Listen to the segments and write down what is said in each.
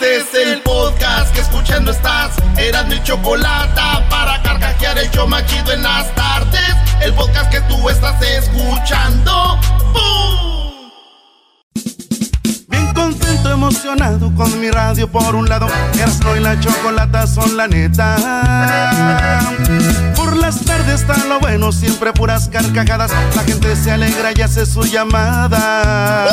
Este es el podcast que escuchando estás. Eran mi chocolate para carcajear el yo machido en las tardes. El podcast que tú estás escuchando. ¡Bum! Bien contento, emocionado con mi radio por un lado. Erasmo y la chocolata son la neta. Por las tardes está lo bueno, siempre puras carcajadas. La gente se alegra y hace sus llamadas.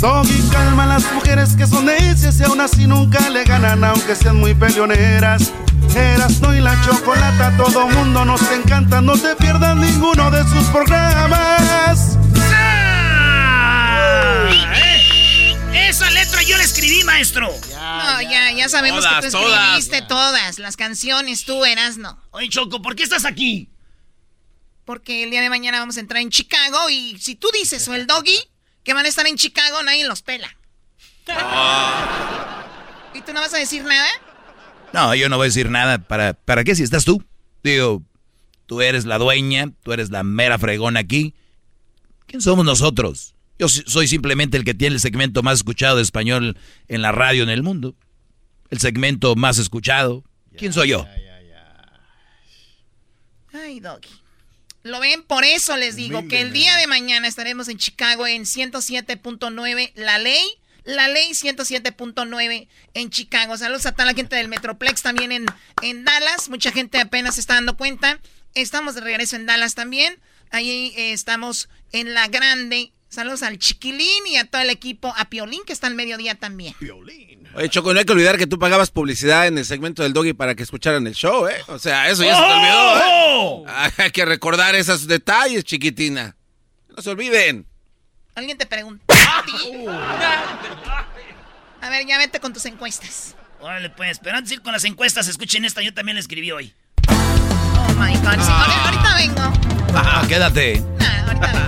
Doggy calma a las mujeres que son necias y aún así nunca le ganan aunque sean muy peleoneras. Eras no y la chocolata, todo mundo nos encanta, no te pierdas ninguno de sus programas. Esa letra yo la escribí, maestro. no, ya, ya sabemos Todas, que tú todas. escribiste todas. Las canciones, tú eras, no. Oye, Choco, ¿por qué estás aquí? Porque el día de mañana vamos a entrar en Chicago y si tú dices o el doggy que van a estar en Chicago, nadie los pela. ¿Y tú no vas a decir nada? No, yo no voy a decir nada. ¿Para, ¿Para qué si estás tú? Digo, tú eres la dueña, tú eres la mera fregona aquí. ¿Quién somos nosotros? Yo soy simplemente el que tiene el segmento más escuchado de español en la radio en el mundo. El segmento más escuchado. ¿Quién soy yo? Ay, doggy. Lo ven, por eso les digo que el día de mañana estaremos en Chicago en 107.9 La Ley. La Ley 107.9 en Chicago. Saludos a toda la gente del Metroplex también en, en Dallas. Mucha gente apenas se está dando cuenta. Estamos de regreso en Dallas también. Ahí eh, estamos en La Grande. Saludos al Chiquilín y a todo el equipo, a Piolín que está al mediodía también. Oye, Choco, no hay que olvidar que tú pagabas publicidad en el segmento del Doggy para que escucharan el show, ¿eh? O sea, eso ya se te olvidó, ¿eh? Ah, Hay que recordar esos detalles, chiquitina. No se olviden. Alguien te pregunta. a? A ver, ya vete con tus encuestas. Órale, pues, pero antes de ir con las encuestas, escuchen esta, yo también la escribí hoy. Oh my god. Sí, ahorita- ahorita vengo. Ah, quédate. ahorita vengo.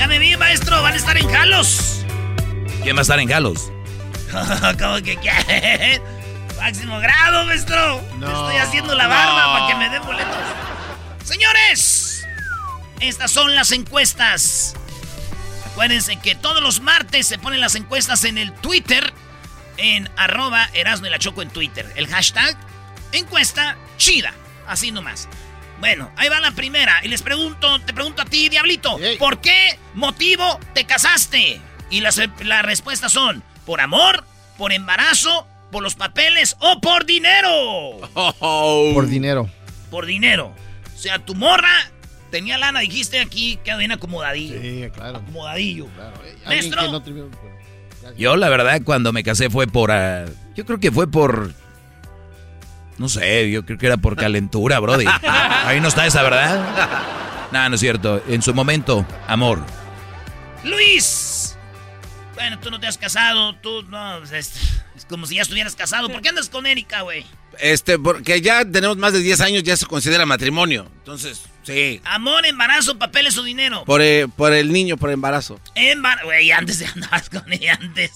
Ya me vi, maestro, van a estar en Jalos. ¿Quién va a estar en Galos? ¿Cómo que qué? Máximo grado, maestro. Me Estoy haciendo la barba No. para que me den boletos. Señores, estas son las encuestas. Acuérdense que todos los martes se ponen las encuestas en el Twitter, en arroba Erasmo y la Choco en Twitter. El hashtag encuesta chida. Así nomás. Bueno, ahí va la primera. Y les pregunto, te pregunto a ti, Diablito, ¿por qué motivo te casaste? Y las, las respuestas son, ¿por amor? ¿Por embarazo? ¿Por los papeles? ¿O por dinero? Por dinero. Por dinero. O sea, tu morra tenía lana, dijiste aquí, queda bien acomodadillo. Sí, claro. Acomodadillo. Alguien Maestro. que no terminó- Yo, la verdad, cuando me casé fue por. ah, yo creo que fue por. No sé, yo creo que era por calentura, Brody. Ahí no está esa, ¿verdad? No, no es cierto. En su momento, amor. Luis. Bueno, tú no te has casado, tú no, es, es como si ya estuvieras casado. ¿Por qué andas con Erika, güey? Este, porque ya tenemos más de 10 años, ya se considera matrimonio. Entonces, sí. Amor, embarazo, papeles o dinero. Por, eh, por el niño, por embarazo. Embar... Güey, antes de andabas con ella, antes.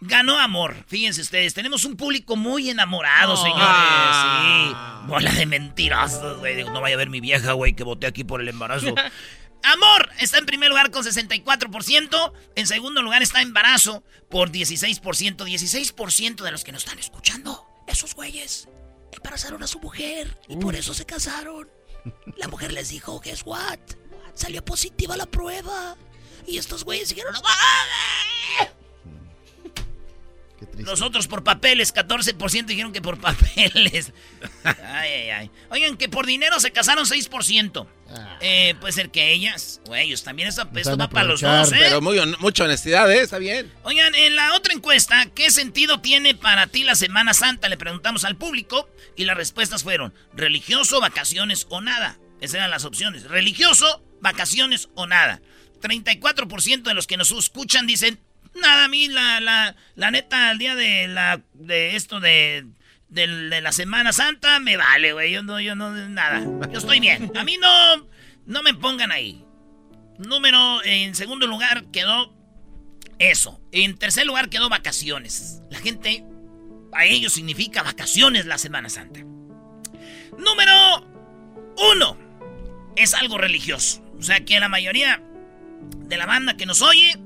Ganó amor. Fíjense ustedes, tenemos un público muy enamorado, señores. Ah. Sí. Bola de mentirosos, güey. No vaya a ver mi vieja, güey, que voté aquí por el embarazo. Amor está en primer lugar con 64%. En segundo lugar está embarazo por 16%. 16% de los que nos están escuchando, esos güeyes, embarazaron a su mujer y por eso se casaron. La mujer les dijo, guess what? Salió positiva la prueba. Y estos güeyes dijeron, ¡Ah! Los otros por papeles, 14% dijeron que por papeles. Ay, ay, ay. Oigan, que por dinero se casaron 6%. Eh, puede ser que ellas o ellos también. Esto, esto va para los dos, ¿eh? Pero muy, mucha honestidad, ¿eh? Está bien. Oigan, en la otra encuesta, ¿qué sentido tiene para ti la Semana Santa? Le preguntamos al público y las respuestas fueron religioso, vacaciones o nada. Esas eran las opciones. Religioso, vacaciones o nada. 34% de los que nos escuchan dicen Nada, a mí la, la, la neta, el día de la de esto de, de, la Semana Santa me vale, güey. Yo no, yo no, nada. Yo estoy bien. A mí no, no me pongan ahí. Número, en segundo lugar quedó eso. En tercer lugar quedó vacaciones. La gente, a ellos significa vacaciones la Semana Santa. Número uno, es algo religioso. O sea que la mayoría de la banda que nos oye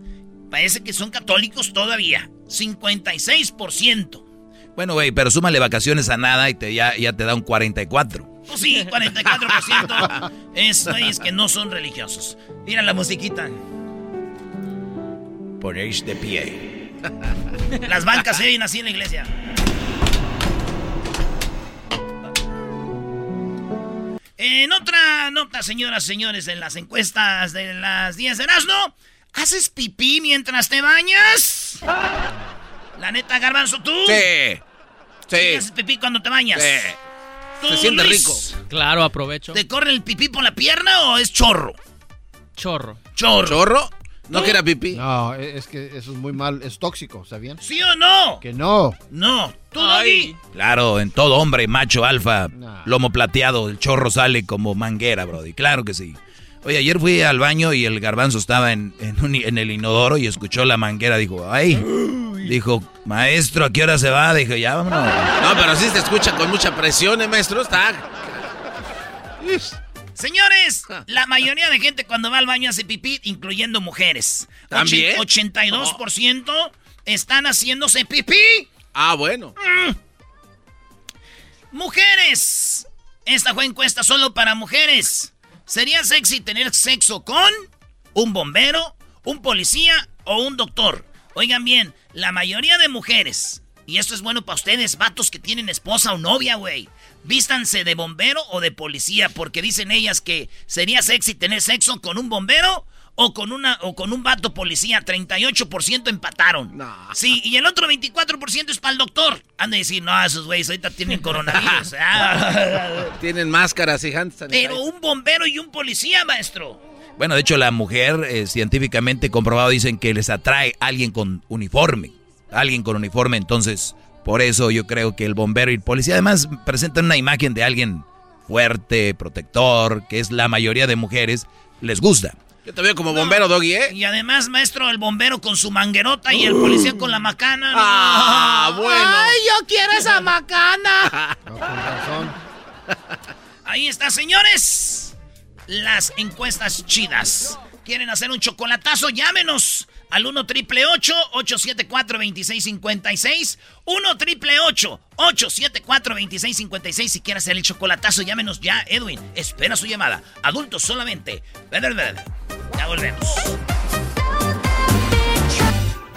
Parece que son católicos todavía. 56%. Bueno, güey, pero súmale vacaciones a nada y te, ya, ya te da un 44. Pues sí, 44% es que no son religiosos. Mira la musiquita. Ponéis de pie. Las bancas se ven así en la iglesia. En otra nota, señoras y señores, en las encuestas de las 10 de Erasmo, ¿Haces pipí mientras te bañas? La neta, Garbanzo, ¿tú? Sí. Sí. ¿Haces pipí cuando te bañas? Sí. Se siente rico. Claro, aprovecho. ¿Te corre el pipí por la pierna o es chorro? Chorro. Chorro. ¿Chorro? No que era pipí. No, es que eso es muy mal, es tóxico, ¿sabían? ¿Sí o no? Que no. No. ¿Tú, Doggy? Claro, en todo hombre, macho, alfa, lomo plateado, el chorro sale como manguera, brody. Claro que sí. Oye, ayer fui al baño y el garbanzo estaba en, en, el inodoro y escuchó la manguera. Dijo, ay. Dijo, maestro, ¿a qué hora se va? Dijo, ya vámonos. No, pero sí se escucha con mucha presión, ¿eh, maestro? Está. Señores, la mayoría de gente cuando va al baño hace pipí, incluyendo mujeres. ¿También? 82% están haciéndose pipí. Ah, bueno. Mm. Mujeres. Esta fue encuesta solo para mujeres. ¿Sería sexy tener sexo con un bombero, un policía o un doctor? Oigan bien, la mayoría de mujeres, y esto es bueno para ustedes, vatos que tienen esposa o novia, güey, vístanse de bombero o de policía, porque dicen ellas que sería sexy tener sexo con un bombero o con una o con un vato policía, 38% empataron. Sí, y el otro 24% es para el doctor. Han de decir, no, esos güeyes ahorita tienen coronavirus. Ah. tienen máscaras y Pero un bombero y un policía, maestro. Bueno, de hecho la mujer eh, científicamente comprobado dicen que les atrae alguien con uniforme. Alguien con uniforme, entonces por eso yo creo que el bombero y el policía además presentan una imagen de alguien fuerte, protector, que es la mayoría de mujeres les gusta. Yo te veo como bombero, Doggy, ¿eh? Y además, maestro, el bombero con su manguerota y el policía con la macana. Ah, bueno. ¡Ay, yo quiero esa macana! Ahí está, señores. Las encuestas chidas. ¿Quieren hacer un chocolatazo? Llámenos al 1 triple 874 2656. 1 triple 874 2656. Si quieren hacer el chocolatazo, llámenos ya. Edwin, espera su llamada. Adultos solamente. Ya volvemos.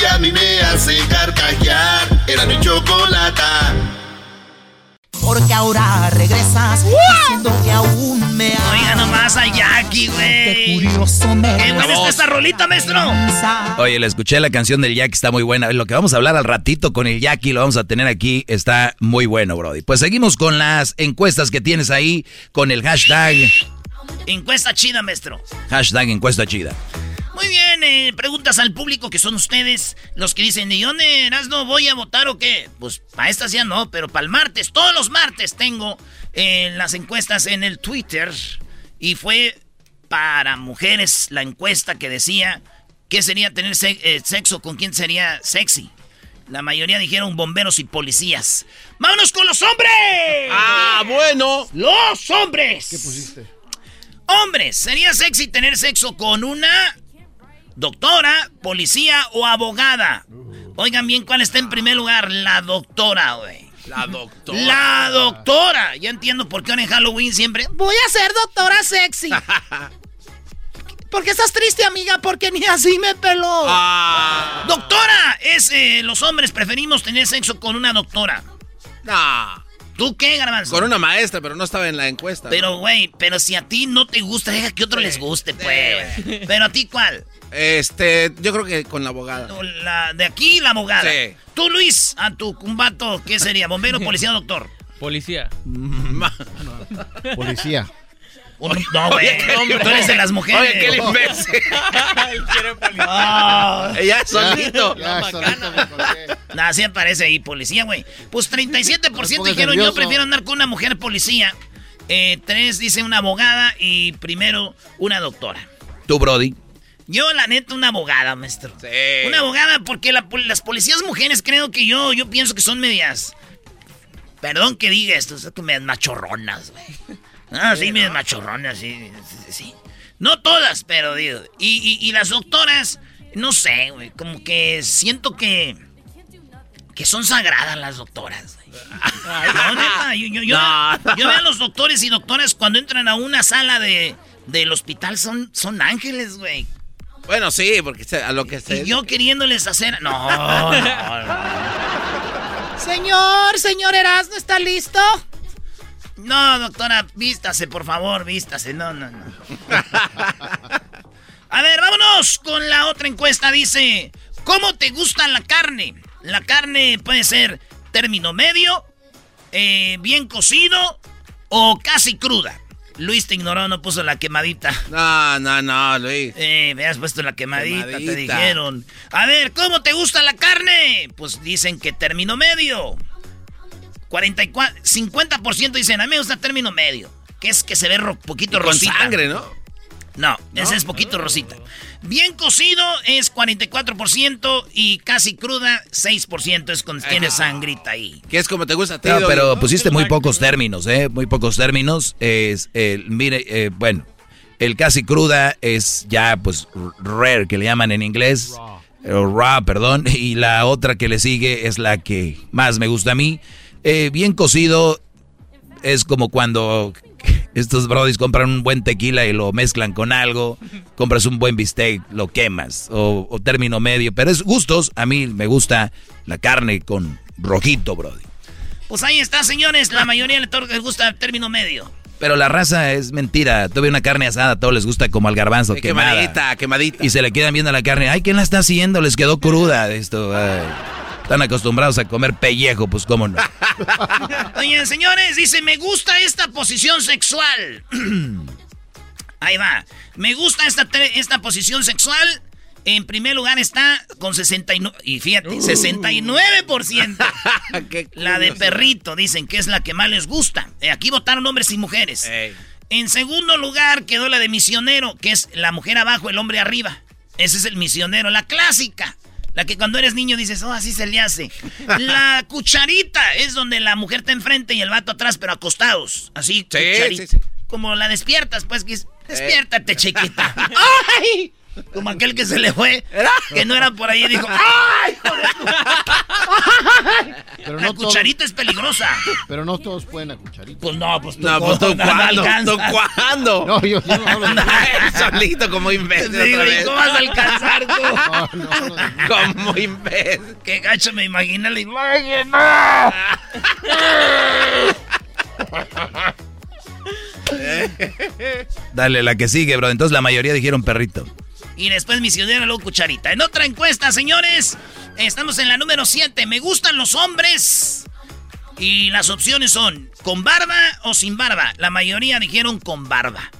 que a mí me hace carcajear. Era mi chocolata. Porque ahora regresas diciendo que aún me Oiga nomás a Jackie, güey. Qué buena está esta rolita, maestro. Oye, le escuché la canción del Jackie, está muy buena. Lo que vamos a hablar al ratito con el Jackie, lo vamos a tener aquí, está muy bueno, Brody. Pues seguimos con las encuestas que tienes ahí, con el hashtag. Encuesta chida, maestro. Hashtag encuesta chida. Muy bien, eh, preguntas al público que son ustedes los que dicen, ¿y dónde no voy a votar o qué? Pues para estas ya no, pero para el martes, todos los martes tengo eh, las encuestas en el Twitter y fue para mujeres la encuesta que decía qué sería tener eh, sexo con quién sería sexy. La mayoría dijeron bomberos y policías. ¡Vámonos con los hombres! ¡Ah, bueno! ¡Los hombres! ¿Qué pusiste? Hombres, ¿sería sexy tener sexo con una doctora, policía o abogada? Oigan bien cuál está en primer lugar, la doctora, güey. La doctora. La doctora. Ya entiendo por qué ahora en Halloween siempre voy a ser doctora sexy. ¿Por qué estás triste, amiga? Porque ni así me peló. Ah. Doctora, es eh, los hombres preferimos tener sexo con una doctora. No. ¿Tú qué, Garbanzo? Con una maestra, pero no estaba en la encuesta. Pero, güey, pero si a ti no te gusta, deja que otro les guste, pues. Pero a ti, ¿cuál? Este, yo creo que con la abogada. La, de aquí, la abogada. Sí. Tú, Luis, a tu cumbato, ¿qué sería? ¿Bombero, policía, doctor? Policía. Policía. No, güey. Tú eres de las mujeres. Oye, qué imbécil. Ah. Ya solito. Ya, solito. Nada, sí aparece ahí policía, güey. Pues 37% pongas dijeron yo prefiero andar con una mujer policía. Eh, tres dice una abogada y primero una doctora. Tú, Brody. Yo, la neta, una abogada, maestro. Sí. Una abogada porque la las policías mujeres creo que yo, yo pienso que son medias... Perdón que diga esto, son que medias machorronas, güey. Ah, sí, medias machorronas, sí, sí, sí. No todas, pero digo. Y, y- y las doctoras, no sé, güey, como que siento que... Que son sagradas las doctoras, güey. No, yo, yo- yo- No. yo veo a los doctores y doctoras cuando entran a una sala de, del hospital, son, son ángeles, güey. Bueno, sí, porque a lo que se... Y yo queriéndoles hacer. No, no, no. Señor, señor Erasmo, ¿está listo? No, doctora, vístase, por favor, vístase. No, no, no. A ver, vámonos con la otra encuesta. Dice: ¿Cómo te gusta la carne? La carne puede ser término medio, eh, bien cocido o casi cruda. Luis te ignoró, no puso la quemadita. No, no, no, Luis. Eh, me has puesto la quemadita, te dijeron. A ver, ¿cómo te gusta la carne? Pues dicen que término medio. 44, 50% dicen, a mí me gusta término medio. Que es que se ve ro- poquito Con rosita. sangre, ¿no? No, ese es poquito rosita. Bien cocido es 44% y casi cruda 6% es cuando tiene sangrita ahí. Que es como te gusta ti. No, pero pusiste muy pocos términos, ¿eh? Muy pocos términos. Es, el, mire, eh, bueno, el casi cruda es ya, pues, rare, que le llaman en inglés. O raw, perdón. Y la otra que le sigue es la que más me gusta a mí. Eh, bien cocido es como cuando estos brodis compran un buen tequila y lo mezclan con algo. Compras un buen bistec, lo quemas. O, o término medio. Pero es gustos. A mí me gusta la carne con rojito, brody. Pues ahí está, señores. La mayoría de todos les gusta el término medio. Pero la raza es mentira. Tuve una carne asada, a todos les gusta como al garbanzo, Eh, quemada. quemadita, quemadita. Y se le quedan viendo la carne. Ay, ¿quién la está haciendo? Les quedó cruda esto. ay. Están acostumbrados a comer pellejo, pues cómo no. Oye, señores, dice, me gusta esta posición sexual. Ahí va. Me gusta esta, esta posición sexual. En primer lugar está con 69. Y fíjate, 69%. Qué La de perrito, dicen que es la que más les gusta. Eh, Aquí votaron hombres y mujeres. Ey. En segundo lugar quedó la de misionero, que es la mujer abajo, el hombre arriba. Ese es el misionero, la clásica. La que cuando eres niño dices, oh, así se le hace. La cucharita es donde la mujer está enfrente y el vato atrás, pero acostados. Así, Sí, sí, sí. Como la despiertas, pues, que es, despiértate, chiquita. ¡Ay! Como aquel que se le fue, que no era por ahí y dijo, ¡ay! hijo de tu-". Pero La no, todos, cucharita es peligrosa. pero no todos pueden a cucharita. Pues no, pues tú, No, pues tú no cuándo, tú cuándo. No, yo, yo no hablo Solito como imbécil digo, otra ¿y vez. cómo vas a alcanzar tú? No, no, no. Como imbécil. Qué gacho me imagina la imagen. Dale, la que sigue, bro. Entonces la mayoría dijeron perrito. Y después misionero, luego cucharita. En otra encuesta, señores, estamos en la número 7. Me gustan los hombres. Y las opciones son con barba o sin barba. La mayoría dijeron con barba.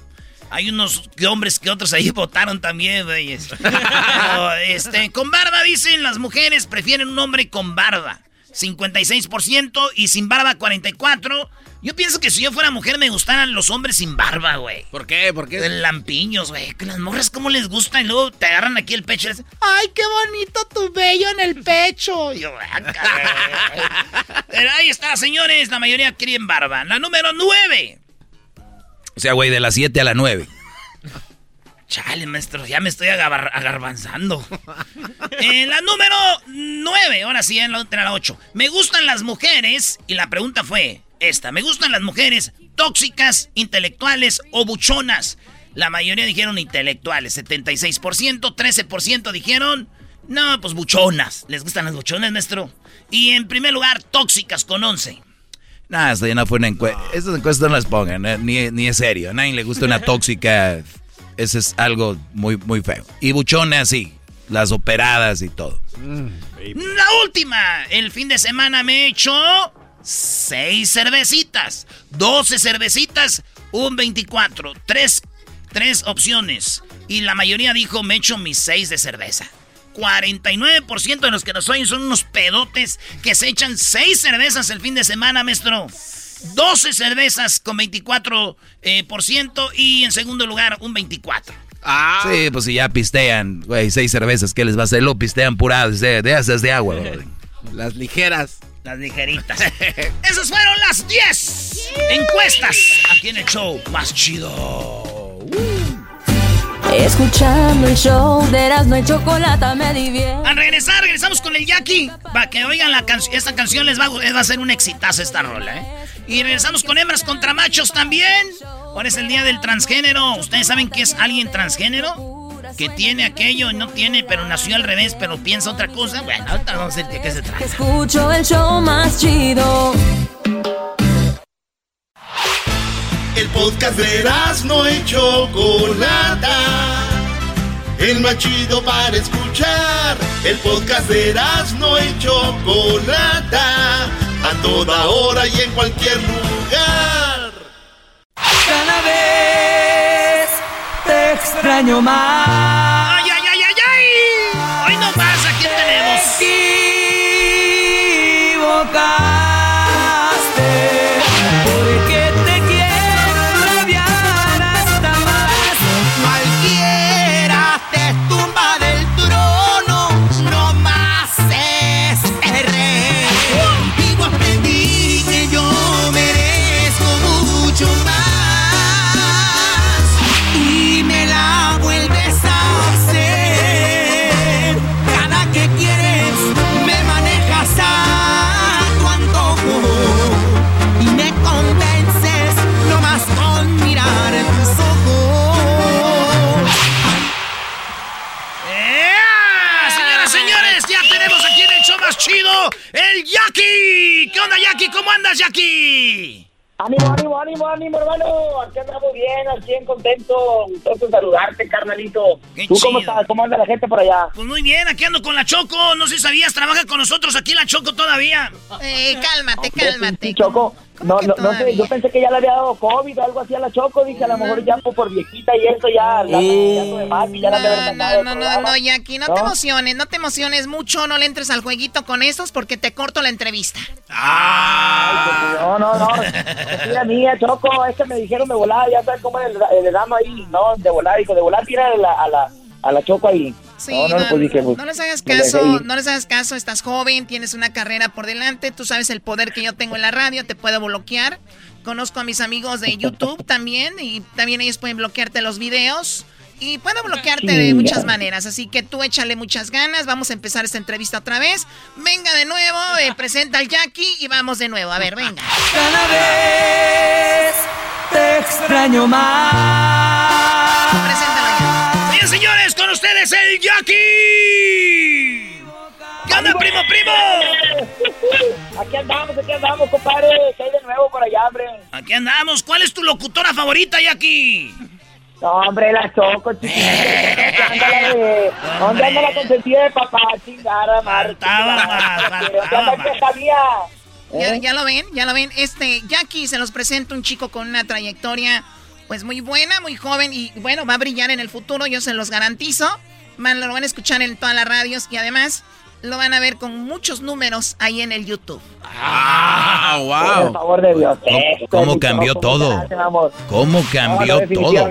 Hay unos hombres que otros ahí votaron también, güeyes. Pero, este, con barba dicen las mujeres prefieren un hombre con barba. 56% y sin barba 44%. Yo pienso que si yo fuera mujer me gustaran los hombres sin barba, güey. ¿Por qué? ¿Por qué? Lampiños, güey. Que las morras como les gusta y luego te agarran aquí el pecho y dicen, ¡ay, qué bonito tu vello en el pecho! Y yo, "Ah, caray". Pero ahí está, señores. La mayoría quieren barba. La número 9. O sea, güey, de las 7 a la 9. Chale, maestro, ya me estoy agar- agarbanzando. Eh, la número 9, ahora sí, en la, en la 8. Me gustan las mujeres, y la pregunta fue esta. ¿Me gustan las mujeres tóxicas, intelectuales o buchonas? La mayoría dijeron intelectuales, 76%, 13% dijeron, no, pues buchonas. ¿Les gustan las buchonas, maestro? Y en primer lugar, tóxicas con 11. Nada, esto ya no fue una encuesta. Estas encuestas no las pongan, eh, ni, ni es serio. A nadie le gusta una tóxica. Ese es algo muy, muy feo. Y buchonas, sí. Las operadas y todo. La última. El fin de semana me he hecho seis cervecitas. 12 cervecitas, un 24. Tres, tres opciones. Y la mayoría dijo me he hecho mis seis de cerveza. 49% de los que nos oyen son unos pedotes que se echan seis cervezas el fin de semana, maestro. 12 cervezas con 24%, eh, por ciento, y en segundo lugar un 24%. Ah. Sí, pues si ya pistean, güey, seis cervezas, ¿qué les va a hacer? Lo pistean puradas de, de esas de agua, güey. Las ligeras. Las ligeritas. Esas fueron las 10 encuestas aquí en el show más chido. Escuchando el show de Erasmo y Chocolata me divierte. Al regresar, regresamos con el Jackie. Para que oigan la canción. Esta canción les va, a- les va a ser un exitazo esta rola, ¿eh? Y regresamos con hembras contra machos también. Ahora es el día del transgénero. ¿Ustedes saben qué es alguien transgénero? Que tiene aquello y no tiene, pero nació al revés, pero piensa otra cosa. Bueno, ahorita vamos a ver de qué se trata. Escucho el show más chido. El podcast de no y Chocolata. El más chido para escuchar. El podcast de no y Chocolata. A toda hora y en cualquier lugar. Cada vez te extraño más. ¡Ay, ay, ay, ay, ay! Hoy no más, ¿a quién tenemos? equivocaste el Jackie. ¿Qué onda, Jackie? ¿Cómo andas, Jackie? Ánimo, ánimo, ánimo, ánimo, hermano. Aquí andamos bien, al 100 contento. Gustoso en saludarte, carnalito. Qué ¿Tú cómo estás? ¿Cómo anda la gente por allá? Pues muy bien, aquí ando con la Choco. No sé si sabías, trabaja con nosotros aquí la Choco todavía. Eh, cálmate, cálmate. Choco. No, no, no sé, yo pensé que ya le había dado COVID o algo así a la Choco. Dije, a lo mejor ya por, por viejita y eso ya la ya no de más y ya No, no, no, no, no, Jackie, no, te emociones, no te emociones mucho, no le entres al jueguito con estos porque te corto la entrevista. No, no, no. Mira, mía, Choco, es que me dijeron de volar, ya sabes cómo es el, el dama ahí, ¿no? De volar, dijo, de volar, tira a la, a la, a la Choco ahí. Sí, no, no, pues dije, pues, no les hagas caso, no les hagas caso, estás joven, tienes una carrera por delante, tú sabes el poder que yo tengo en la radio, te puedo bloquear. Conozco a mis amigos de YouTube también y también ellos pueden bloquearte los videos y puedo bloquearte de muchas ya. maneras, así que tú échale muchas ganas, vamos a empezar esta entrevista otra vez. Venga de nuevo, eh, presenta al Jackie y vamos de nuevo, a ver, venga. Cada vez te extraño más. Preséntalo ya. Señores, ustedes el Jackie. ¿Qué onda, primo, primo? Aquí andamos, aquí andamos, compadre. ¿Qué hay de nuevo por allá, hombre. Aquí andamos. ¿Cuál es tu locutora favorita, Jackie? No, hombre, la Choco, chiquita. ¿Dónde anda la de- ¿Dónde anda la consentida de papá? Chingada, Marta. ¿Ya, ¿Eh? ya lo ven, ya lo ven. Este, Jackie se los presenta un chico con una trayectoria, pues muy buena, muy joven y bueno, va a brillar en el futuro, yo se los garantizo. Van, lo van a escuchar en todas las radios y además lo van a ver con muchos números ahí en el YouTube. Ah, Por favor de Dios. ¿Cómo, cambió Choco, ¿cómo todo? ¿Cómo cambió No, no, todo?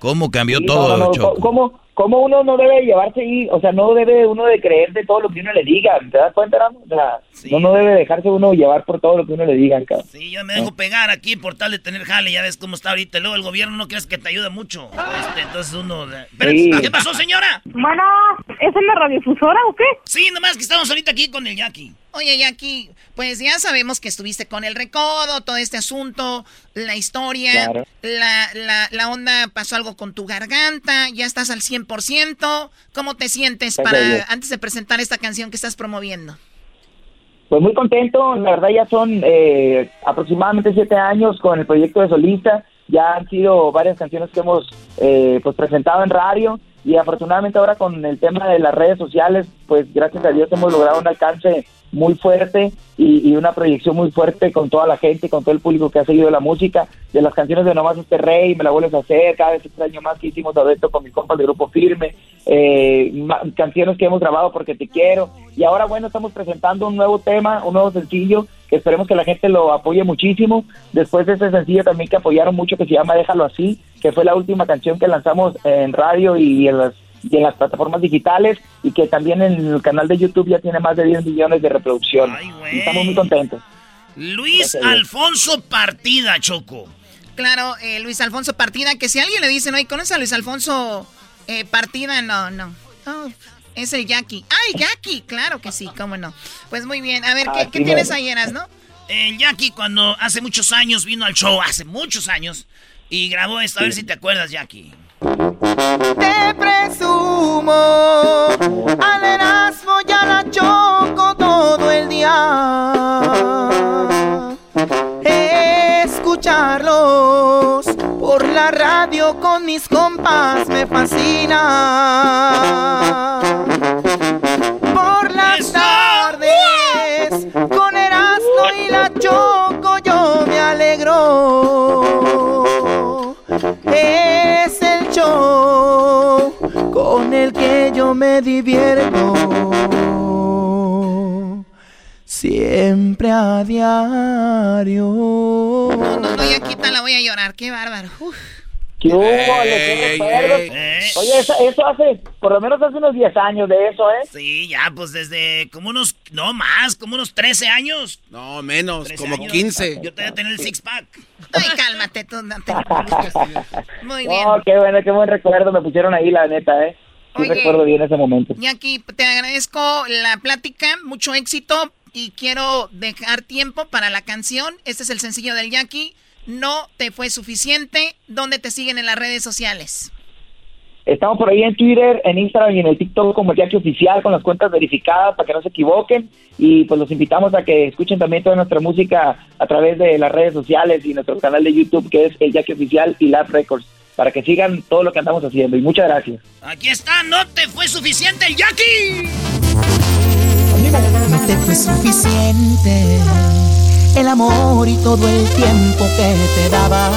¿Cómo cambió Sí, todo, no? ¿Cómo, cómo uno no debe llevarse ahí? O sea, no debe uno de creer de todo lo que uno le diga. ¿Te das cuenta, Ramos? O sea, no, no debe dejarse uno llevar por todo lo que uno le diga, cabrón. Sí, yo me dejo pegar aquí por tal de tener jale, ya ves cómo está ahorita. Luego el gobierno no crees que te ayuda mucho. Este, entonces uno... Pero, Sí. ¿Qué pasó, señora? Bueno, ¿es en la radiodifusora o qué? Sí, nomás que estamos ahorita aquí con el Jackie. Oye, Jackie, pues ya sabemos que estuviste con el recodo, todo este asunto, la historia, Claro. la, la, la onda, pasó algo con tu garganta, ya estás al 100%. ¿Cómo te sientes para antes de presentar esta canción que estás promoviendo? Pues muy contento, la verdad ya son eh, aproximadamente siete años con el proyecto de solista, ya han sido varias canciones que hemos eh, pues presentado en radio y afortunadamente ahora con el tema de las redes sociales, pues gracias a Dios hemos logrado un alcance muy fuerte y, una proyección muy fuerte con toda la gente, con todo el público que ha seguido la música, de las canciones de Nomás Este Rey, Me la vuelves a hacer, cada vez extraño más que hicimos dueto con mis compas de Grupo Firme, eh, canciones que hemos grabado porque te quiero, y ahora bueno, estamos presentando un nuevo tema, un nuevo sencillo, esperemos que la gente lo apoye muchísimo, después de ese sencillo también que apoyaron mucho, que se llama Déjalo Así, que fue la última canción que lanzamos en radio y en las y en las plataformas digitales y que también en el canal de YouTube ya tiene más de 10 millones de reproducciones. Y estamos muy contentos. Luis Gracias. Alfonso Partida, Choco. Claro, eh, Luis Alfonso Partida, que si alguien le dice, no, ¿y conoces a Luis Alfonso eh, Partida? No, no. No, es el Jackie. ¡Ay, Jackie! Claro que sí, cómo no. Pues muy bien. A ver, ¿qué, qué tienes ahí, Eras, no? El Jackie cuando hace muchos años vino al show, hace muchos años, y grabó esto, a ver si te acuerdas, Jackie. Te presumo por la radio con mis compas me fascina. Por las tardes con Erasmo y la Choco yo me alegro. Es el show con el que yo me divierto. Siempre a diario. No, no, ya quita, la voy a llorar. Qué bárbaro. Uf. ¿Qué hubo? Ey, ¿Qué ey, ey. Oye, eso, eso hace, por lo menos hace unos 10 años de eso, ¿eh? Sí, ya, pues desde como unos, no más, como unos 13 años. No, menos, 13 como años. 15. Yo te voy a tener el six pack. Ay, cálmate tú. no te- Muy bien. No, qué bueno, qué buen recuerdo me pusieron ahí, la neta, ¿eh? Sí Oye. recuerdo bien ese momento. Jackie, te agradezco la plática, mucho éxito y quiero dejar tiempo para la canción. Este es el sencillo del Jackie. No te fue suficiente. ¿Dónde te siguen en las redes sociales? Estamos por ahí en Twitter, en Instagram y en el TikTok como el Jackie Oficial con las cuentas verificadas para que no se equivoquen y pues los invitamos a que escuchen también toda nuestra música a través de las redes sociales y nuestro canal de YouTube que es el Jackie Oficial y Lab Records para que sigan todo lo que andamos haciendo y muchas gracias. Aquí está, no te fue suficiente el Jackie. No te fue suficiente el amor y todo el tiempo que te daba.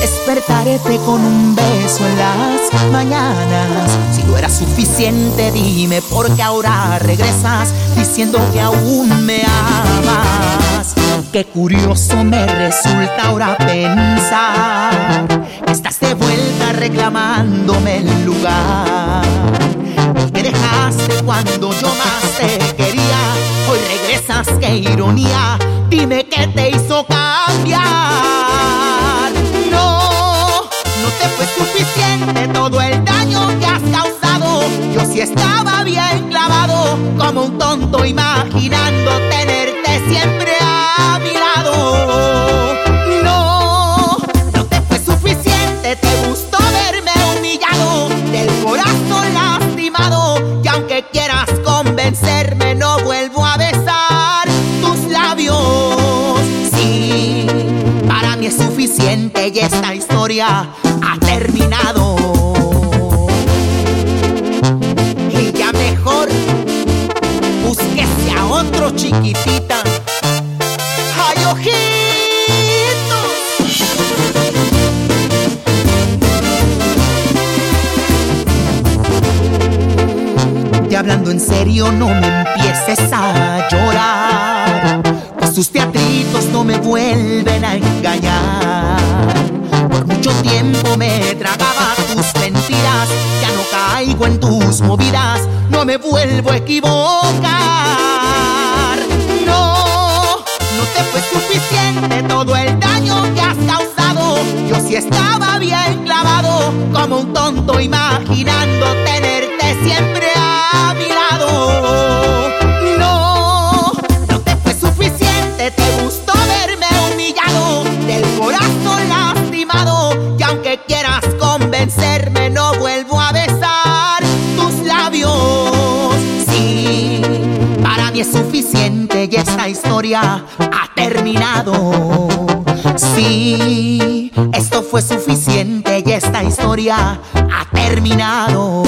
Despertarte con un beso en las mañanas. Si no era suficiente, dime por qué ahora regresas diciendo que aún me amas. Qué curioso me resulta ahora pensar que estás de vuelta reclamándome el lugar que dejaste cuando yo más te quería. Hoy regresas, qué ironía. Dime qué te hizo cambiar. No, no te fue suficiente todo el daño que has causado. Yo sí estaba bien clavado, como un tonto imaginando tenerte siempre a mi lado. convencerme, no vuelvo a besar tus labios. Sí, para mí es suficiente y esta historia ha terminado. Y ya mejor, búsquese a otro chiquitita. Hablando en serio, no me empieces a llorar. Pues tus teatritos no me vuelven a engañar. Por mucho tiempo me tragaba tus mentiras. Ya no caigo en tus movidas. No me vuelvo a equivocar. No, no te fue suficiente todo el daño que has causado. Yo sí estaba bien clavado, como un tonto imaginando tenerte siempre a mi lado. No, no te fue suficiente, te gustó verme humillado, del corazón lastimado. Y aunque quieras convencerme, no vuelvo a besar tus labios. Sí, para mí es suficiente y esta historia ha terminado. Sí, esto fue suficiente y esta historia ha terminado.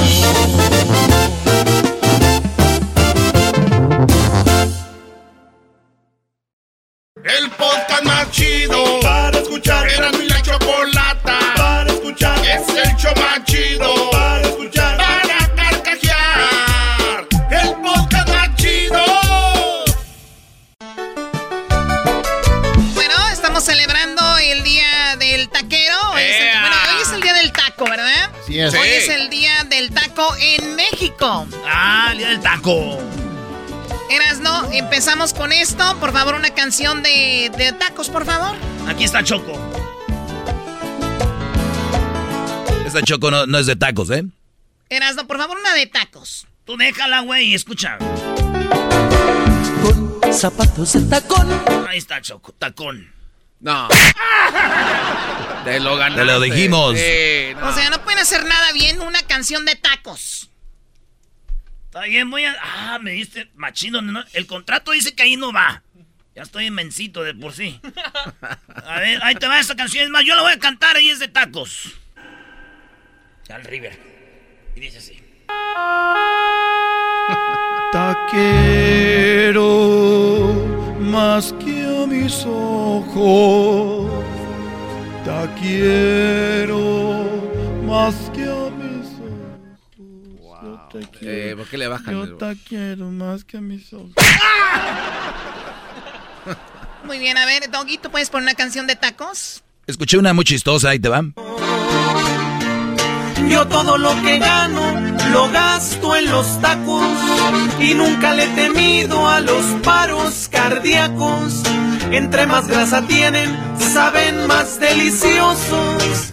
Taco. Erasno, empezamos con esto. Por favor, una canción de, de tacos, por favor. Aquí está Choco. Esta choco no, no es de tacos, ¿eh? Erasno, por favor, una de tacos. Tú déjala, güey, y escucha. Zapatos de tacón. Ahí está Choco, tacón. No. Te lo ganaste. Te lo dijimos. Sí, no. O sea, no pueden hacer nada bien una canción de tacos. Está bien, voy a. Ah, me diste machino. ¿no? El contrato dice que ahí no va. Ya estoy inmensito de por sí. A ver, ahí te va esta canción. Es más, yo la voy a cantar y es de tacos. Al River. Y dice así. Taquero más que a mis ojos. Te quiero más que a mis te quiero. Eh, ¿por qué le bajan Yo el- te quiero más que a mis ojos. Muy bien, a ver, Doggy, ¿tú puedes poner una canción de tacos? Escuché una muy chistosa, ahí te va. Yo todo lo que gano lo gasto en los tacos y nunca le he temido a los paros cardíacos. Entre más grasa tienen, saben más deliciosos.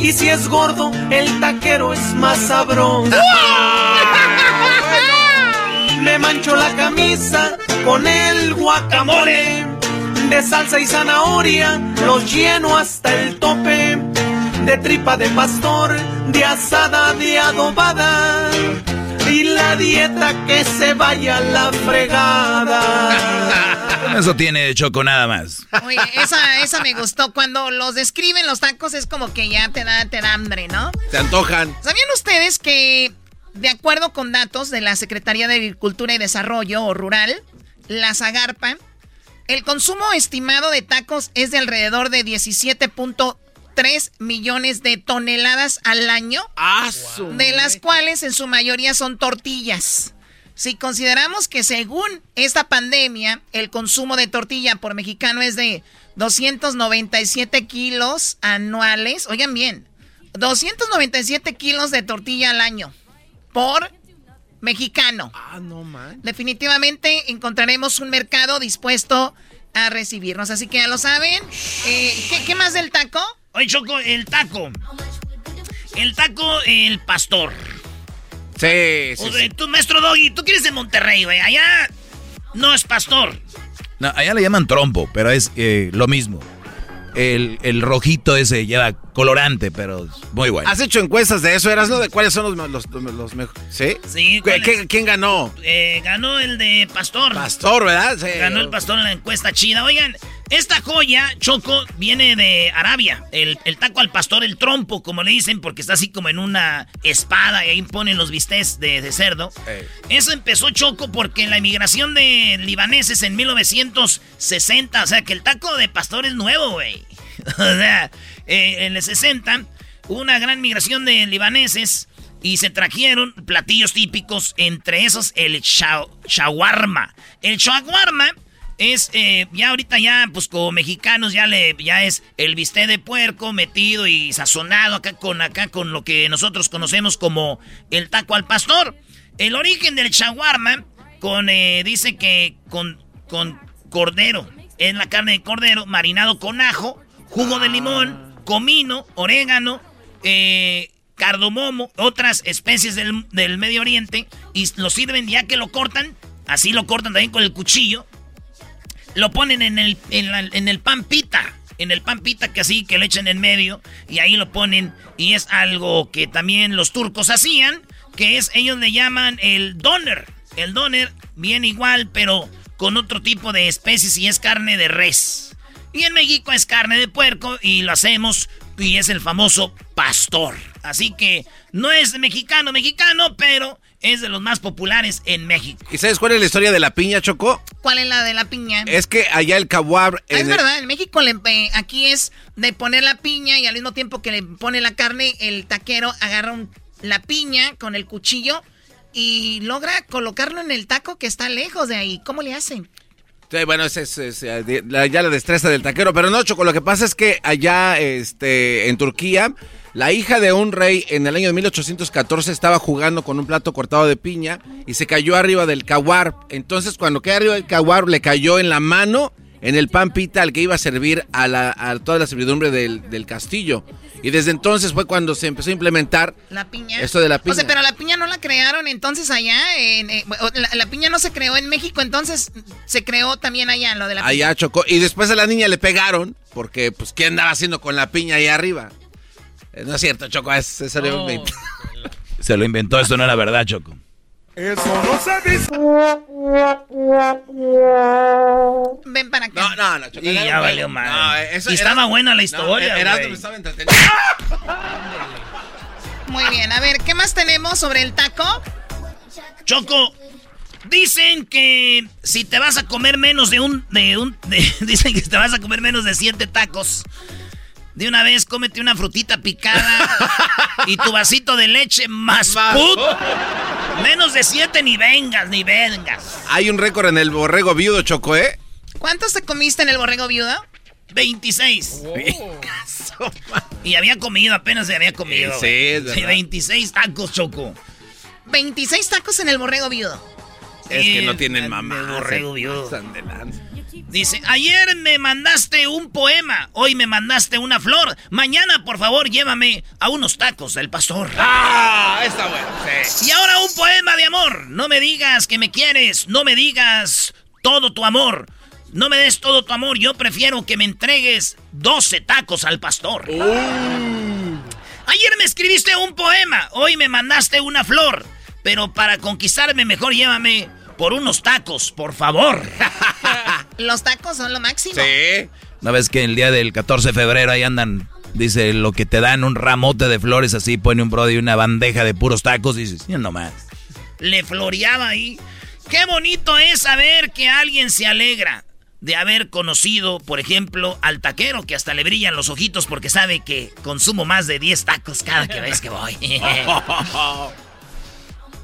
Y si es gordo, el taquero es más sabroso. Me mancho la camisa con el guacamole. De salsa y zanahoria los lleno hasta el tope. De tripa de pastor, de asada, de adobada. Y la dieta que se vaya a la fregada. Eso tiene choco nada más. Oye, esa, esa me gustó. Cuando los describen los tacos es como que ya te da, te da hambre, ¿no? Se antojan. ¿Sabían ustedes que, de acuerdo con datos de la Secretaría de Agricultura y Desarrollo o Rural, la Zagarpa, el consumo estimado de tacos es de alrededor de 17.3 millones de toneladas al año, de las cuales en su mayoría son tortillas. Si consideramos que según esta pandemia, el consumo de tortilla por mexicano es de 297 kilos anuales, oigan bien, 297 kilos de tortilla al año por mexicano. Ah, no man. Definitivamente encontraremos un mercado dispuesto a recibirnos. Así que ya lo saben. Eh, ¿qué, qué más del taco? Oye, Choco, el taco. El taco, el pastor. Sí, sí, O sea, tú, maestro Doggy, tú quieres de Monterrey, güey. Allá no es pastor. No, allá le llaman trompo, pero es eh, lo mismo. El, el rojito ese lleva colorante, pero es muy bueno. ¿Has hecho encuestas de eso, Eras, no? ¿De cuáles son los, los, los mejores? ¿Sí? Sí, ¿Qué- ¿cuál qué- ¿Quién ganó? Eh, ganó el de pastor. Pastor, ¿verdad? Sí. Ganó el pastor en la encuesta chida. Oigan, Esta joya, Choco, viene de Arabia. El, el taco al pastor, el trompo, como le dicen, porque está así como en una espada y ahí ponen los bistecs de, de cerdo. Eso empezó Choco porque la inmigración de libaneses en 1960, o sea que el taco de pastor es nuevo, güey. o sea, eh, en el 60 hubo una gran migración de libaneses y se trajeron platillos típicos, entre esos el shawarma. El shawarma es, eh, ya ahorita ya, pues como mexicanos ya le, ya es el bistec de puerco metido y sazonado acá con, acá con lo que nosotros conocemos como el taco al pastor. El origen del shawarma con, eh, dice que con, con cordero, es la carne de cordero marinado con ajo, jugo de limón, comino, orégano, eh, cardomomo, otras especies del, del Medio Oriente y lo sirven ya que lo cortan, así lo cortan también con el cuchillo, lo ponen en el, en, la- en el pan pita. En el pan pita que así, que le echan en medio. Y ahí lo ponen. Y es algo que también los turcos hacían. Que es, ellos le llaman el doner. El doner viene igual, pero con otro tipo de especies y es carne de res. Y en México es carne de puerco y lo hacemos y es el famoso pastor. Así que no es mexicano, mexicano, pero es de los más populares en México. ¿Y sabes cuál es la historia de la piña, Choco? ¿Cuál es la de la piña? Es que allá el kawab... Ah, es verdad, en México le- eh, aquí es de poner la piña y al mismo tiempo que le pone la carne, el taquero agarra un- la piña con el cuchillo y logra colocarlo en el taco que está lejos de ahí. ¿Cómo le hacen? Bueno, es, es, ya la destreza del taquero. Pero no, Choco, lo que pasa es que allá este, en Turquía, la hija de un rey en el año de 1814 estaba jugando con un plato cortado de piña y se cayó arriba del kawar. Entonces, cuando cae arriba del kawar, le cayó en la mano, en el pan pita al que iba a servir a, la, a toda la servidumbre del, del castillo. Y desde entonces fue cuando se empezó a implementar La piña. esto de la piña. O sea, pero la piña no la crearon entonces allá. En, eh, la, la piña no se creó en México, entonces se creó también allá lo de la piña. Allá chocó. Y después a la niña le pegaron, porque, pues, ¿qué andaba haciendo con la piña ahí arriba? Eh, No es cierto, Choco, es, es algo Oh. invent- Se lo inventó, esto no era verdad, Choco. Eso no se dice. Ven para acá. No, no, no, Choco. Y era ya un valió. No, eh, eso y era- estaba buena la No, historia, Erasmo güey. me estaba entreteniendo. Muy bien, a ver, ¿qué más tenemos sobre el taco? Choco, dicen que si te vas a comer menos de un, de un, de- dicen que te vas a comer menos de siete tacos, de una vez cómete una frutita picada y tu vasito de leche más put. Menos de siete ni vengas, ni vengas. Hay un récord en el borrego viudo, Choco, ¿eh? ¿Cuántos te comiste en el borrego viudo? 26. Y había comido, apenas se había comido. Sí, es verdad. 26 tacos, Choco. 26 tacos en el borrego viudo. Es que no Sí, tienen el mamá. borrego se viudo. Dice, ayer me mandaste un poema, hoy me mandaste una flor. Mañana, por favor, llévame a unos tacos del pastor. ¡Ah! Está bueno. Sí. Y ahora un poema de amor. No me digas que me quieres, no me digas todo tu amor. No me des todo tu amor, yo prefiero que me entregues 12 tacos al pastor. Ayer me escribiste un poema, hoy me mandaste una flor. Pero para conquistarme mejor llévame por unos tacos, por favor. Los tacos son lo máximo. Sí. Una vez que el día del 14 de febrero ahí andan, dice, lo que te dan un ramote de flores así, pone un brody una bandeja de puros tacos y dices, no más. le floreaba ahí. Qué bonito es saber que alguien se alegra de haber conocido, por ejemplo, al taquero que hasta le brillan los ojitos porque sabe que consumo más de 10 tacos cada que vez que voy.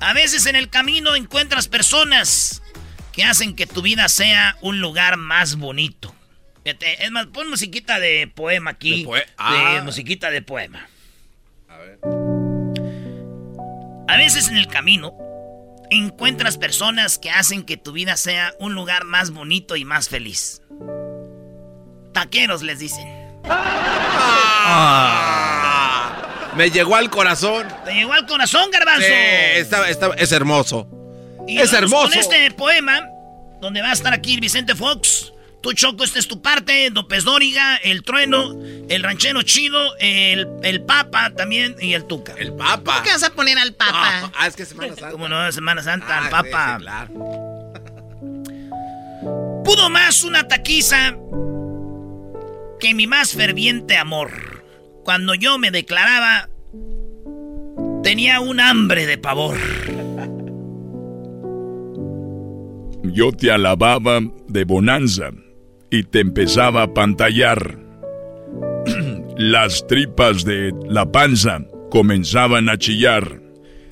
A veces en el camino encuentras personas que hacen que tu vida sea un lugar más bonito. Es más, pon musiquita de poema aquí. De poe- de Ah. musiquita de poema. A veces en el camino encuentras personas que hacen que tu vida sea un lugar más bonito y más feliz. Taqueros les dicen. Me llegó al corazón. Te llegó al corazón, garbanzo. Sí, está- está- es hermoso. Y es hermoso. Con este poema, donde va a estar aquí Vicente Fox. Tu Choco, esta es tu parte. López Dóriga, el Trueno, el Ranchero Chido, el, el Papa también y el Tuca. El Papa. ¿Por qué vas a poner al papa? Ah, es que Semana Santa. Como no, Semana Santa, Ah, el sí, Papa. sí, claro. Pudo más una taquiza que mi más ferviente amor. Cuando yo me declaraba, tenía un hambre de pavor. Yo te alababa de bonanza y te empezaba a pantallar. Las tripas de la panza comenzaban a chillar.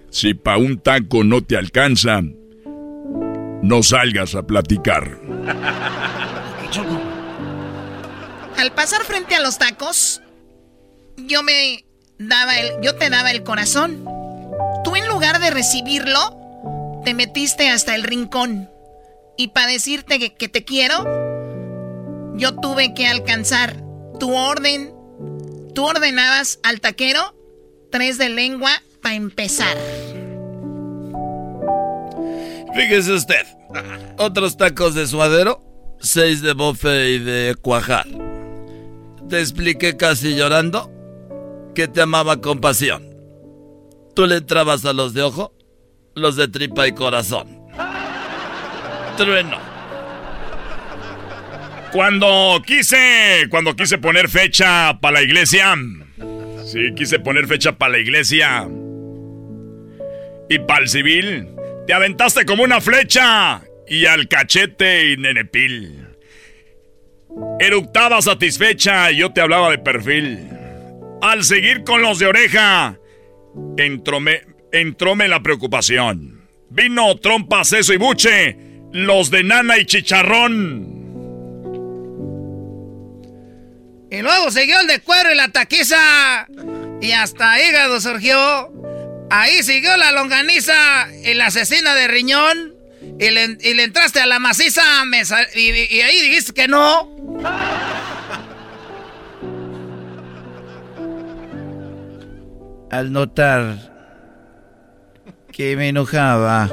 Si pa' un taco no te alcanza, no salgas a platicar. Al pasar frente a los tacos, yo me daba el, yo te daba el corazón. Tú en lugar de recibirlo, te metiste hasta el rincón. Y para decirte que, que te quiero, yo tuve que alcanzar tu orden. Tú ordenabas al taquero tres de lengua para empezar. Fíjese usted. Otros tacos de suadero, seis de bofe y de cuajar. Te expliqué casi llorando que te amaba con pasión. Tú le entrabas a los de ojo, los de tripa y corazón. Trueno. Cuando quise, cuando quise poner fecha para la iglesia. Sí, quise poner fecha para la iglesia. Y para el civil, te aventaste como una flecha. Y al cachete y nenepil. Eructaba satisfecha y yo te hablaba de perfil. Al seguir con los de oreja, entróme, entróme la preocupación. Vino, trompa, seso y buche, los de nana y chicharrón. Y luego siguió el de cuero y la taquiza. Y hasta hígado surgió. Ahí siguió la longaniza y la asesina de riñón. Y le, y le entraste a la maciza sal- y, y ahí dijiste que no. Al notar que me enojaba,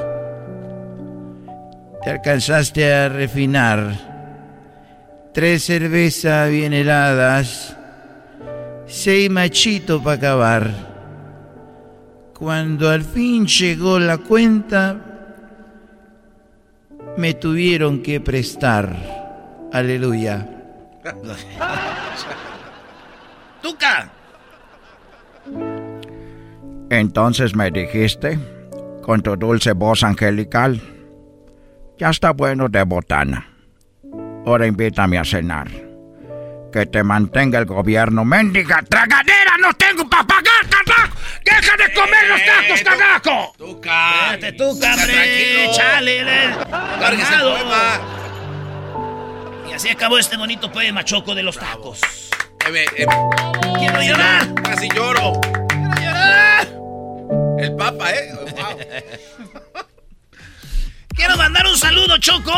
te alcanzaste a refinar. Tres cervezas bien heladas, seis machitos para acabar. Cuando al fin llegó la cuenta, me tuvieron que prestar. Aleluya. ¡Tuca! Entonces me dijiste, con tu dulce voz angelical, ya está bueno de botana. Ahora invítame a cenar. Que te mantenga el gobierno. ¡Mendiga tragadera! ¡No tengo para pagar, carajo! ¡Deja de comer los tacos, carajo! ¡Tuca! ¡Espérate, Tuca, hombre! ¡Chale! Lárguese. Y así acabó este bonito poema choco de los tacos. ¡Quiero llorar! Casi lloro. ¡Quiero llorar! El Papa, ¿eh? Quiero mandar un saludo, Choco,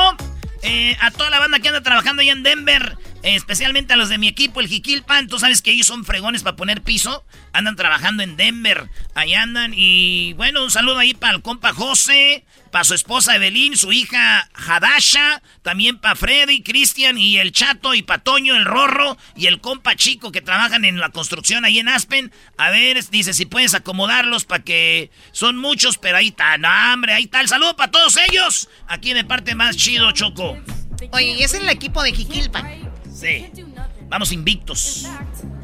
eh, a toda la banda que anda trabajando allá en Denver. Especialmente a los de mi equipo, el Jiquilpan. Tú sabes que ellos son fregones para poner piso. Andan trabajando en Denver. Ahí andan. Y bueno, un saludo ahí para el compa José, para su esposa Evelyn, su hija Hadasha. También para Freddy, Cristian y el Chato. Y para Toño, el Rorro. Y el compa Chico que trabajan en la construcción ahí en Aspen. A ver, dice si puedes acomodarlos para que son muchos, pero ahí está. No, hombre, ahí. El saludo para todos ellos. Aquí de parte más chido, Choco. Oye, y es el equipo de Jiquilpan. Sí. Vamos invictos.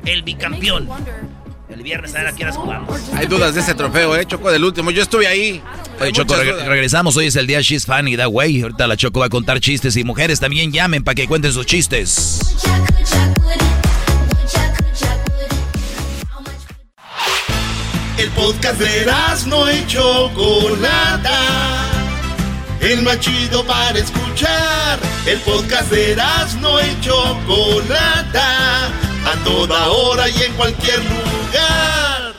El bicampeón. El viernes a ver a qué horas jugamos. Hay dudas de ese trofeo, ¿eh? Choco del último. Yo estuve ahí. Oye, Choco, muchas reg- dudas. regresamos. Hoy es el día She's Funny, da güey. Ahorita la Choco va a contar chistes y mujeres también llamen para que cuenten sus chistes. El podcast de no y Chocolata. El más chido para escuchar. El podcast de no y Chocolata. A toda hora y en cualquier lugar.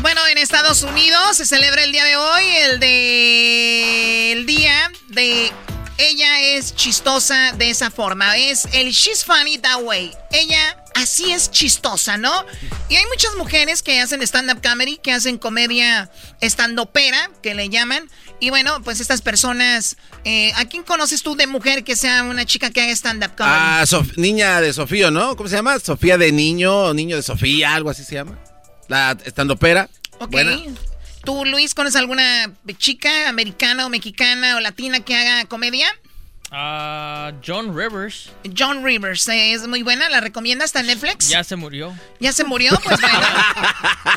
Bueno, en Estados Unidos se celebra el día de hoy, el de el día de ella es chistosa de esa forma, es el she's funny that way. Ella así es chistosa, ¿no? Y hay muchas mujeres que hacen stand-up comedy, que hacen comedia estandopera, que le llaman. Y bueno, pues estas personas, eh, ¿a quién conoces tú de mujer que sea una chica que haga stand-up comedy? Ah, Sof- niña de Sofía, ¿no? ¿Cómo se llama? Sofía de niño, o niño de Sofía, algo así se llama. La estandopera. Ok. Buena. ¿Tú, Luis, conoces alguna chica americana o mexicana o latina que haga comedia? Ah, John Rivers. John Rivers, eh, es muy buena, ¿la recomiendas? ¿Está en Netflix? Ya se murió. ¿Ya se murió? Pues bueno.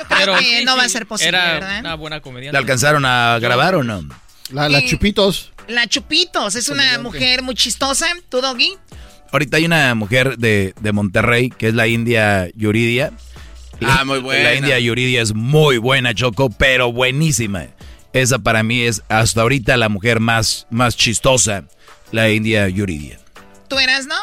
Yo creo que no va a ser posible, Era ¿verdad? una buena comediante. ¿La alcanzaron a grabar o no? La, la Sí. Chupitos. La Chupitos, es una mujer muy chistosa. ¿Tú, Doggy? Ahorita hay una mujer de, de Monterrey que es la India Yuridia. Ah, muy buena. La India Yuridia es muy buena, Choco, pero buenísima. Esa para mí es hasta ahorita la mujer más, más chistosa, la India Yuridia. ¿Tú eras, no?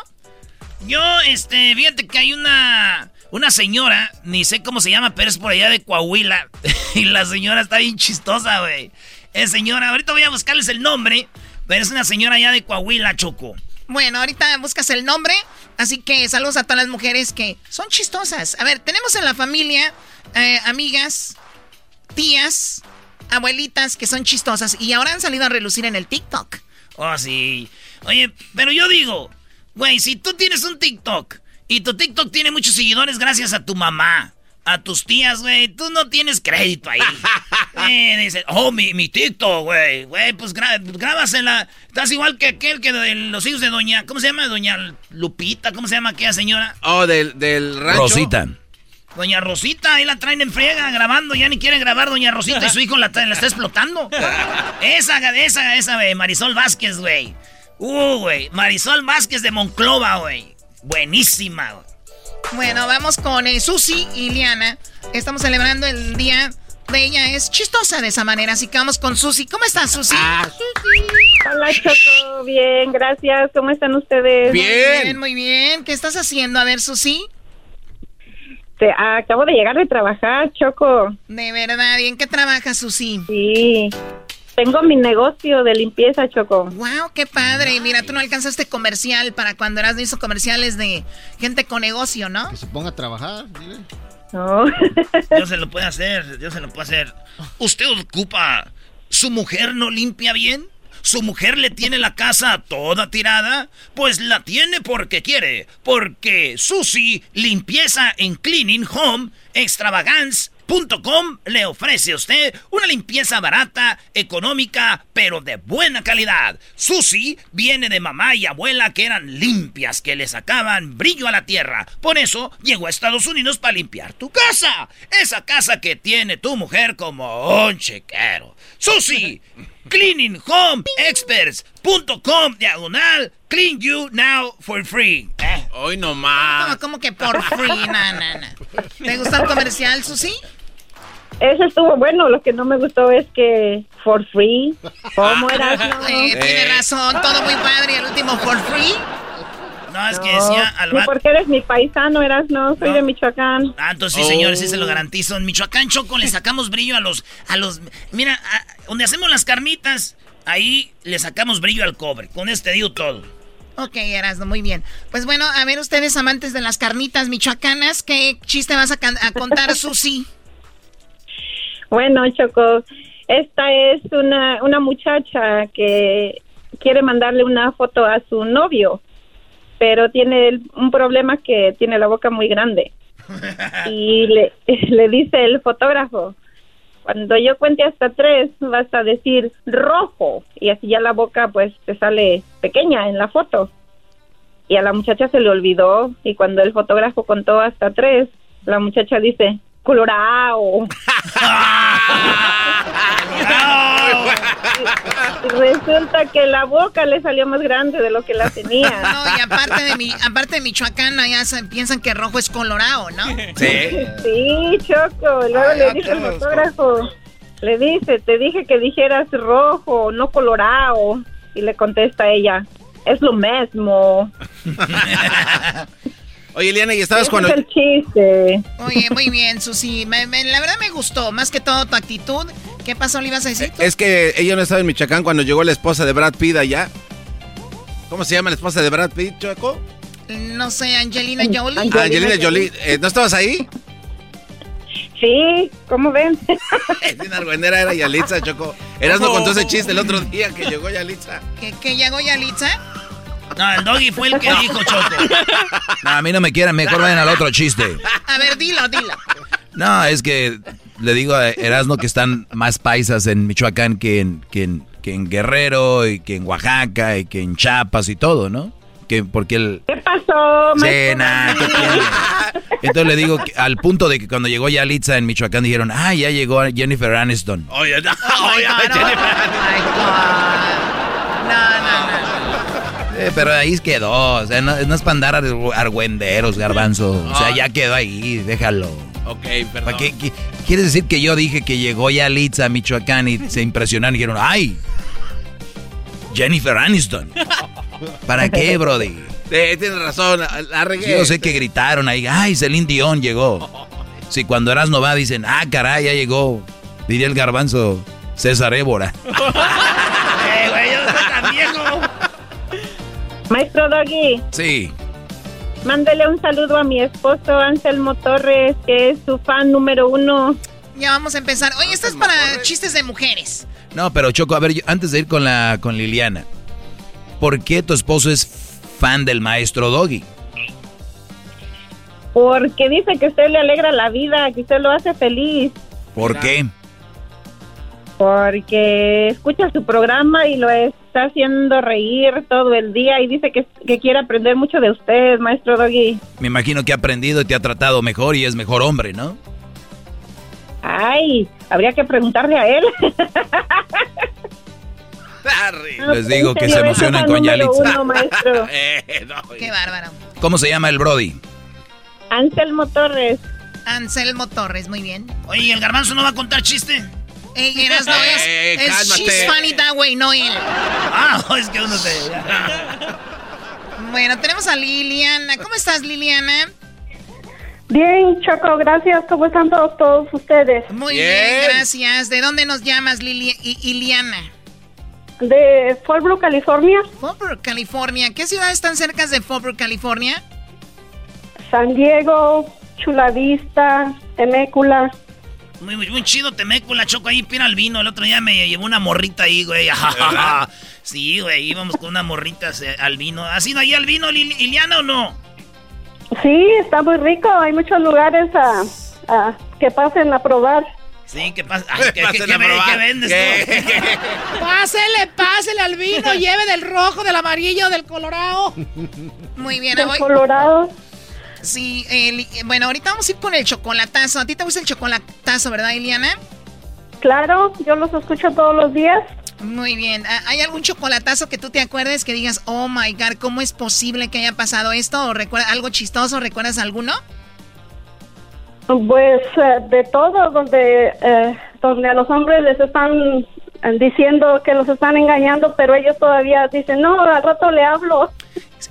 Yo, este, fíjate que hay una, una señora, ni sé cómo se llama, pero es por allá de Coahuila. y la señora está bien chistosa, güey. Es señora, ahorita voy a buscarles el nombre, pero es una señora allá de Coahuila, Choco. Bueno, ahorita buscas el nombre, así que saludos a todas las mujeres que son chistosas. A ver, tenemos en la familia eh, amigas, tías, abuelitas que son chistosas y ahora han salido a relucir en el TikTok. Oh, sí. Oye, pero yo digo, güey, si tú tienes un TikTok y tu TikTok tiene muchos seguidores gracias a tu mamá, a tus tías, güey, tú no tienes crédito ahí. eh, dice, oh, mi, mi TikTok, güey, güey, pues gra grábasela. Estás igual que aquel que de los hijos de doña, ¿cómo se llama? Doña Lupita, ¿cómo se llama aquella señora? Oh, del, del rancho. Rosita. Doña Rosita, ahí la traen en friega grabando, ya ni quiere grabar Doña Rosita y su hijo la, la está explotando. Esa, esa, esa, güey, Marisol Vázquez, güey. Uh, güey, Marisol Vázquez de Monclova, güey. Buenísima, güey. Bueno, vamos con eh, Susi y Liana. Estamos celebrando el día de ella. Es chistosa de esa manera, así que vamos con Susi. ¿Cómo estás, Susi? Hola, Choco. Bien, gracias. ¿Cómo están ustedes? Muy bien, muy bien. ¿Qué estás haciendo? A ver, Susi. Te- acabo de llegar de trabajar, Choco. De verdad, ¿y en qué trabajas, Susi? Sí. Tengo mi negocio de limpieza, Choco. Wow, qué padre. Mira, tú no alcanzaste comercial para cuando eras hizo comerciales de gente con negocio, ¿no? Que se ponga a trabajar, dile. No. Yo se lo puedo hacer, yo se lo puedo hacer. ¿Usted ocupa? ¿Su mujer no limpia bien? ¿Su mujer le tiene la casa toda tirada? Pues la tiene porque quiere. Porque Susi Limpieza en Cleaning Home Extravagance.com le ofrece a usted una limpieza barata, económica, pero de buena calidad. Susi viene de mamá y abuela que eran limpias, que le sacaban brillo a la tierra. Por eso llegó a Estados Unidos para limpiar tu casa. Esa casa que tiene tu mujer como un chequero. Susi, cleaninghomeexperts.com diagonal clean you now for free. Eh. Hoy nomás. ¿Cómo, cómo que por free? Na, na, na. ¿Te gustó el comercial, Susi? Eso estuvo bueno. Lo que no me gustó es que for free. ¿Cómo eras? No? Eh, tiene razón, todo muy padre. El último for free. No, es que decía al vato- porque eres mi paisano, eras no. Soy de Michoacán. Ah, entonces sí, señores, sí se lo garantizo. En Michoacán, Choco, le sacamos brillo a los... a los Mira, a- donde hacemos las carnitas, ahí le sacamos brillo al cobre. Con este digo todo. Ok, Erasmo, muy bien. Pues bueno, a ver, ustedes amantes de las carnitas michoacanas, ¿qué chiste vas a, a contar, Susi? Bueno, Choco, esta es una, una muchacha que quiere mandarle una foto a su novio, pero tiene el- un problema que tiene la boca muy grande. Y le, le dice el fotógrafo, cuando yo cuente hasta tres vas a decir rojo y así ya la boca pues te sale pequeña en la foto. Y a la muchacha se le olvidó y cuando el fotógrafo contó hasta tres, la muchacha dice, colorado. Resulta que la boca le salió más grande de lo que la tenía. No, y aparte de, mi, aparte de Michoacán, ya se- piensan que rojo es colorado, ¿no? Sí, Choco. Luego Ay, le ya dice el fotógrafo, le dice, te dije que dijeras rojo, no colorado. Y le contesta ella, es lo mismo. Oye, Eliana, ¿y estabas Ese cuando...? es el chiste. Oye, muy bien, Susi. Me- me- la verdad me gustó, más que todo tu actitud. ¿Qué pasó, le ibas a decir? tú? Es que ella no estaba en Michoacán cuando llegó la esposa de Brad Pitt allá. ¿Cómo se llama la esposa de Brad Pitt, Choco? No sé, Angelina Jolie. Ah, Angelina Jolie. Eh, ¿No estabas ahí? Sí, ¿cómo ven? Bien argüendera era Yalitza, Choco. Eras no Oh. contó ese chiste el otro día que llegó Yalitza. ¿Que, que llegó Yalitza? No, el doggy fue el que dijo, Choco. No, a mí no me quieran, mejor vayan al otro chiste. A ver, dilo, dilo. No, es que le digo a Erasmo que están más paisas en Michoacán que en, que en, que en Guerrero y que en Oaxaca y que en Chiapas y todo, ¿no? Que porque el ¿Qué pasó, tiene? Entonces le digo que al punto de que cuando llegó Yalitza en Michoacán dijeron, ah, ya llegó Jennifer Aniston. Oye, no, Oh, oye, Eh, pero ahí quedó, o sea, no, no es para andar ar- argüenderos, garbanzo. O sea, ya quedó ahí, déjalo. Ok, ¿Para perdón. qué, qué- ¿Quieres decir que yo dije que llegó Yalitza a Michoacán y se impresionaron y dijeron, ay, Jennifer Aniston? ¿Para qué, Brody? Eh, tienes razón, la- regué. Yo sé que gritaron ahí, ay, Celine Dion llegó. Si cuando eras va dicen, ah, caray, ya llegó. Diría el garbanzo, César Évora. Eh, güey, yo no soy tan viejo. Maestro Doggy, Sí. mándele un saludo a mi esposo Anselmo Torres, que es su fan número uno. Ya vamos a empezar. Oye, esto es para chistes de mujeres. No, pero Choco, a ver, yo- antes de ir con la con Liliana, ¿por qué tu esposo es fan del maestro Doggy? Porque dice que usted le alegra la vida, que usted lo hace feliz. ¿Por qué? Porque escucha su programa y lo está haciendo reír todo el día y dice que, que quiere aprender mucho de usted, maestro Doggy. Me imagino que ha aprendido y te ha tratado mejor y es mejor hombre, ¿no? Ay, habría que preguntarle a él. Les digo que se emocionan con Yalitza. uno, maestro. Eh, Qué bárbaro. ¿Cómo se llama el Brody? Anselmo Torres. Anselmo Torres, muy bien. Oye, ¿y el garbanzo no va a contar chiste? Ey, eras, no es. Eh, es cálmate. she's funny that way, no él. Ah, es que uno se... Bueno, tenemos a Liliana. ¿Cómo estás, Liliana? Bien, Choco, gracias. ¿Cómo están todos, todos ustedes? Muy bien, gracias. ¿De dónde nos llamas, Lili I- Iliana? De Fallbrook, California. Fallbrook, California. ¿Qué ciudades están cerca de Fallbrook, California? San Diego, Chula Vista, Temécula. Muy, muy, muy chido Temécula, Choco, ahí pira al vino. El otro día me llevó una morrita ahí, güey. sí, güey, íbamos con una morrita eh, al vino. ¿Has ido ahí al vino, Lili- Liliana, o no? Sí, está muy rico. Hay muchos lugares a, a que pasen a probar. Sí, ¿qué pasa? Ay, ¿qué, qué- Pasen qué a ve- probar. qué vendes ¿Qué? tú? Pásele, pásele al vino, lleve del rojo, del amarillo, del colorado. Muy bien, Del hoy- Colorado. Sí, bueno, ahorita vamos a ir con el chocolatazo. ¿A ti te gusta el chocolatazo, verdad, Iliana? Claro, yo los escucho todos los días. Muy bien. ¿Hay algún chocolatazo que tú te acuerdes que digas, oh my god, ¿cómo es posible que haya pasado esto? ¿O recuerda algo chistoso? ¿Recuerdas alguno? Pues eh, de todo, donde, eh, donde a los hombres les están diciendo que los están engañando, pero ellos todavía dicen, no, al rato le hablo.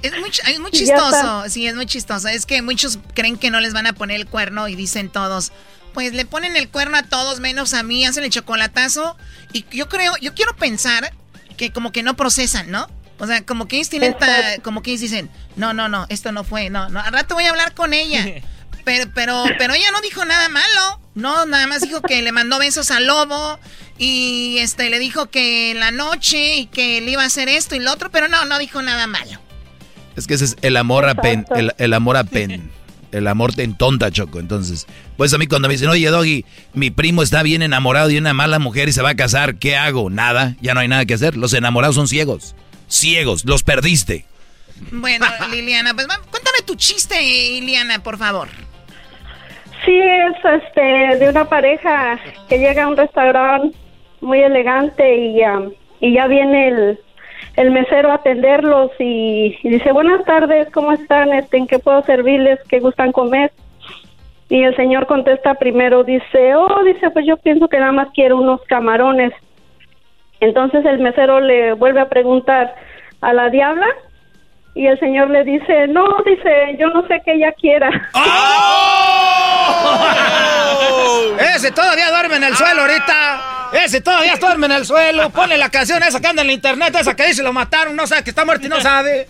Es muy, es chistoso. Sí, es muy chistoso. Es que muchos creen que no les van a poner el cuerno y dicen todos, pues le ponen el cuerno a todos menos a mí, hacen el chocolatazo. Y yo creo, yo quiero pensar que como que no procesan, ¿no? O sea, como que ellos tienen, ta- como que ellos dicen, no, no, no, esto no fue, no, no, al rato voy a hablar con ella. Pero, pero, pero ella no dijo nada malo. No, nada más dijo que le mandó besos al lobo y este le dijo que en la noche y que le iba a hacer esto y lo otro, pero no, no dijo nada malo. Es que ese es el amor a pen, el, el amor a pen. El amor te entonta, Choco. Entonces, pues a mí cuando me dicen, oye, Doggy, mi primo está bien enamorado de una mala mujer y se va a casar, ¿qué hago? Nada, ya no hay nada que hacer. Los enamorados son ciegos. Ciegos, los perdiste. Bueno, Liliana, pues cuéntame tu chiste, Liliana, por favor. Sí, es este de una pareja que llega a un restaurante muy elegante y, um, y ya viene el, el mesero a atenderlos y, dice, buenas tardes, ¿cómo están? Este, ¿En qué puedo servirles? ¿Qué gustan comer? Y el señor contesta primero, dice, oh, dice, pues yo pienso que nada más quiero unos camarones. Entonces el mesero le vuelve a preguntar, ¿a la diabla? Y el señor le dice, no, dice, yo no sé qué ella quiera. Ese todavía duerme en el suelo ahorita. Ese todavía duerme en el suelo. Ponle la canción esa que anda en la internet, esa que dice lo mataron, no sabe que está muerto y no sabe.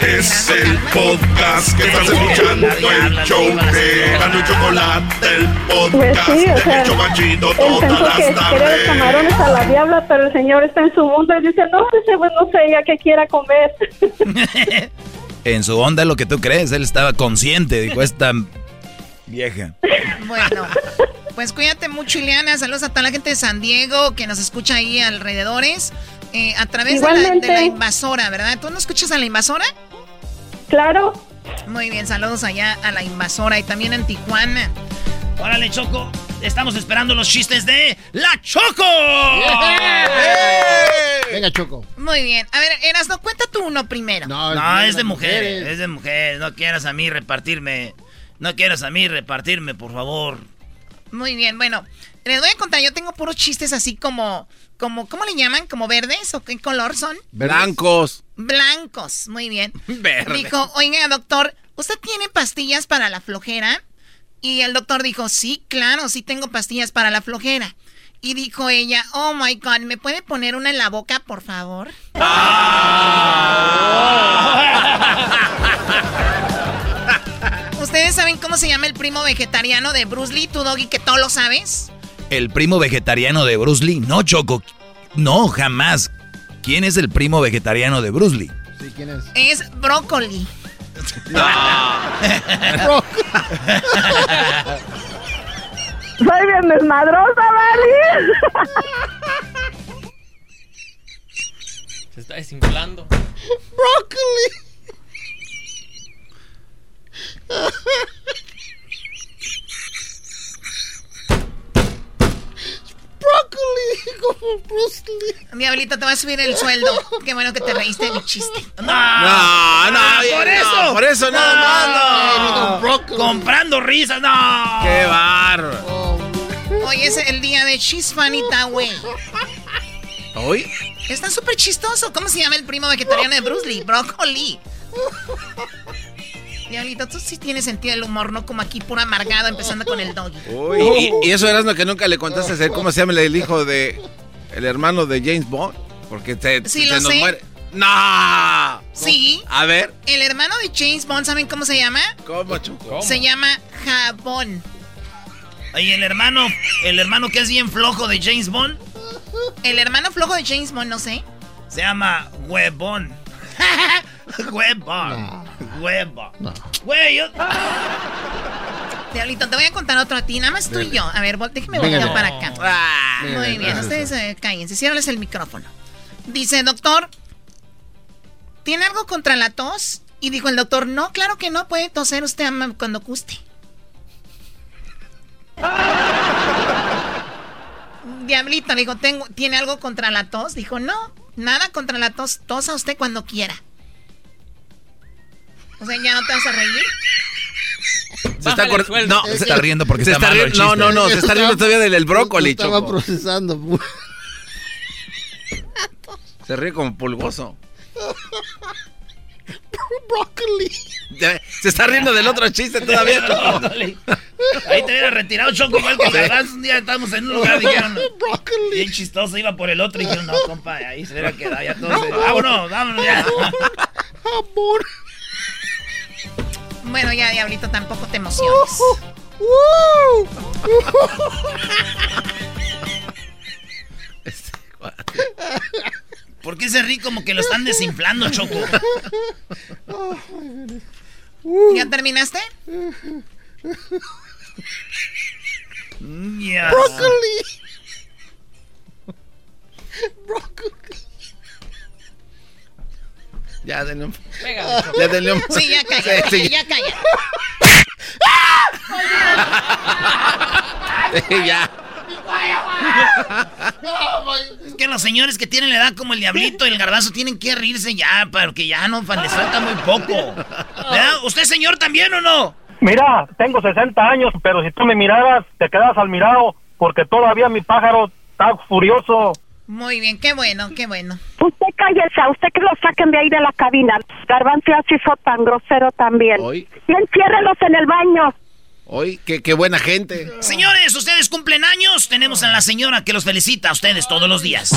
Es el podcast que estás escuchando, el show de Gano y Chocolate, el Pues podcast sí, o sea, de él todas que las tardes. camarones a la diabla, pero el señor está en su mundo y dice, no, dice, pues no sé ella qué quiera comer. En su onda lo que tú crees, él estaba consciente, dijo, esta vieja. Bueno, Pues cuídate mucho, Ileana. Saludos a toda la gente de San Diego que nos escucha ahí alrededores. Eh, a través de la, de la invasora, ¿verdad? ¿Tú no escuchas a la invasora? Claro. Muy bien, saludos allá a la invasora y también en Tijuana. Órale, Choco. Estamos esperando los chistes de La Choco. Venga, Choco. Muy bien. A ver, Erasno, cuenta tú uno primero. No, es de mujeres, es de mujeres. No quieras a mí repartirme. No quieras a mí repartirme, por favor. Muy bien, bueno, les voy a contar, yo tengo puros chistes así como, como, ¿cómo le llaman? ¿Como verdes o qué color son? Blancos. Blancos, muy bien. Verde. Dijo, oiga, doctor, ¿usted tiene pastillas para la flojera? Y el doctor dijo, sí, claro, sí tengo pastillas para la flojera. Y dijo ella, oh my God, ¿me puede poner una en la boca, por favor? ¿Ustedes saben cómo se llama el primo vegetariano de Bruce Lee, tú, Doggy, que todo lo sabes? ¿El primo vegetariano de Bruce Lee? No, Choco. No, jamás. ¿Quién es el primo vegetariano de Bruce Lee? Sí, ¿quién es? Es brócoli. Soy bien desmadrosa, Vali. Se está desinflando. Brócoli. Brócoli, como Bruce Lee. Diablito, te va a subir el sueldo. Qué bueno que te reíste de mi chiste. No, no, por no, eso. por eso no, no, no. Comprando risas, no. Qué barro. Hoy es el día de She's Funny Way. ¿Hoy? Está súper chistoso. ¿Cómo se llama el primo vegetariano de Bruce Lee? Brócoli. Diablito, tú sí tienes sentido del humor, no como aquí puro amargado empezando con el doggy. Uy, y, y eso eras lo que nunca le contaste a hacer cómo se llama el hijo de el hermano de James Bond, porque te, Sí, se lo nos sé. muere. No. Sí. A ver, El hermano de James Bond, ¿saben cómo se llama? ¿cómo Choco? Se llama Jabón. Oye, el hermano, el hermano que es bien flojo de James Bond, El hermano flojo de James Bond, no sé. se llama Huevón. Huevón. Huevón. Güey, yo... Diablito, te voy a contar otro a ti, nada más tú y yo. A ver, déjeme voltear no. para acá. Ah. Muy bien, ustedes eh, cállense, ciérrales el micrófono. Dice, doctor, ¿tiene algo contra la tos? Y dijo el doctor, no, claro que no, puede toser usted ama- cuando guste. Diablito, le dijo, ¿Tengo, ¿tiene algo contra la tos? Dijo, no, nada contra la tos, tosa usted cuando quiera. O sea, ¿ya no te vas a reír? Se está, no, Se está riendo porque se está malo el riendo- No, no, no, se está riendo todavía del, brócoli, estaba Choco. procesando. Se ríe como pulgoso. Brócoli. Se está riendo del otro chiste todavía. Ahí te hubiera retirado Choco igual que. Un día estábamos en un lugar dijeron... Bien chistoso, iba por el otro y dijeron, no, compa, ahí se hubiera quedado ya todo. Vámonos, vámonos ya. Amor. Bueno, ya, Diablito, tampoco te emociones. ¿Por qué se ríe como que lo están desinflando, Choco? ¿Ya terminaste? Ya. Brócoli. Brócoli. Ya, denle un... Choco. Ya, denle un... Sí, ya calla, Sí, sí. ya calla. Sí, ya. Es que los señores que tienen la edad como el diablito y el garbanzo tienen que reírse ya, porque ya no les falta muy poco. ¿Verdad? ¿Usted señor también o no? Mira, tengo 60 años, pero si tú me miraras, te quedas al mirado, porque todavía mi pájaro está furioso. Muy bien, qué bueno, qué bueno. Usted cállese, a usted que lo saquen de ahí de la cabina. Garbanzo ya se hizo tan grosero también. Hoy, Y enciérrelos en el baño. hoy, qué, qué buena gente. Señores, ustedes cumplen años. Tenemos a la señora que los felicita a ustedes todos los días.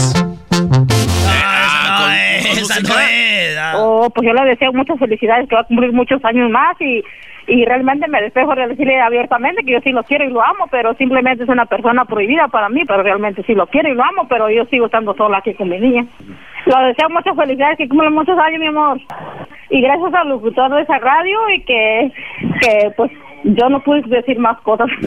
Ah, No, esa con no es. ah. Oh, pues yo le deseo muchas felicidades, que va a cumplir muchos años más y, y realmente me despejo de decirle abiertamente que yo sí lo quiero y lo amo, pero simplemente es una persona prohibida para mí, pero realmente sí lo quiero y lo amo, pero yo sigo estando sola aquí con mi niña. Le deseo muchas felicidades, que cumplan muchos años, mi amor. y gracias al locutor de esa radio y que, que pues yo no pude decir más cosas.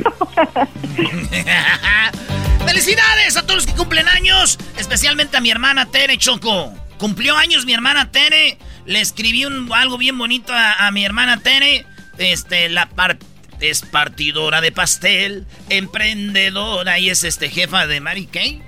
¡Felicidades a todos los que cumplen años! Especialmente a mi hermana Tere Choco. Cumplió años mi hermana Tere. Le escribí un, algo bien bonito a, mi hermana Tere. Este, la es partidora de pastel, emprendedora y es este jefa de Mary Kay.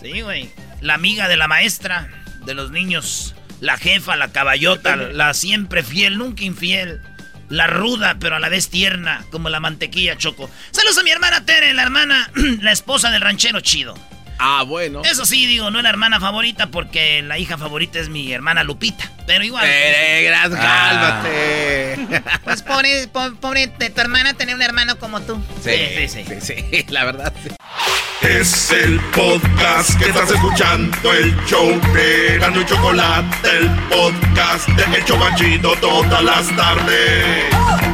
Sí, güey. La amiga de la maestra de los niños. La jefa, la caballota, la siempre fiel, nunca infiel. La ruda, pero a la vez tierna, como la mantequilla choco. Saludos a mi hermana Tere, la hermana, la esposa del ranchero chido. Ah, bueno. Eso sí, digo, no es la hermana favorita porque la hija favorita es mi hermana Lupita. Pero igual. Eh, ah. cálmate. Pues pobre, pobre de tu hermana tener un hermano como tú. Sí, sí, sí. sí, la verdad. Es el podcast que estás escuchando, el show de Gano y Chocolate, el podcast de El Chobachito todas las tardes.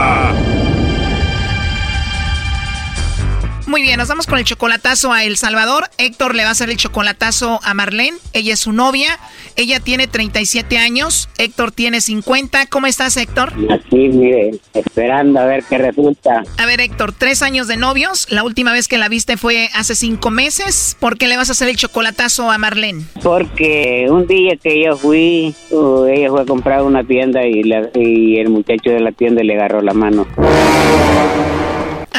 Muy bien, nos vamos con el chocolatazo a El Salvador. Héctor le va a hacer el chocolatazo a Marlene. Ella es su novia. Ella tiene 37 años. Héctor tiene 50. ¿Cómo estás, Héctor? Aquí, mire, esperando a ver qué resulta. A ver, Héctor, tres años de novios. La última vez que la viste fue hace cinco meses. ¿Por qué le vas a hacer el chocolatazo a Marlene? Porque un día que yo fui, uh, ella fue a comprar una tienda y, y el muchacho de la tienda le agarró la mano.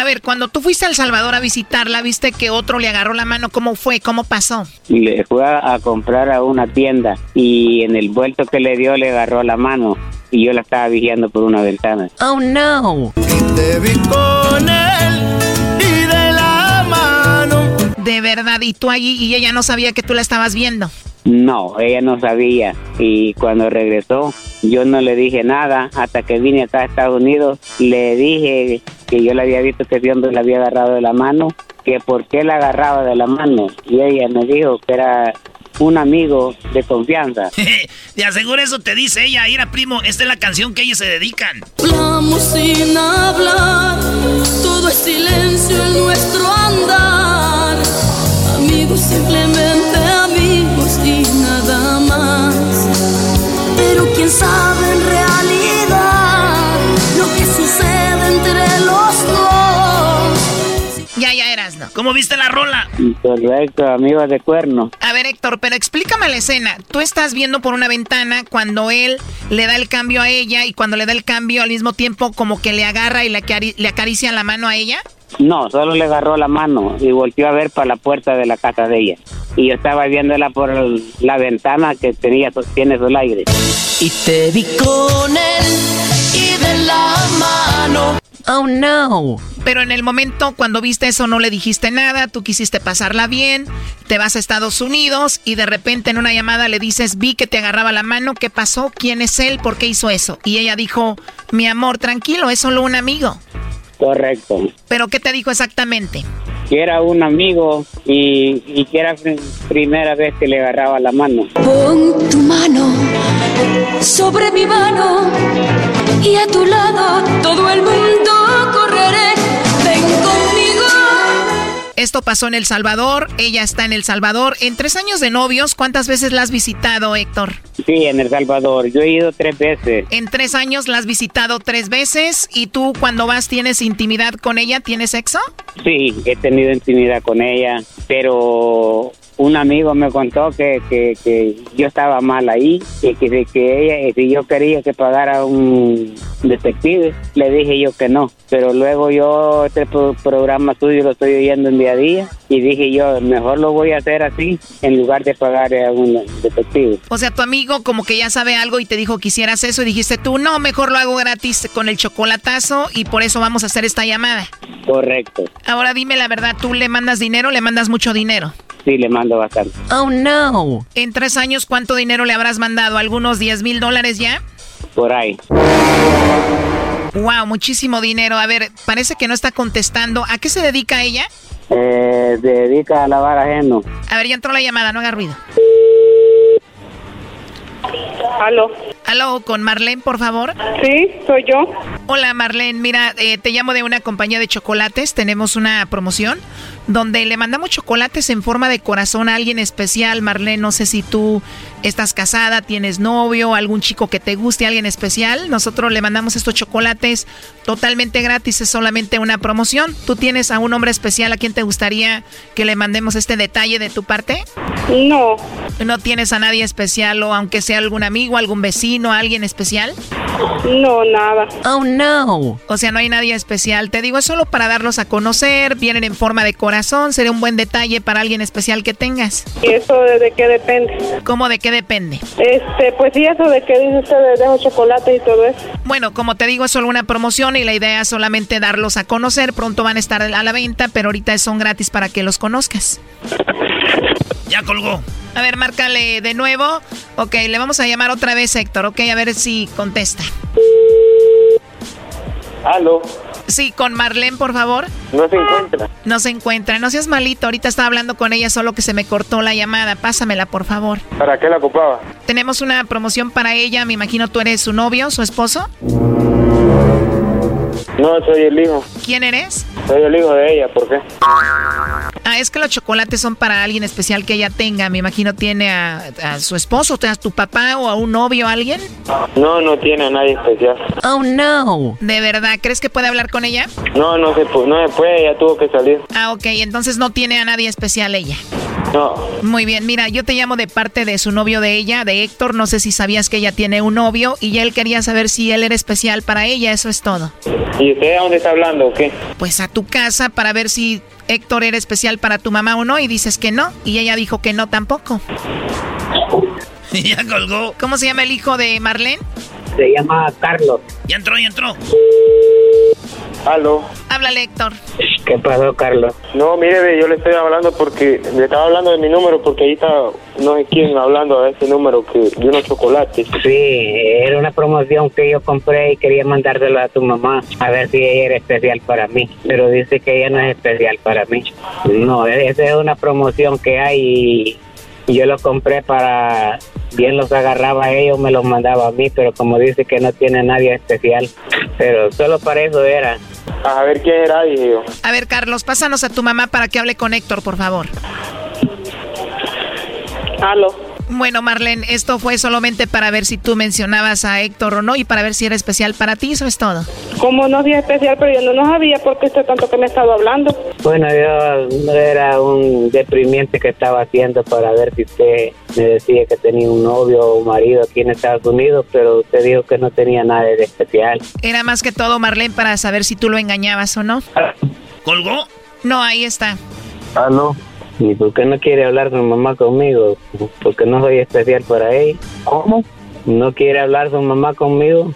A ver, cuando tú fuiste a El Salvador a visitarla, viste que otro le agarró la mano. ¿Cómo fue? ¿Cómo pasó? Le fue a, comprar a una tienda y en el vuelto que le dio le agarró la mano y yo la estaba vigiando por una ventana. Oh no. te vi con él y de la mano. De verdad, y tú allí y ella no sabía que tú la estabas viendo. No, ella no sabía y cuando regresó yo no le dije nada hasta que vine acá a Estados Unidos. Le dije que yo le había visto que ese hombre le había agarrado de la mano, que por qué le agarraba de la mano y ella me dijo que era un amigo de confianza. Te aseguro eso te dice ella, Ira primo, esta es la canción que ellos se dedican. Hablamos sin hablar, todo es silencio en nuestro andar. Amigos simplemente quién sabe en realidad lo que sucede entre los dos. Ya, ya eras, ¿no? ¿Cómo viste la rola? Correcto, amigo de cuerno. A ver, Héctor, pero explícame la escena. Tú estás viendo por una ventana cuando él le da el cambio a ella y cuando le da el cambio al mismo tiempo como que le agarra y le, le acaricia la mano a ella. No, solo le agarró la mano y volvió a ver para la puerta de la casa de ella. Y yo estaba viéndola por la ventana que tenía, tiene el aire. Y te vi con él y de la mano. Oh no. Pero en el momento cuando viste eso no le dijiste nada, tú quisiste pasarla bien, te vas a Estados Unidos y de repente en una llamada le dices, vi que te agarraba la mano, ¿qué pasó? ¿Quién es él? ¿Por qué hizo eso? Y ella dijo, mi amor, tranquilo, es solo un amigo. Correcto. ¿Pero qué te dijo exactamente? Que era un amigo y, que era primera vez que le agarraba la mano. Pon tu mano sobre mi mano y a tu lado todo el mundo correré. Esto pasó en El Salvador, ella está en El Salvador. En tres años de novios, ¿cuántas veces la has visitado, Héctor? Sí, en El Salvador. Yo he ido tres veces. En tres años la has visitado tres veces. ¿Y tú cuando vas tienes intimidad con ella? ¿Tienes sexo? Sí, he tenido intimidad con ella, pero un amigo me contó que, que, yo estaba mal ahí y que, que ella, si yo quería que pagara un detective, le dije yo que no. Pero luego yo este programa tuyo lo estoy oyendo en día a día y dije yo, mejor lo voy a hacer así en lugar de pagar a un detective. O sea, tu amigo como que ya sabe algo y te dijo que hicieras eso y dijiste tú, no, mejor lo hago gratis con el chocolatazo y por eso vamos a hacer esta llamada. Correcto. Ahora dime la verdad, ¿tú le mandas dinero le mandas mucho dinero? Sí, le mando bastante. Oh, no. En tres años, ¿cuánto dinero le habrás mandado? ¿Algunos 10 mil dólares ya? Por ahí. Wow, muchísimo dinero. A ver, parece que no está contestando. ¿A qué se dedica ella? Eh, se dedica a lavar ajeno. A ver, ya entró la llamada, no haga ruido. Aló. Aló, con Marlene, por favor. Sí, soy yo. Hola, Marlene. Mira, eh, te llamo de una compañía de chocolates. Tenemos una promoción donde le mandamos chocolates en forma de corazón a alguien especial. Marlene, no sé si tú estás casada, tienes novio, algún chico que te guste, alguien especial. Nosotros le mandamos estos chocolates totalmente gratis, es solamente una promoción. ¿Tú tienes a un hombre especial a quien te gustaría que le mandemos este detalle de tu parte? No. ¿No tienes a nadie especial o aunque sea algún amigo, algún vecino, alguien especial? No, nada. Oh, no. O sea, no hay nadie especial. Te digo, es solo para darlos a conocer, vienen en forma de corazón, sería un buen detalle para alguien especial que tengas. ¿Y eso de qué depende? ¿Cómo de qué depende? Este, pues sí, eso de que dice usted de dejo chocolate y todo eso. Bueno, como te digo, es solo una promoción y la idea es solamente darlos a conocer. Pronto van a estar a la venta, pero ahorita son gratis para que los conozcas. Ya colgó. A ver, márcale de nuevo. Ok, le vamos a llamar otra vez, Héctor. Ok, a ver si contesta. Aló. Sí, con Marlene, por favor. No se encuentra. No se encuentra. No seas malito. Ahorita estaba hablando con ella, solo que se me cortó la llamada. Pásamela, por favor. ¿Para qué la ocupaba? Tenemos una promoción para ella. Me imagino tú eres su novio, su esposo. No, soy el hijo. ¿Quién eres? Soy el hijo de ella, ¿por qué? Ah, es que los chocolates son para alguien especial que ella tenga. Me imagino tiene a, a su esposo, a tu papá o a un novio, alguien. No, no tiene a nadie especial. Oh, no. ¿De verdad? ¿Crees que puede hablar con ella? No, no se, pu- no se puede, ya tuvo que salir. Ah, ok. Entonces no tiene a nadie especial ella. No, Muy bien, mira, yo te llamo de parte de su novio de ella, de Héctor. No sé si sabías que ella tiene un novio y él quería saber si él era especial para ella. Eso es todo. ¿Y usted a dónde está hablando o qué? Pues a tu casa para ver si Héctor era especial para tu mamá o no y dices que no. Y ella dijo que no tampoco. ya colgó. ¿Cómo se llama el hijo de Marlene? Se llama Carlos. Ya entró, ya entró. Aló. Háblale, Héctor. ¿Qué pasó, Carlos? No, mire, yo le estoy hablando porque le estaba hablando de mi número porque ahí está no sé quién hablando de ese número que de unos chocolates. Sí, era una promoción que yo compré y quería mandárselo a tu mamá a ver si ella era especial para mí, pero dice que ella no es especial para mí. No, esa es una promoción que hay y yo lo compré para bien los agarraba a ellos, me los mandaba a mí, pero como dice que no tiene nadie especial, pero solo para eso era. A ver quién era, dije yo. A ver, Carlos, pásanos a tu mamá para que hable con Héctor, por favor. Aló. Bueno, Marlene, esto fue solamente para ver si tú mencionabas a Héctor o no y para ver si era especial para ti, eso es todo. Como no es especial, pero yo no sabía por qué usted tanto que me estaba hablando. Bueno, yo no era un deprimiente que estaba haciendo para ver si usted me decía que tenía un novio o un marido aquí en Estados Unidos, pero usted dijo que no tenía nada de especial. Era más que todo, Marlene, para saber si tú lo engañabas o no. ¿Colgó? No, ahí está. Ah, no. ¿Y por qué no quiere hablar su mamá conmigo? Porque no soy especial para ella. ¿Cómo? ¿No quiere hablar su mamá conmigo?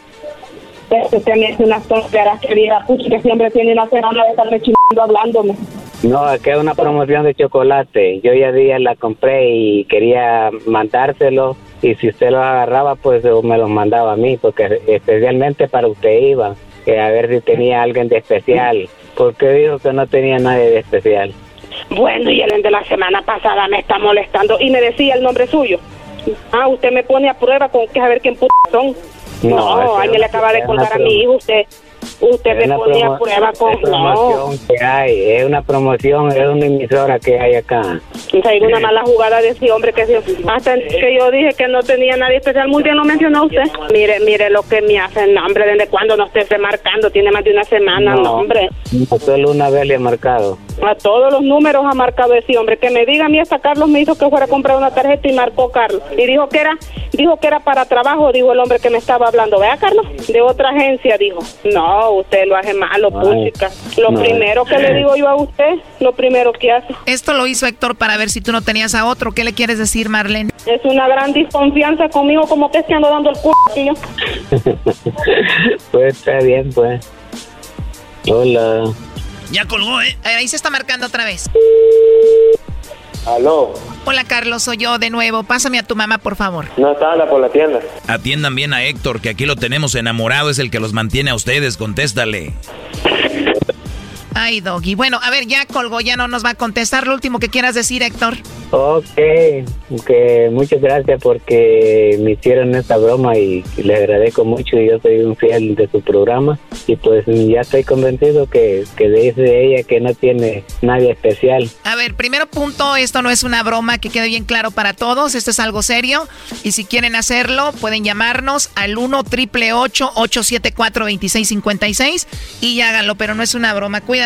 Usted me hace unas tonteras, querida, pucha, que siempre tiene una semana de estarme chingando hablándome. No, aquí es una promoción de chocolate. Yo ya día la compré y quería mandárselo. Y si usted lo agarraba, pues me los mandaba a mí, porque especialmente para usted iba. Que a ver si tenía alguien de especial. Porque dijo que no tenía nadie de especial. Bueno, y el de la semana pasada me está molestando y me decía el nombre suyo. Ah, usted me pone a prueba con que a ver quién p son. No, No, alguien le acaba de contar a mi hijo, usted, usted Es me una pone a promo- prueba con... es No, promoción que hay, es una promoción, es una emisora que hay acá. o sea, hay una mala jugada de ese hombre que se- hasta que yo dije que no tenía nadie especial, muy bien lo mencionó usted. Mire, mire lo que me hacen, no, hombre, desde cuando no esté remarcando, tiene más de una semana, no, hombre. No, solo una vez le he marcado. A todos los números ha marcado ese hombre. Que me diga a mí hasta Carlos me hizo que fuera a comprar una tarjeta y marcó Carlos. Y dijo que era, dijo que era para trabajo, dijo el hombre que me estaba hablando. Vea, Carlos, de otra agencia, dijo. No, usted lo hace malo, Ay, puchica. Lo no. primero que le digo yo a usted, lo primero que hace. Esto lo hizo Héctor para ver si tú no tenías a otro. ¿Qué le quieres decir, Marlene? Es una gran desconfianza conmigo, como que que ando dando el culo pues está bien, pues. Hola. Ya colgó, ¿eh? Ahí se está marcando otra vez. Aló. Hola Carlos, soy yo de nuevo. Pásame a tu mamá, por favor. No está anda por la tienda. Atiendan bien a Héctor, que aquí lo tenemos enamorado, es el que los mantiene a ustedes, contéstale. Ay, Doggy. Bueno, a ver, ya colgó, ya no nos va a contestar. Lo último que quieras decir, Héctor. Ok, que muchas gracias porque me hicieron esta broma y le agradezco mucho y yo soy un fiel de su programa y pues ya estoy convencido que, que dice ella que no tiene nadie especial. A ver, primero punto, esto no es una broma, que quede bien claro para todos, esto es algo serio y si quieren hacerlo pueden llamarnos al 1 triple 874 2656 y háganlo, pero no es una broma. Cuídate,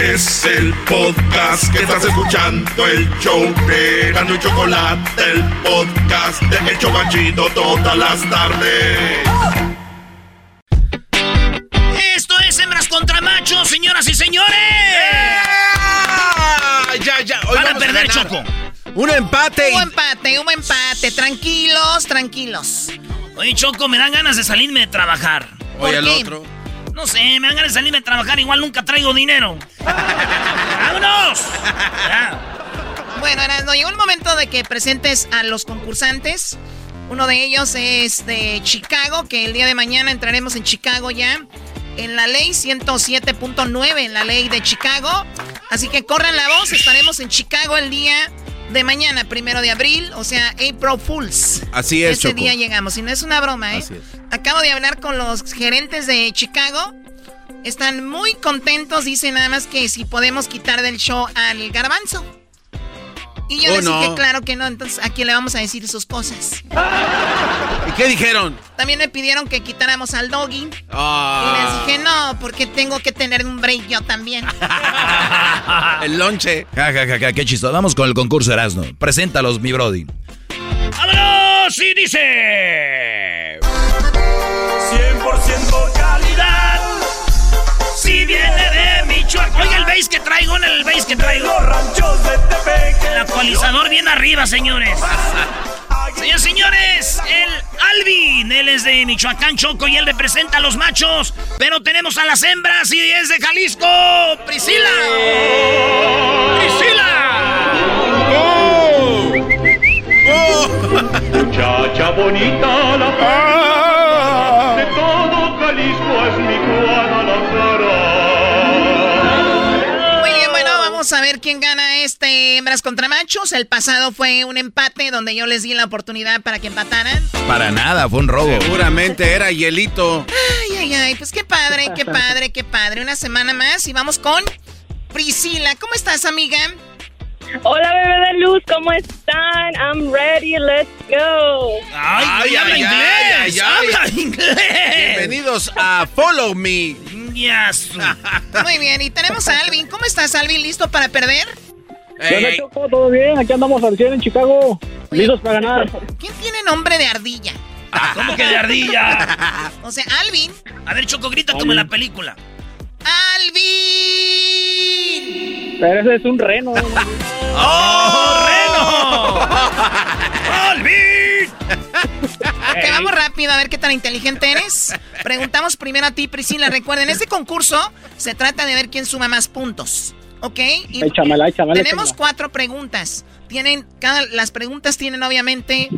Es el podcast que estás escuchando, el show de Gano y Chocolate, el podcast de El Chobachito todas las tardes. Esto es Hembras contra Machos, señoras y señores. Ya, ya. Hoy Van a perder, ganar. Choco. Un empate. Un empate, un empate. Tranquilos, tranquilos. Oye, Choco, me dan ganas de salirme de trabajar. Oye, ¿Por al qué? otro. No sé, me ganas de salirme de trabajar, igual nunca traigo dinero. ¡Vámonos! Bueno, Erasmo, llegó el momento de que presentes a los concursantes. Uno de ellos es de Chicago, que el día de mañana entraremos en Chicago ya. En la ley 107.9, en la ley de Chicago. Así que corran la voz, estaremos en Chicago el día de mañana, primero de abril, o sea, April Fools. Así es, Ese Choco. día llegamos, y no es una broma, ¿eh? Así es. Acabo de hablar con los gerentes de Chicago. Están muy contentos, dicen nada más que si podemos quitar del show al garbanzo. Y yo Oh, les no. dije, claro que no, entonces a quién le vamos a decir sus cosas. ¿Y qué dijeron? También me pidieron que quitáramos al doggy. Y les Ah, dije, no, porque tengo que tener un break yo también. el lonche. Ja, ja, ja, ja, qué chistoso. Vamos con el concurso Erasmo. Preséntalos, mi brody. ¡Vámonos! Y dice... 100% calidad. Si viene de Michoacán. Oiga el bass que traigo, el bass que traigo. ranchos de El actualizador bien arriba, señores. Señores, señores, el Alvin, él es de Michoacán, Choco, y él representa a los machos. Pero tenemos a las hembras y es de Jalisco, Priscila. Muchacha bonita la a ver quién gana este hembras contra machos. El pasado fue un empate donde yo les di la oportunidad para que empataran. Para nada, fue un robo. Seguramente era hielito. Ay, ay, ay, pues qué padre, qué padre, qué padre. Una semana más y vamos con Priscila. ¿Cómo estás, amiga? Hola, bebé de luz, ¿cómo están? I'm ready, let's go. ¡Ay, habla inglés! ¡Habla inglés! Bienvenidos a Follow Me. Yes. Muy bien, y tenemos a Alvin. ¿Cómo estás, Alvin? ¿Listo para perder? ¿Qué onda, Choco? ¿Todo bien? Aquí andamos al 100 en Chicago. Listos para ganar. ¿Quién tiene nombre de ardilla? ¿Cómo que de ardilla? O sea, Alvin. A ver, Choco, grita como en la película. ¡Alvin! Pero ese es un reno. ¡Oh, reno! ¡Alvin! Ok, vamos rápido a ver qué tan inteligente eres. Preguntamos primero a ti, Priscila. Recuerden, este concurso se trata de ver quién suma más puntos. ¿Ok? Y Échamela, échamela, tenemos échamela. cuatro preguntas. Tienen, cada, las preguntas tienen obviamente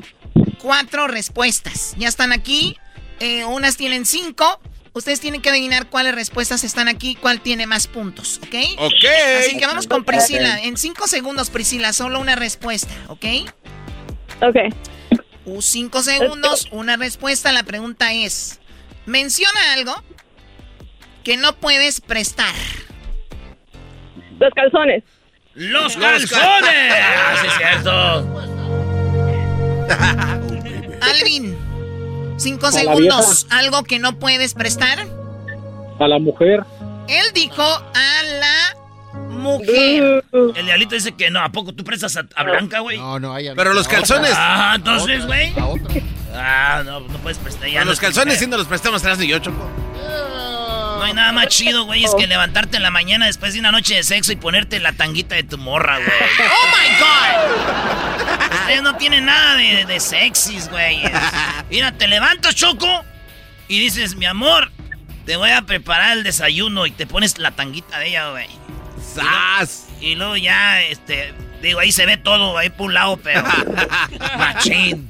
cuatro respuestas. Ya están aquí. eh, unas tienen cinco. Ustedes tienen que adivinar cuáles respuestas están aquí, cuál tiene más puntos, ¿ok? Ok. Así que vamos con Priscila. En cinco segundos, Priscila, solo una respuesta, ¿ok? Ok. Uh, cinco segundos, una respuesta. La pregunta es: menciona algo que no puedes prestar. Los calzones. ¡Los calzones! ¡Ah, sí, es cierto! Alvin, cinco segundos. Algo que no puedes prestar. A la mujer. Él dijo a la mujer. El diablito dice que no. ¿A poco tú prestas a, a Blanca, güey? No, no, hay Pero los calzones. Ah, entonces, güey. Ah, no, no puedes prestar ya. Pero no los es calzones sí nos los prestamos atrás y yo, Choco. No hay nada más chido, güey, es que levantarte en la mañana después de una noche de sexo y ponerte la tanguita de tu morra, güey. ¡Oh, my God! Ustedes no tienen nada de, de sexys, güey. Mira, te levantas, Choco, y dices, mi amor, te voy a preparar el desayuno y te pones la tanguita de ella, güey. ¡Sas! Y luego ya, este, digo, ahí se ve todo, ahí por un lado, pero... Machín.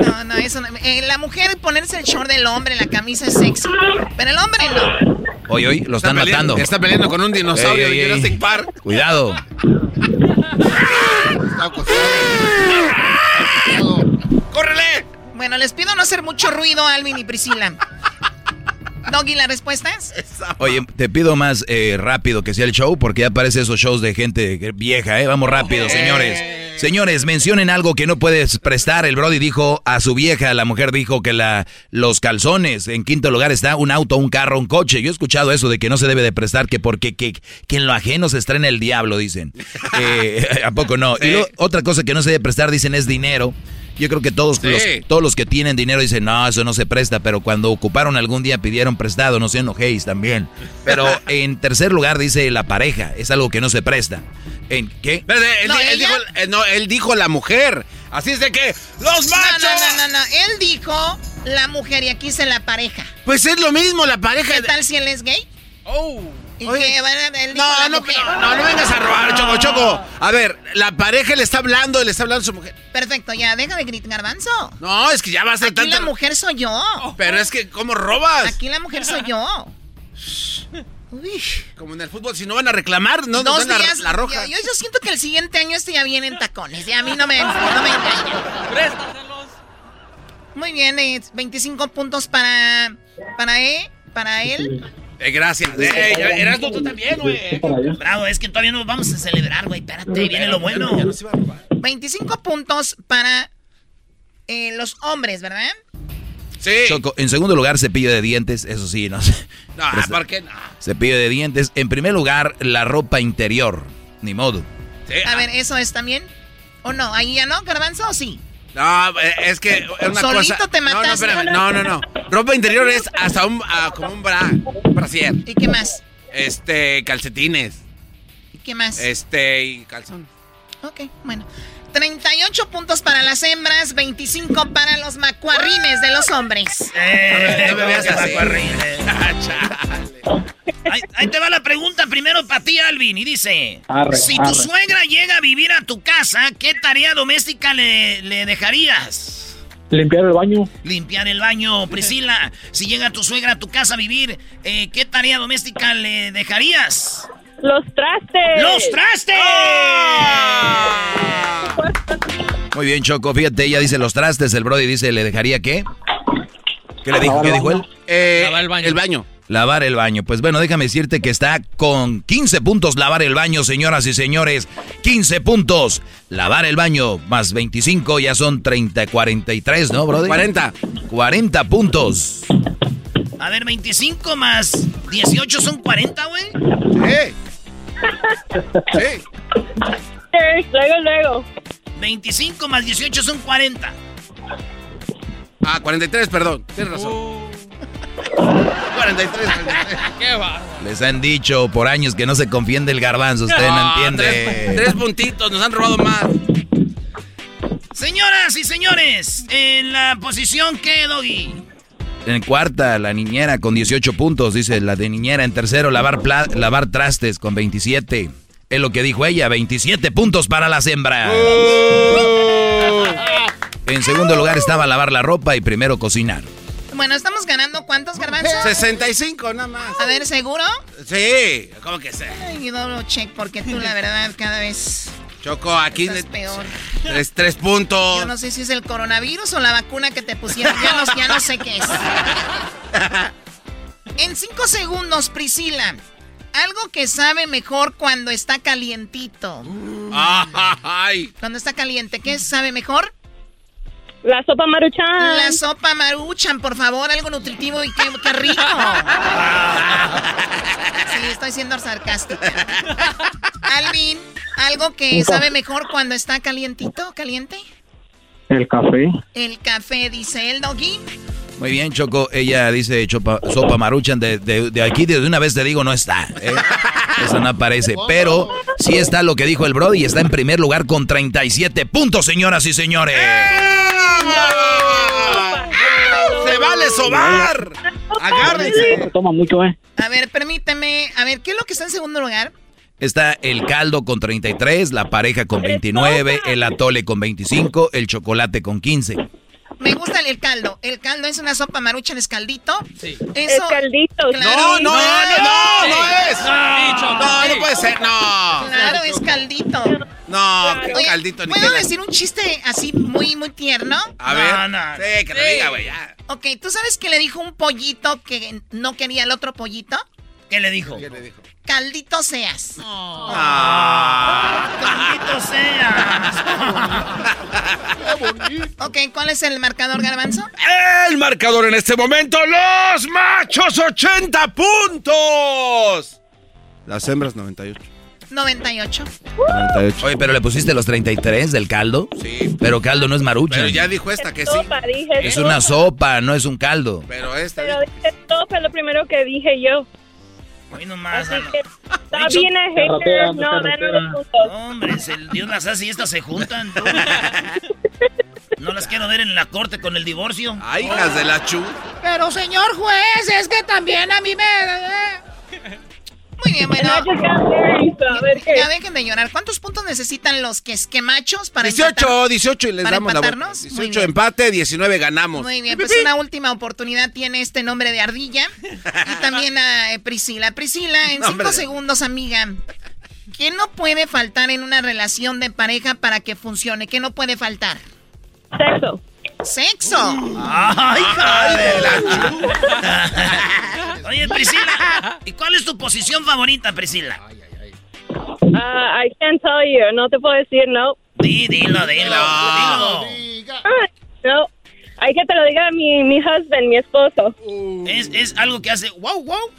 No, no, eso no. Eh, la mujer ponerse el short del hombre, la camisa es sexy. Pero el hombre no. Hoy, hoy, lo están Está matando. Está peleando con un dinosaurio Ey, ey, de. Jurassic Park. Cuidado. ¡Córrele! Bueno, les pido no hacer mucho ruido, Alvin y Priscila. Doggy, ¿la respuesta es? Oye, te pido más eh, rápido que sea el show porque ya aparece esos shows de gente vieja, ¿eh? Vamos rápido, señores. Señores, mencionen algo que no puedes prestar. El Brody dijo a su vieja, la mujer dijo que la, los calzones. En quinto lugar está un auto, un carro, un coche. Yo he escuchado eso de que no se debe de prestar, que porque que, que en lo ajeno se estrena el diablo, dicen. Eh, ¿A poco no? Y otra cosa que no se debe prestar, dicen, es dinero. Yo creo que todos, Sí. los, todos los que tienen dinero dicen, no, eso no se presta, pero cuando ocuparon algún día pidieron prestado, no se enojéis también. Pero en tercer lugar dice la pareja, es algo que no se presta. ¿En qué? Él, No, di- él ella- dijo, eh, no, él dijo la mujer. Así es de que los machos. no, no, no, no. Él dijo la mujer y aquí dice la pareja. Pues es lo mismo, la pareja. ¿Qué tal si él es gay? Oh. ¿Y Oye. No, no, no, no, no vengas a robar, Choco, Choco. A ver, la pareja le está hablando, le está hablando a su mujer. Perfecto, ya, deja de gritar, garbanzo. No, es que ya va a ser Aquí tanto. la mujer soy yo. Pero es que, ¿cómo robas? Aquí la mujer soy yo. Como en el fútbol, si no van a reclamar, no nos Dos dan la, días. la roja. Yo, yo- yo siento que el siguiente año este ya viene en tacones. Y a mí no me, no me engaña. Muy bien, eh, 25 puntos para, para, E, para él. Eh, gracias. Eh, Erasmo, tú también, güey. Bravo, es que todavía no vamos a celebrar, güey. Espérate, viene lo bueno. 25 puntos para eh, los hombres, ¿verdad? Sí. Choco, en segundo lugar, cepillo de dientes, eso sí, no sé. No, ¿por qué no? Cepillo de dientes. En primer lugar, la ropa interior. Ni modo. A ver, ¿eso es también? ¿O no? ¿Ahí ya no, garbanzo o sí? No, eh, es que es una Solito cosa. te No, no, mataste. espérame. No, no, no. Ropa interior es hasta un, ah, como un bra, un brasier. ¿Y qué más? Este, calcetines. ¿Y qué más? Este, y calzón. Ok, bueno. 38 puntos para las hembras, 25 para los macuarrines de los hombres. Eh, No me veas qué así. macuarrines. Ahí, ahí te va la pregunta primero para ti, Alvin. Y dice: Arre, Si tu arre. suegra llega a vivir a tu casa, ¿qué tarea doméstica le, le dejarías? Limpiar el baño. Limpiar el baño, Priscila. Si llega tu suegra a tu casa a vivir, eh, ¿qué tarea doméstica le dejarías? Los trastes. ¡Los trastes! Muy bien, Choco. Fíjate, ella dice los trastes. El Brody dice, ¿le dejaría qué? ¿Qué le dijo? ¿Qué dijo él? Eh, Lavar el baño. El baño. Lavar el baño. Pues bueno, déjame decirte que está con 15 puntos lavar el baño, señoras y señores. 15 puntos. Lavar el baño más 25 ya son 30, 43, ¿no, Brody? 40. 40 puntos. A ver, 25 más 18 son 40, güey. Sí. Sí. Luego, luego. 25 más 18 son 40. Ah, 43, perdón. Tienes razón. 43, 43. Qué va. Les han dicho por años que no se confíen del garbanzo. Usted no, Ah, entiende. Tres, tres puntitos, nos han robado más. Señoras y señores, en la posición que, Doggy. En cuarta, la niñera con 18 puntos, dice la de niñera. En tercero, lavar, pla- lavar trastes con 27. Es lo que dijo ella, 27 puntos para las hembras. En segundo lugar estaba lavar la ropa y primero cocinar. Bueno, estamos ganando cuántos garbanzos? 65, nada más. A ver, ¿seguro? Sí, ¿cómo que sé? Ay, doble check, porque tú la verdad cada vez Choco, aquí estás peor. tres, tres puntos. Yo no sé si es el coronavirus o la vacuna que te pusieron. Ya no, ya no sé qué es. En cinco segundos, Priscila. Algo que sabe mejor cuando está calientito. Ay. Cuando está caliente, ¿qué sabe mejor? La sopa maruchan. La sopa maruchan, por favor, algo nutritivo y qué, qué rico. sí, estoy siendo sarcástica. Alvin, ¿algo que sabe mejor cuando está calientito, caliente? El café. El café, dice el doggy. Muy bien, Choco. Ella dice chopa- sopa maruchan. De, de- de aquí, de una vez te digo, no está. ¿eh? Eso no aparece. Pero sí está lo que dijo el Brody. Está en primer lugar con 37 puntos, señoras y señores. ¡Se vale sobar! ¡Agárrense! Toma mucho, ¿eh? A ver, permíteme. A ver, ¿qué es lo que está en segundo lugar? Está el caldo con 33, la pareja con 29, el atole con 25, el chocolate con 15. Me gusta el, el caldo. El caldo es una sopa maruchan, es caldito. Sí. Es caldito. Claro, No, no es, no, no es. No. No, no puede ser, no. Claro, es caldito. No, qué Oye, caldito ni ¿Puedo decir un chiste así muy, muy tierno? A ver. Sí, que lo diga, güey, ya. Ok, ¿tú sabes que le dijo un pollito que no quería el otro pollito? ¿Qué le dijo? ¿Qué le dijo? Caldito seas. Caldito seas. ok, ¿cuál es el marcador, Garbanzo? El marcador en este momento, los machos 80 puntos. Las hembras 98. 98. 98. Oye, pero le pusiste los 33 del caldo. Sí. Pero caldo no es maruchan. Pero ya dijo esta que sí. Sopa, dije Es una sopa, no es un caldo. Pero esta. Pero dije sopa, es lo primero que dije yo. Hoy nomás. Así que está Dicho- bien a haters, no, danos los puntos. Hombre, es el Dios las hace y estas se juntan. tú. No las quiero ver en la corte con el divorcio. Ay, hijas de la chu. Pero señor juez, es que también a mí me... Muy bien, bueno. Ya dejen de llorar. ¿Cuántos puntos necesitan los que esquemachos para 18, empatar? 18 y les ¿Para damos la vuelta. empatarnos? Muy 18 bien. empate, 19 ganamos. Muy bien, pues una última oportunidad tiene este nombre de ardilla. Y también a eh, Priscila. Priscila, en cinco Nombre de- segundos, amiga. ¿Qué no puede faltar en una relación de pareja para que funcione? ¿Qué no puede faltar? Sexo. ¡Sexo! ¡Ay, la Oye, Priscila, ¿y cuál es tu posición favorita, Priscila? Ah, I can't tell you, no te puedo decir no. Di, dilo, dilo, dilo. no. Hay que te lo diga mi, mi husband, mi esposo. Es, es algo que hace wow, wow.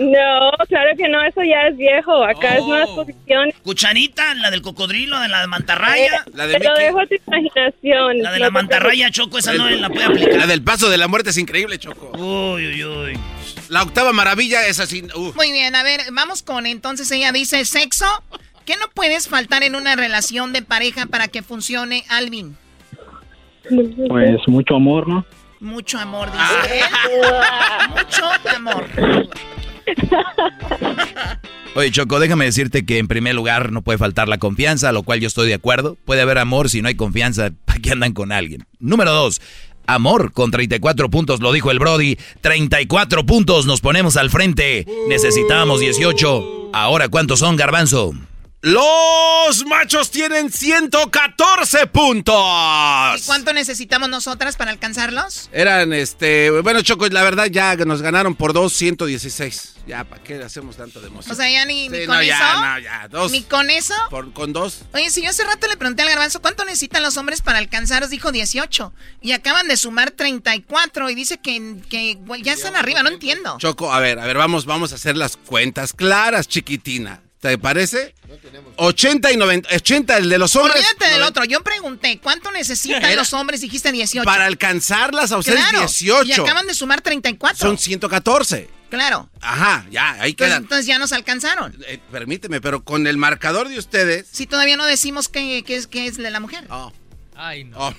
No, claro que no, eso ya es viejo. Acá es nuevas posiciones. Cuchanita, la del cocodrilo, de la mantarraya. La de Te lo dejo a tu imaginación. La de la te mantarraya, Choco, esa no la puede aplicar. La del paso de la muerte es increíble, Choco. Uy, uy, uy. La octava maravilla es así. uf. Muy bien, a ver, vamos con entonces ella dice sexo. ¿Qué no puedes faltar en una relación de pareja para que funcione, Alvin? Pues mucho amor, ¿no? Mucho amor, dice. ¿eh? Mucho amor. Oye, Choco, déjame decirte que en primer lugar no puede faltar la confianza, a lo cual yo estoy de acuerdo. Puede haber amor si no hay confianza, ¿para qué andan con alguien? Número dos, amor con 34 puntos, lo dijo el Brody. 34 puntos, nos ponemos al frente. Necesitábamos 18. Ahora, ¿cuántos son, Garbanzo? Los machos tienen 114 puntos. ¿Y cuánto necesitamos nosotras para alcanzarlos? Eran, este, bueno, Choco, la verdad ya nos ganaron por dos, 116. Ya, ¿para qué hacemos tanto de emoción? O sea, ya ni, ni Sí, con no, eso. ya, no, ya, dos. Ni con eso. Por- con dos. Oye, si yo hace rato le pregunté al garbanzo cuánto necesitan los hombres para alcanzaros, dijo 18. Y acaban de sumar 34 y dice que, que bueno, ya están arriba, no entiendo. Choco, a ver, a ver, vamos, vamos a hacer las cuentas claras, chiquitina. ¿Te parece? 80 y 90, 80 el de los hombres. Olvídate del 90. otro. Yo pregunté, ¿cuánto necesitan Era- los hombres? Dijiste 18. Para alcanzarlas a ustedes Claro, 18. Y acaban de sumar 34. Son 114. Claro. Ajá, ya, ahí Entonces, quedan. entonces ya nos alcanzaron. Eh, permíteme, pero con el marcador de ustedes. Si todavía no decimos qué qué es, qué es de la mujer. Ay, no. Oh,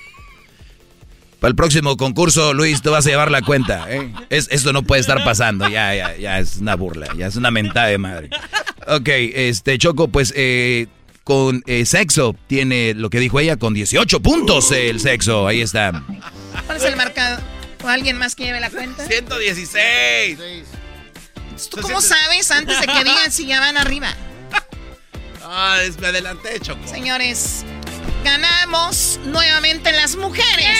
Para el próximo concurso, Luis, tú vas a llevar la cuenta. ¿eh? Es, esto no puede estar pasando. Ya, ya, ya es una burla. Ya es una mentada de madre. Ok, este Choco, pues eh, con eh, sexo tiene lo que dijo ella, con 18 puntos el sexo. Ahí está. ¿Cuál es el marcador? ¿O alguien más que lleve la cuenta? 116. ¿Tú cómo sabes antes de que digan si ya van arriba? Ah, es- me adelanté, Choco. Señores, ganamos nuevamente las mujeres.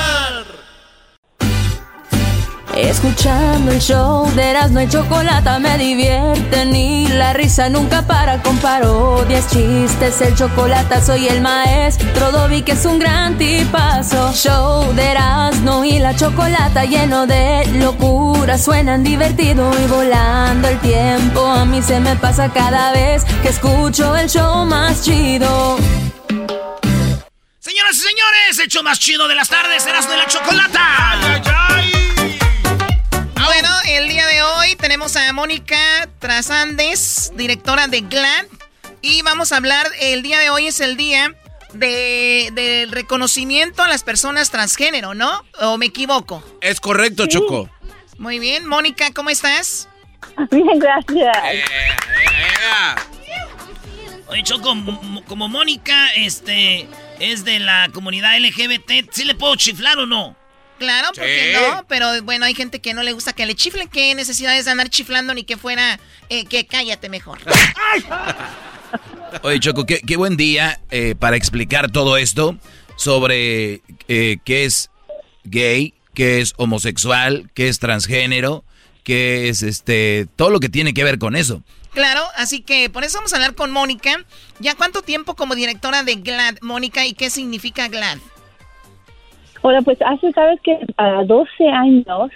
Escuchando el show de Erasmo y Chocolata me divierte ni la risa nunca para con parodias, chistes, el chocolate soy el maestro Dobby que es un gran tipazo. Show de Erasmo y la Chocolata lleno de locura, suenan divertido y volando el tiempo. A mí se me pasa cada vez que escucho el show más chido. Señoras y señores, el show más chido de las tardes, Erasmo y la Chocolata. Bueno, el día de hoy tenemos a Mónica Trasandes, directora de GLAD. Y vamos a hablar, el día de hoy es el día de, del reconocimiento a las personas transgénero, ¿no? ¿O me equivoco? Es correcto, Choco. Muy bien. Mónica, ¿cómo estás? Bien, gracias. Eh, eh, Oye, Choco, como Mónica este, es de la comunidad LGBT, ¿sí le puedo chiflar o no? Claro, porque no, pero bueno, hay gente que no le gusta que le chiflen, qué necesidades de andar chiflando ni que fuera eh, que cállate mejor. Oye, Choco, qué, buen día eh, para explicar todo esto sobre eh, qué es gay, qué es homosexual, qué es transgénero, qué es este, todo lo que tiene que ver con eso. Claro, así que por eso vamos a hablar con Mónica. ¿Ya cuánto tiempo como directora de GLAD, Mónica, y qué significa GLAD? Hola, pues hace, sabes que a 12 años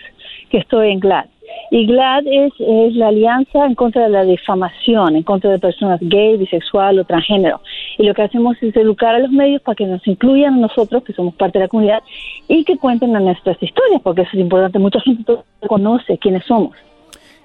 que estoy en GLAD. Y GLAD es, la alianza en contra de la difamación, en contra de personas gay, bisexual o transgénero. Y lo que hacemos es educar a los medios para que nos incluyan a nosotros, que somos parte de la comunidad, y que cuenten nuestras historias, porque eso es importante. Mucha gente no conoce quiénes somos.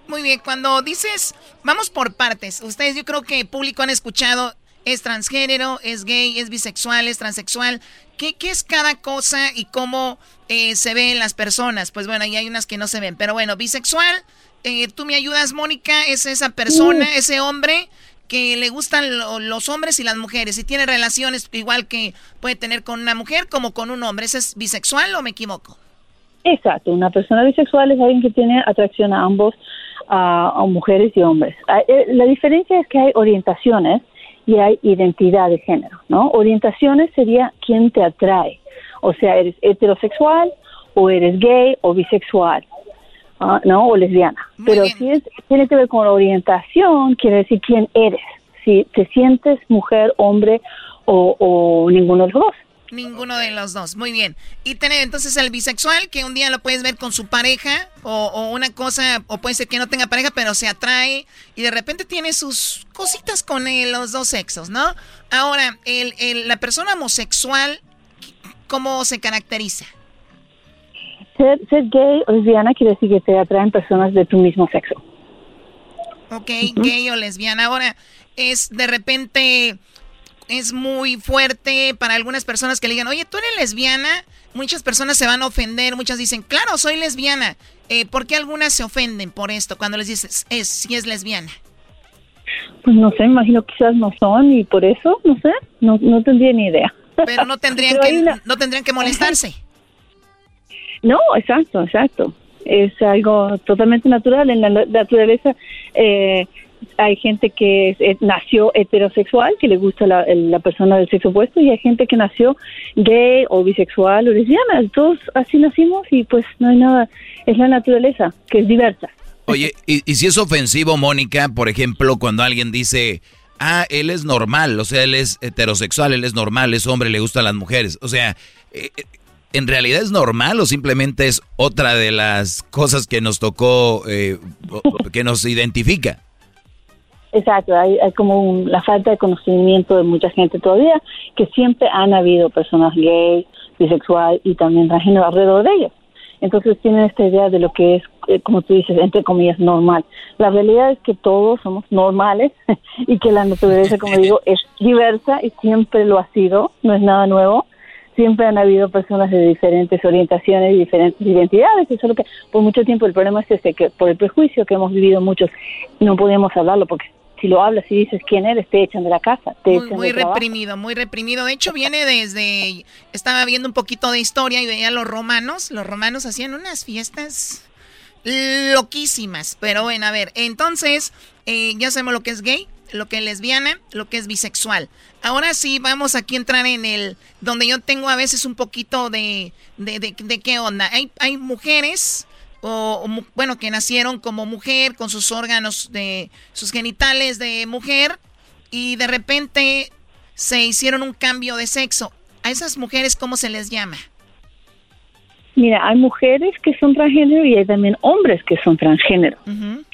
Muy bien, cuando dices, vamos por partes, ustedes yo creo que público han escuchado es transgénero, es gay, es bisexual, es transexual. ¿Qué, qué es cada cosa y cómo eh, se ven las personas? Pues bueno, ahí hay unas que no se ven. Pero bueno, bisexual, eh, tú me ayudas, Mónica, es esa persona, ese hombre que le gustan los hombres y las mujeres y tiene relaciones igual que puede tener con una mujer como con un hombre. ¿Ese es bisexual o me equivoco? Exacto, una persona bisexual es alguien que tiene atracción a ambos, a mujeres y hombres. Ah, eh, la diferencia es que hay orientaciones y hay identidad de género, ¿no? Orientaciones sería quién te atrae, o sea, eres heterosexual o eres gay o bisexual, ¿ah? ¿no? O lesbiana. Pero si es, tiene que ver con la orientación, quiere decir quién eres, si te sientes mujer, hombre o, o ninguno de los dos. Ninguno de los dos, muy bien. Y tener entonces el bisexual, que un día lo puedes ver con su pareja, o, una cosa, o puede ser que no tenga pareja, pero se atrae, y de repente tiene sus cositas con los dos sexos, ¿no? Ahora, el, la persona homosexual, ¿cómo se caracteriza? Ser, ser gay o lesbiana quiere decir que te atraen personas de tu mismo sexo. Ok, gay o lesbiana. Ahora, es de repente es muy fuerte para algunas personas que le digan, oye, tú eres lesbiana. Muchas personas se van a ofender, muchas dicen, claro, soy lesbiana. Eh, ¿Por qué algunas se ofenden por esto cuando les dices, es, si es lesbiana? Pues no sé, imagino quizás no son y por eso, no sé, no, no tendría ni idea. Pero no tendrían, que, no tendrían que molestarse. No, exacto, exacto. Es algo totalmente natural. En la naturaleza eh, hay gente que eh, nació heterosexual, que le gusta la, persona del sexo opuesto, y hay gente que nació gay o bisexual o lesbiana. Todos así nacimos y pues no hay nada, es la naturaleza, que es diversa. Oye, ¿y, si es ofensivo, Mónica, por ejemplo, cuando alguien dice, ah, él es normal, o sea, él es heterosexual, él es normal, es hombre, le gustan las mujeres? O sea, eh, eh, ¿en realidad es normal o simplemente es otra de las cosas que nos tocó, que nos identifica? Exacto, hay, como la falta de conocimiento de mucha gente todavía, que siempre han habido personas gay, bisexual y también transgénero alrededor de ellos. Entonces tienen esta idea de lo que es, eh, como tú dices, entre comillas, normal. La realidad es que todos somos normales y que la naturaleza, como digo, es diversa y siempre lo ha sido, no es nada nuevo. Siempre han habido personas de diferentes orientaciones y diferentes identidades. Eso es lo que por mucho tiempo el problema es este, que por el prejuicio que hemos vivido muchos no podíamos hablarlo porque si lo hablas y dices quién eres, te echan de la casa, te Muy, echan muy del trabajo. reprimido, muy reprimido. De hecho, viene desde. Estaba viendo un poquito de historia y veía a los romanos. Los romanos hacían unas fiestas loquísimas. Pero bueno, a ver, entonces, eh, ya sabemos lo que es gay, lo que es lesbiana, lo que es bisexual. Ahora sí, vamos aquí a entrar en el. Donde yo tengo a veces un poquito de. de, de, de qué onda. Hay, hay mujeres. O, bueno, que nacieron como mujer, con sus órganos de. sus genitales de mujer. Y de repente se hicieron un cambio de sexo. ¿A esas mujeres cómo se les llama? Mira, hay mujeres que son transgénero y hay también hombres que son transgénero.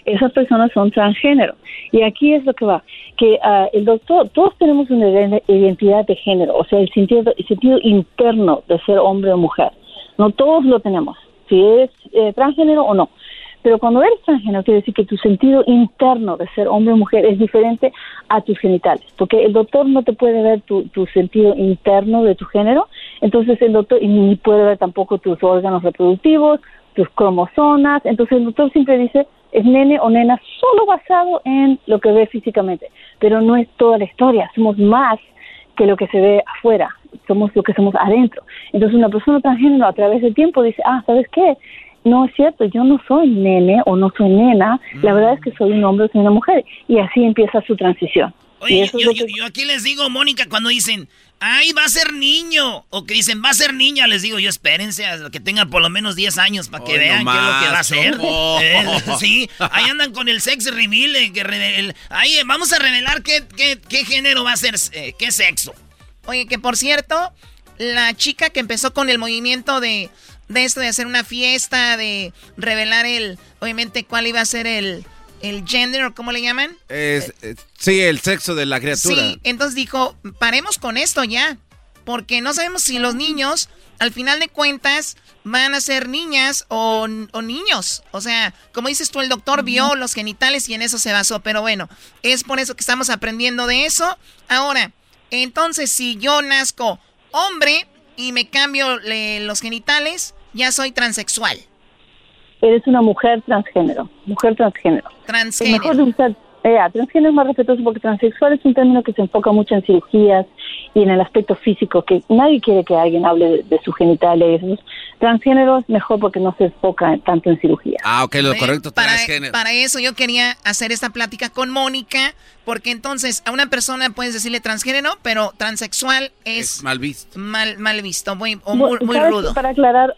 Esas personas son transgénero. Y aquí es lo que va, que ah, el doctor, todos tenemos una ide- identidad de género, o sea, el sentido, el sentido interno de ser hombre o mujer. No todos lo tenemos, si eres eh, transgénero o no. Pero cuando eres transgénero, quiere decir que tu sentido interno de ser hombre o mujer es diferente a tus genitales, porque el doctor no te puede ver tu, tu sentido interno de tu género, entonces el doctor ni puede ver tampoco tus órganos reproductivos, tus cromosomas, entonces el doctor siempre dice es nene o nena solo basado en lo que ve físicamente, pero no es toda la historia, somos más que lo que se ve afuera, somos lo que somos adentro. Entonces una persona transgénero a través del tiempo dice, ah, ¿sabes qué? No es cierto, yo no soy nene o no soy nena, la verdad es que soy un hombre o soy una mujer. Y así empieza su transición. Oye, eso es yo, lo que- yo- yo aquí les digo, Mónica, cuando dicen, ay, va a ser niño, o que dicen, va a ser niña, les digo, yo espérense a que tenga por lo menos 10 años para que vean no qué es lo que va a ser. Eh, sí, ahí andan con el sex reveal, eh, que reve- el- ahí eh, vamos a revelar qué, qué, qué género va a ser, eh, qué sexo. Oye, que por cierto, la chica que empezó con el movimiento de, de esto de hacer una fiesta, de revelar el, obviamente, cuál iba a ser el, el gender o cómo le llaman. Es, es- sí, el sexo de la criatura. Sí, entonces dijo, paremos con esto ya, porque no sabemos si los niños, al final de cuentas, van a ser niñas o, o niños. O sea, como dices tú, el doctor vio los genitales y en eso se basó, pero bueno, es por eso que estamos aprendiendo de eso. Ahora, entonces, si yo nazco hombre y me cambio le- los genitales, ya soy transexual. eres una mujer transgénero, mujer transgénero. Transgénero. Es mejor de usar, eh, transgénero es más respetuoso porque transexual es un término que se enfoca mucho en cirugías y en el aspecto físico, que nadie quiere que alguien hable de, de sus genitales. Transgénero es mejor porque no se enfoca tanto en cirugía. Ah, ok, lo correcto, para, transgénero. para eso yo quería hacer esta plática con Mónica, porque entonces a una persona puedes decirle transgénero, pero transexual es, Mal visto. mal, mal visto, muy, o Bueno, muy, muy rudo. Para aclarar,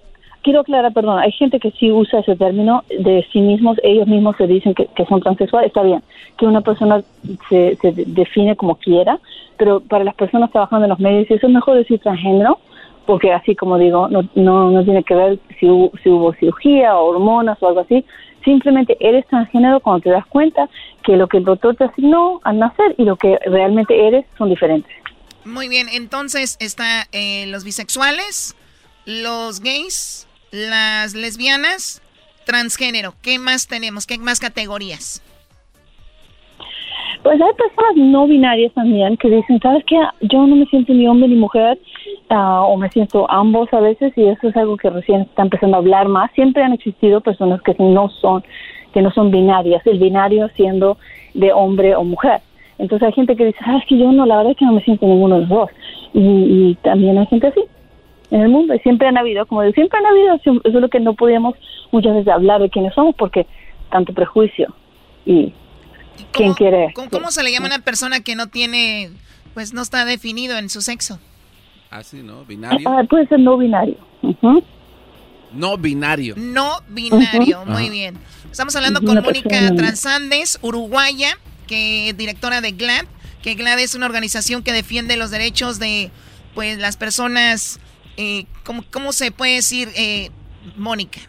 quiero aclarar, perdón, hay gente que sí usa ese término de sí mismos, ellos mismos se dicen que, son transexuales, está bien, que una persona se, se de- define como quiera, pero para las personas trabajando en los medios, eso es mejor decir transgénero, porque así como digo, no, no, no tiene que ver si hubo, si hubo cirugía o hormonas o algo así, simplemente eres transgénero cuando te das cuenta que lo que el doctor te asignó al nacer y lo que realmente eres son diferentes. Muy bien, entonces está eh, los bisexuales, los gays, las lesbianas, transgénero. ¿Qué más tenemos? ¿Qué más categorías? Pues hay personas no binarias también que dicen, ¿sabes qué? Yo no me siento ni hombre ni mujer, ah, o me siento ambos a veces, y eso es algo que recién está empezando a hablar más. Siempre han existido personas que no son, que no son binarias, el binario siendo de hombre o mujer. Entonces hay gente que dice, ¿sabes que yo no, la verdad es que no me siento ninguno de los dos. Y también hay gente así en el mundo, y siempre han habido, como digo, siempre han habido, eso es lo que no podíamos muchas veces hablar de quiénes somos, porque tanto prejuicio y quién quiere. ¿Cómo, cómo se le llama a una persona que no tiene, pues no está definido en su sexo? Así, ¿no? Binario. Ah, puede ser no binario. No binario. No binario, muy bien. Estamos hablando con Mónica Transandes, uruguaya, que es directora de GLAD, que GLAD es una organización que defiende los derechos de pues las personas, eh, ¿cómo, cómo se puede decir, eh, Mónica?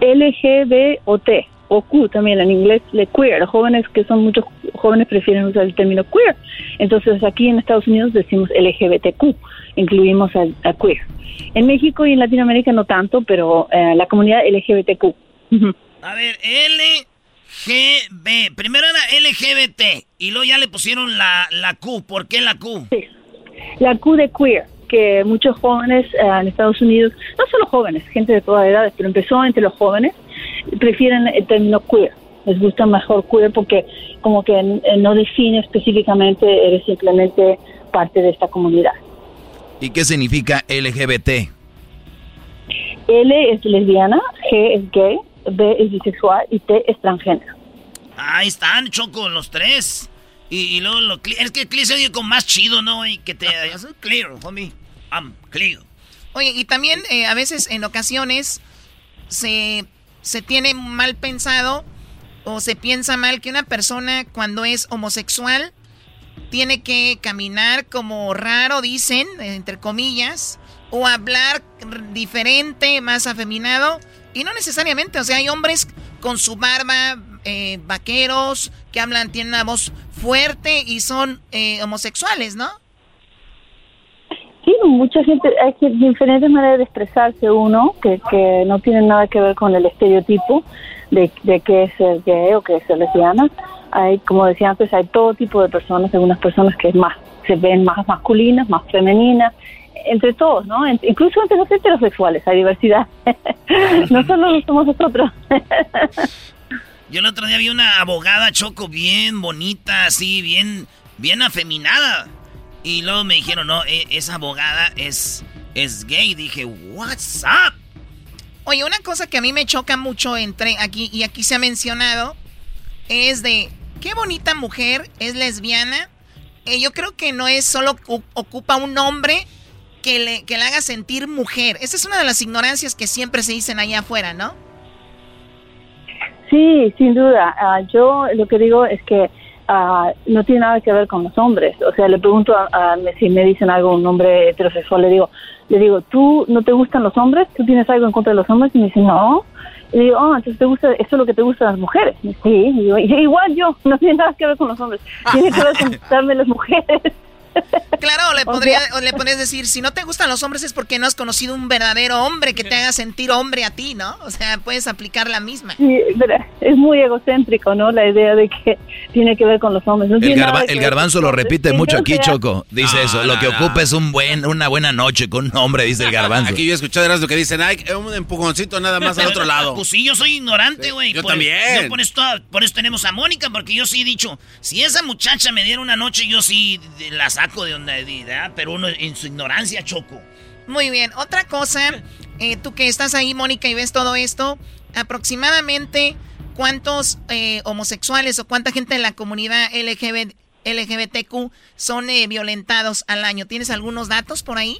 LGBT o T o Q también en inglés le queer. Jóvenes que son muchos jóvenes prefieren usar el término queer. Entonces aquí en Estados Unidos decimos LGBTQ, incluimos al a queer. En México y en Latinoamérica no tanto, pero eh, la comunidad LGBTQ. A ver, LGB. Primero era LGBT y luego ya le pusieron la, la Q. ¿Por qué la Q? La Q de queer, que muchos jóvenes eh, en Estados Unidos, no solo jóvenes, gente de todas edades, pero empezó entre los jóvenes, prefieren el término queer. les gusta mejor queer porque como que eh, no define específicamente, eres simplemente parte de esta comunidad. ¿Y qué significa LGBT? L es lesbiana, G es gay, B es bisexual y T es transgénero. Ahí están, Choco, los tres. Y, y luego lo es que clear se oye como más chido, ¿no? Y que te... soy clear, homie. I'm clear. Oye, y también eh, a veces en ocasiones se, se tiene mal pensado o se piensa mal que una persona cuando es homosexual tiene que caminar como raro, dicen, entre comillas, o hablar diferente, más afeminado. Y no necesariamente, o sea, hay hombres con su barba, eh, vaqueros, que hablan, tienen una voz fuerte y son eh, homosexuales, ¿no? Sí, mucha gente, hay que- diferentes maneras de expresarse uno que, que no tienen nada que ver con el estereotipo de, de qué es ser gay o qué es ser lesbiana. Hay, como decía antes, hay todo tipo de personas, algunas personas que más se ven más masculinas, más femeninas, entre todos, ¿no? Incluso entre los heterosexuales hay diversidad. no solo lo somos nosotros. Yo el otro día vi una abogada choco bien bonita, así, bien, bien afeminada. Y luego me dijeron, no, e- esa abogada es, es gay. Dije, what's up? Oye, una cosa que a mí me choca mucho entre aquí y aquí se ha mencionado es de qué bonita mujer es lesbiana. Eh, yo creo que no es solo cu- ocupa un hombre que le, que le haga sentir mujer. Esa es una de las ignorancias que siempre se dicen allá afuera, ¿no? Sí, sin duda. Ah, yo lo que digo es que ah, no tiene nada que ver con los hombres. O sea, le pregunto a, a- si me dicen algo un hombre heterosexual, le digo, le digo, ¿tú no te gustan los hombres? ¿Tú tienes algo en contra de los hombres? Y me dice, no. Y le digo, oh, entonces te gusta, eso es lo que te gusta de las mujeres. Y sí, y digo, "Y- igual yo, no tiene nada que ver con los hombres, tiene que ver con gustarme las mujeres. Claro, le, O podría, sea- o le podrías decir, si no te gustan los hombres es porque no has conocido un verdadero hombre que te haga sentir hombre a ti, ¿no? O sea, puedes aplicar la misma. Sí, pero es muy egocéntrico, ¿no? La idea de que tiene que ver con los hombres. No El, garba- garbanzo lo repite Sí, mucho aquí, sea- Choco. Dice eso. lo que ocupa es un buen, una buena noche con un hombre, dice el garbanzo. Aquí yo he escuchado de lo que dicen, ay, un empujoncito nada más al otro lado. Pues sí, yo soy ignorante, güey. yo Por- también. yo por, esto, por eso tenemos a Mónica, porque yo sí he dicho, si esa muchacha me diera una noche, yo sí de- la saco de de- ¿verdad? pero uno en su ignorancia, Choco. Muy bien, otra cosa, eh, tú que estás ahí, Mónica, y ves todo esto, aproximadamente cuántos eh, homosexuales o cuánta gente de la comunidad LGBT, LGBTQ son eh, violentados al año. ¿Tienes algunos datos por ahí?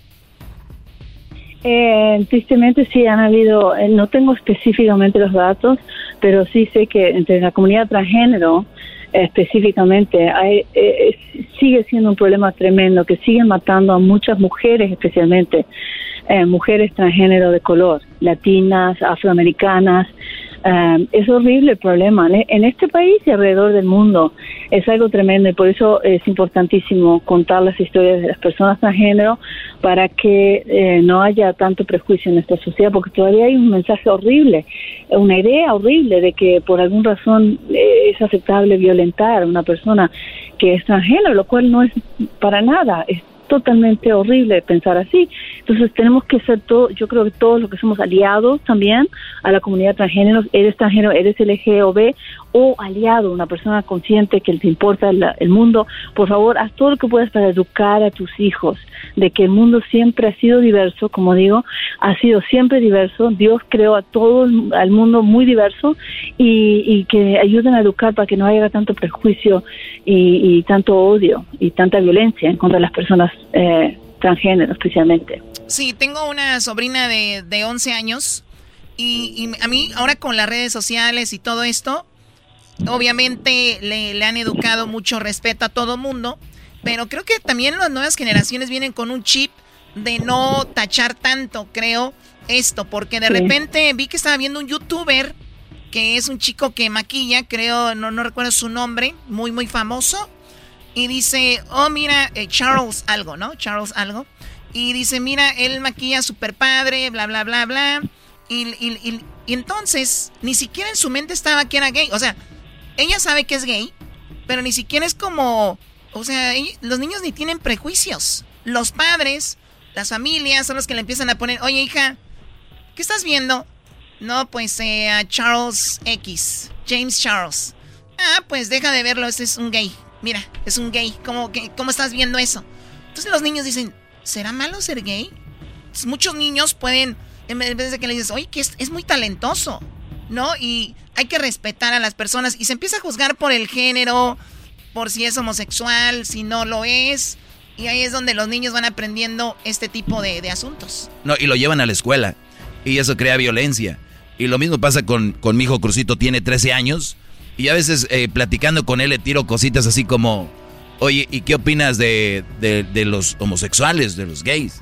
Eh, tristemente sí han habido, eh, no tengo específicamente los datos, pero sí sé que entre la comunidad transgénero específicamente hay, eh, sigue siendo un problema tremendo que siguen matando a muchas mujeres especialmente, eh, mujeres transgénero de color, latinas, afroamericanas. Eh, es horrible el problema en, en este país y alrededor del mundo. Es algo tremendo y por eso es importantísimo contar las historias de las personas transgénero para que eh, no haya tanto prejuicio en nuestra sociedad, porque todavía hay un mensaje horrible, una idea horrible de que por alguna razón eh, es aceptable violentar a una persona que es transgénero, lo cual no es para nada, es totalmente horrible pensar así. Entonces tenemos que ser todo, yo creo que todos los que somos aliados también a la comunidad transgénero, eres transgénero, eres LG o aliado, una persona consciente que te importa el, el mundo, por favor, haz todo lo que puedas para educar a tus hijos de que el mundo siempre ha sido diverso, como digo, ha sido siempre diverso, Dios creó a todo el- al mundo muy diverso y, que ayuden a educar para que no haya tanto prejuicio y, tanto odio y tanta violencia en contra las personas eh, transgénero especialmente. Sí, tengo una sobrina de, de 11 años y, y a mí ahora con las redes sociales y todo esto, obviamente le, le han educado mucho respeto a todo mundo, pero creo que también las nuevas generaciones vienen con un chip de no tachar tanto, creo, esto, porque de Sí. repente vi que estaba viendo un youtuber que es un chico que maquilla, creo, no, no recuerdo su nombre, muy, muy famoso, y dice, oh, mira, eh, Charles algo, ¿no? Charles algo. Y dice, mira, él maquilla super padre, bla, bla, bla, bla. Y, y- y- y entonces, ni siquiera en su mente estaba que era gay. O sea, ella sabe que es gay, pero ni siquiera es como... O sea, los niños ni tienen prejuicios. Los padres, las familias son los que le empiezan a poner, oye hija, ¿qué estás viendo? No, pues eh, a Charles X. James Charles. Ah, pues deja de verlo, este es un gay. Mira, es un gay. ¿Cómo, cómo estás viendo eso? Entonces los niños dicen, ¿será malo ser gay? muchos niños pueden, en vez de que le dices, oye, que es, es muy talentoso, ¿no? Y hay que respetar a las personas y se empieza a juzgar por el género, por si es homosexual, si no lo es. Y ahí es donde los niños van aprendiendo este tipo de, asuntos. No, y lo llevan a la escuela. Y eso crea violencia. Y lo mismo pasa con, con mi hijo Crucito, tiene 13 años. Y a veces eh, platicando con él le tiro cositas así como, oye, ¿y qué opinas de, de, los homosexuales, de los gays?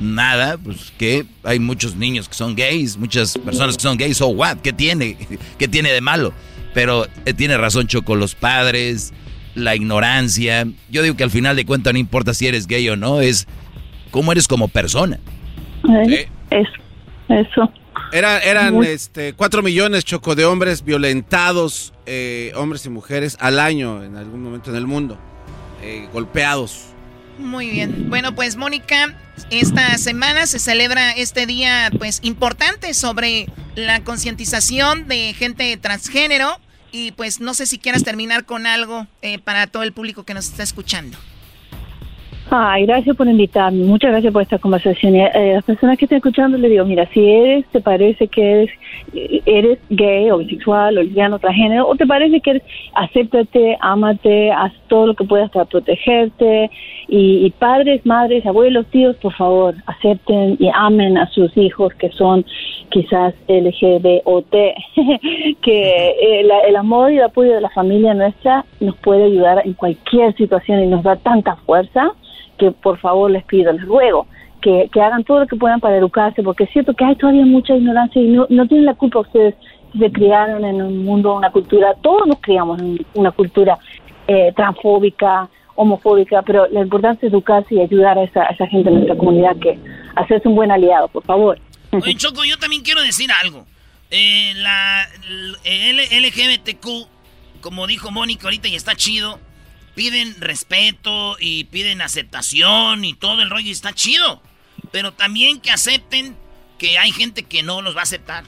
Nada, pues que hay muchos niños que son gays, muchas personas que son gays, o what, ¿qué tiene? ¿Qué tiene de malo? Pero eh, tiene razón Choco, los padres, la ignorancia. Yo digo que al final de cuentas no importa si eres gay o no, es cómo eres como persona. Eso, eso. Era, eran este, cuatro millones, Choco, de hombres violentados, eh, hombres y mujeres, al año en algún momento en el mundo, eh, golpeados. Muy bien. Bueno, pues Mónica, esta semana se celebra este día pues importante sobre la concientización de gente transgénero y pues no sé si quieras terminar con algo eh, para todo el público que nos está escuchando. Ay, gracias por invitarme. Muchas gracias por esta conversación. Eh, a las personas que están escuchando le digo, mira, si eres, te parece que eres, eres gay o bisexual o lesbiano, transgénero, o te parece que eres, acéptate, ámate, haz todo lo que puedas para protegerte. Y, y, padres, madres, abuelos, tíos, por favor, acepten y amen a sus hijos que son quizás LGBT que el, el amor y el apoyo de la familia nuestra nos puede ayudar en cualquier situación y nos da tanta fuerza que por favor les pido, les ruego, que, hagan todo lo que puedan para educarse, porque es cierto que hay todavía mucha ignorancia y no, no tienen la culpa ustedes se criaron en un mundo, una cultura, todos nos criamos en una cultura eh, transfóbica, homofóbica, pero la importancia es educarse y ayudar a esa, esa gente en nuestra comunidad que hacerse un buen aliado, por favor. Oye, Choco, yo también quiero decir algo. Eh, la LGBTQ, como dijo Mónica ahorita, y está chido, piden respeto y piden aceptación y todo el rollo y está chido. Pero también que acepten que hay gente que no los va a aceptar.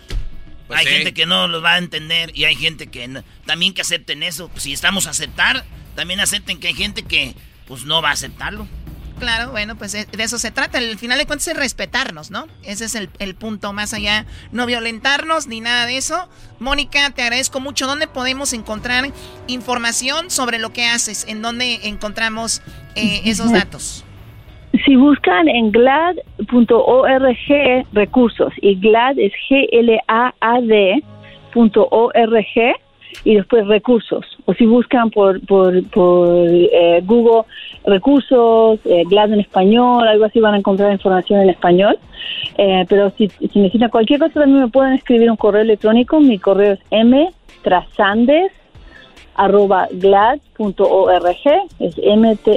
Pues hay gente que no los va a entender y hay gente que también que acepten eso. Pues si estamos a aceptar, también acepten que hay gente que pues no va a aceptarlo. Claro, bueno, pues eh, de eso se trata. Al final de cuentas es respetarnos, ¿no? Ese es el, punto más allá. No violentarnos ni nada de eso. Mónica, te agradezco mucho. ¿Dónde podemos encontrar información sobre lo que haces? ¿En dónde encontramos eh, esos datos? Si buscan en glad.org recursos, y glad es G-L-A-A-D.org, y después recursos. O si buscan por, por, por eh, Google recursos, eh, GLAD en español, algo así van a encontrar información en español. Eh, pero si, si necesitan cualquier cosa también me pueden escribir un correo electrónico. Mi correo es mtrasandes arroba glad.org, es m d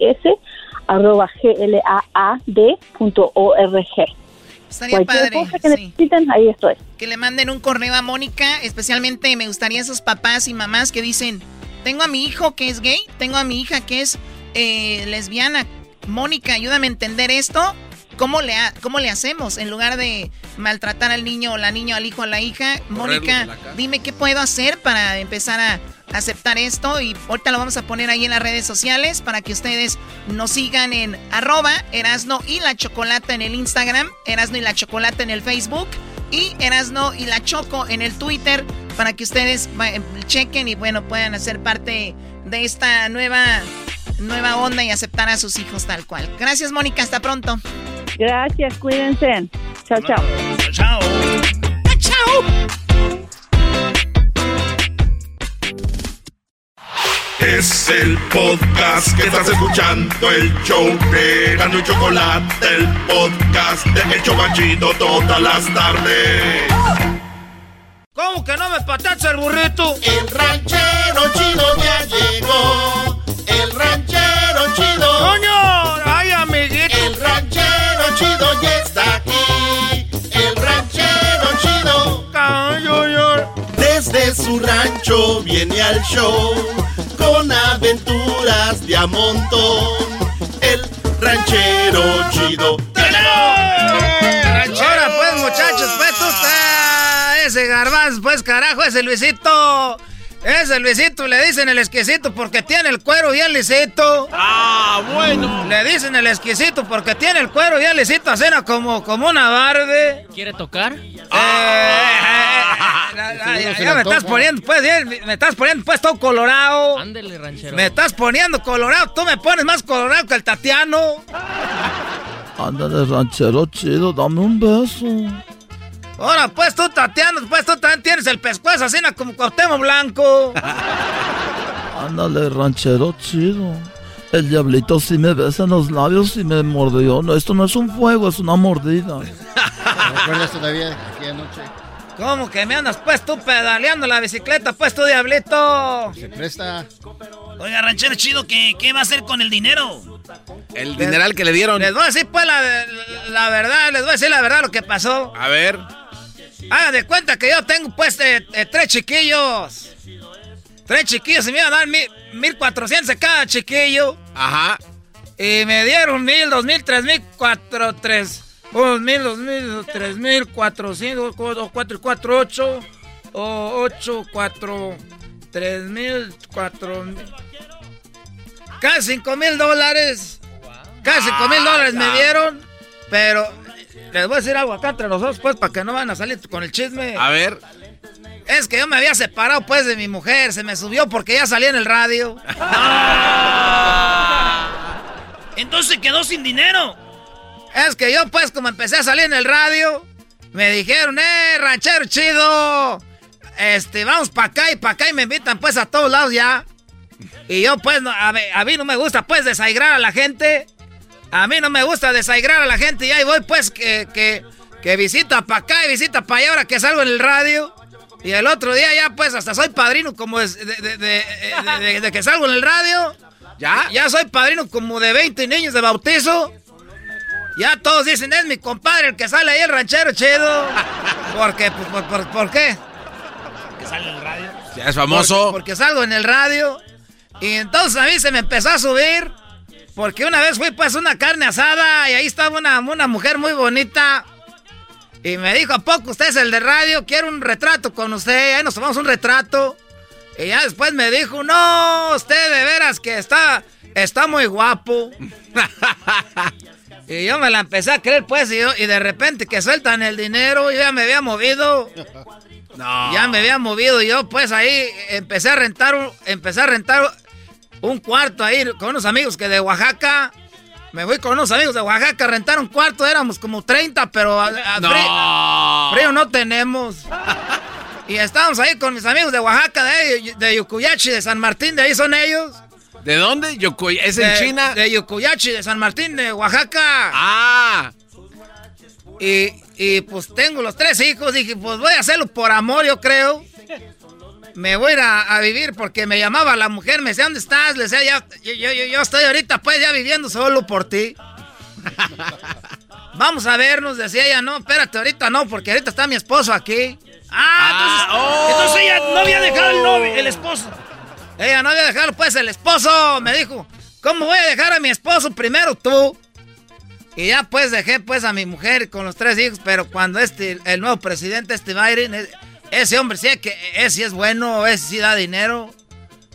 e s arroba g Estaría padre. que necesiten, ahí estoy. Que le manden un correo a Mónica, especialmente me gustaría esos papás y mamás que dicen, tengo a mi hijo que es gay, tengo a mi hija que es eh, lesbiana. Mónica, ayúdame a entender esto. ¿Cómo le, ¿Cómo le hacemos? En lugar de maltratar al niño o la niña, al hijo o la hija, Mónica, dime qué puedo hacer para empezar a aceptar esto. Y ahorita lo vamos a poner ahí en las redes sociales para que ustedes nos sigan en arroba Erasno y la Chocolata en el Instagram, Erasno y la Chocolata en el Facebook y Erasno y la Choco en el Twitter para que ustedes chequen y bueno, puedan hacer parte de esta nueva nueva onda y aceptar a sus hijos tal cual. Gracias, Mónica. Hasta pronto. Gracias, cuídense. Chao, chao. Chao. Chao. Es el podcast que estás escuchando, el show de Gano y Chocolate, el podcast de El Chocachito todas las tardes. ¿Cómo que no me patacha el burrito? El ranchero chido ya llegó. El ranchero chido. ¡Coño! ¡Ay, amiguito! El ranchero chido ya está aquí. El ranchero chido. Desde su rancho viene al show con aventuras de a montón. El ranchero chido. Ahora pues, muchachos, pues tú estás ese garbanzos, pues carajo, ese Luisito. Ese Luisito le dicen el exquisito porque tiene el cuero bien lisito. Ah, bueno. Le dicen el exquisito porque tiene el cuero bien lisito, así como, como una barbe. ¿Quiere tocar? Ya, ya me estás poniendo, pues, bien, me estás poniendo, pues, todo colorado. Ándele, ranchero. Me estás poniendo colorado. Tú me pones más colorado que el Tatiano. Ándale, ranchero chido, dame un beso. Ahora, pues tú, Tatiano, pues tú también tienes el pescuezo así como Cuauhtémoc Blanco. Ándale, ranchero chido. El diablito sí me besa en los labios y me mordió. No, esto no es un fuego, es una mordida. ¿Recuerdas todavía aquella noche? ¿Cómo que me andas pues tú pedaleando la bicicleta, pues tú, diablito? Se presta. Oiga, ranchero chido, ¿qué, ¿qué va a hacer con el dinero? El dineral que le dieron. Les voy a decir pues la, la verdad, les voy a decir la verdad lo que pasó. A ver. Hagan de cuenta que yo tengo pues eh, eh, tres chiquillos. Tres chiquillos y me iban a dar mil, mil cuatrocientos cada chiquillo. Ajá. Y me dieron mil, dos mil, tres mil, cuatro, tres. Un mil, dos mil, tres mil, cuatro, cinco, cuatro, cuatro, cuatro, ocho. O ocho, cuatro, tres mil, cuatro mil. Casi cinco mil dólares. Casi cinco mil dólares me dieron. Pero les voy a decir algo acá entre nosotros, pues, para que no van a salir con el chisme. A ver. Es que yo me había separado, pues, de mi mujer. Se me subió porque ya salía en el radio. Entonces quedó sin dinero. Es que yo, pues, como empecé a salir en el radio, me dijeron, eh, ranchero chido. Este, vamos para acá y para acá y me invitan, pues, a todos lados ya. Y yo, pues, no, a, mí, a, mí, no me gusta, pues, desaigrar a la gente. A mí no me gusta desaigrar a la gente y ahí voy, pues, que, que, que visita para acá y visita para allá ahora que salgo en el radio. Y el otro día ya, pues, hasta soy padrino como de, de, de, de que salgo en el radio. ¿Ya? Ya soy padrino como de 20 niños de bautizo. Ya todos dicen, es mi compadre el que sale ahí, el ranchero chido. ¿Por qué? Pues, ¿por, por, por qué? Que sale en el radio. Ya es famoso. Porque, porque salgo en el radio. Y entonces a mí se me empezó a subir. Porque una vez fui pues una carne asada y ahí estaba una, una mujer muy bonita. Y me dijo, ¿a poco usted es el de radio? Quiero un retrato con usted. Ahí nos tomamos un retrato. Y ya después me dijo, no, usted de veras que está, está muy guapo. y yo me la empecé a creer pues y, yo, y de repente que sueltan el dinero, yo ya me había movido. No. Ya me había movido yo pues ahí empecé a rentar un, empecé a rentar un cuarto ahí con unos amigos que de Oaxaca. Me voy con unos amigos de Oaxaca a rentar un cuarto, éramos como 30, pero a, a no. frío, frío no tenemos. Y estábamos ahí con mis amigos de Oaxaca, de, de Yucuyachi, de San Martín, de ahí son ellos. ¿De dónde? Yokuy ¿Es en de, China? De Yucuyachi, de San Martín, de Oaxaca. Ah. Y, y pues tengo los tres hijos, dije, pues voy a hacerlo por amor, yo creo. Me voy a ir a, a vivir porque me llamaba la mujer, me decía, ¿dónde estás? Le decía, ya, yo, yo, yo estoy ahorita pues ya viviendo solo por ti. Vamos a vernos, decía ella, no, espérate, ahorita no, porque ahorita está mi esposo aquí. Ah, entonces, oh. entonces ella no había dejado el novio, el esposo. Ella no había dejado pues el esposo, me dijo. ¿Cómo voy a dejar a mi esposo primero tú? Y ya pues dejé pues a mi mujer con los tres hijos, pero cuando este, el nuevo presidente, este Biden, ese hombre sí que ese es bueno, ese sí da dinero.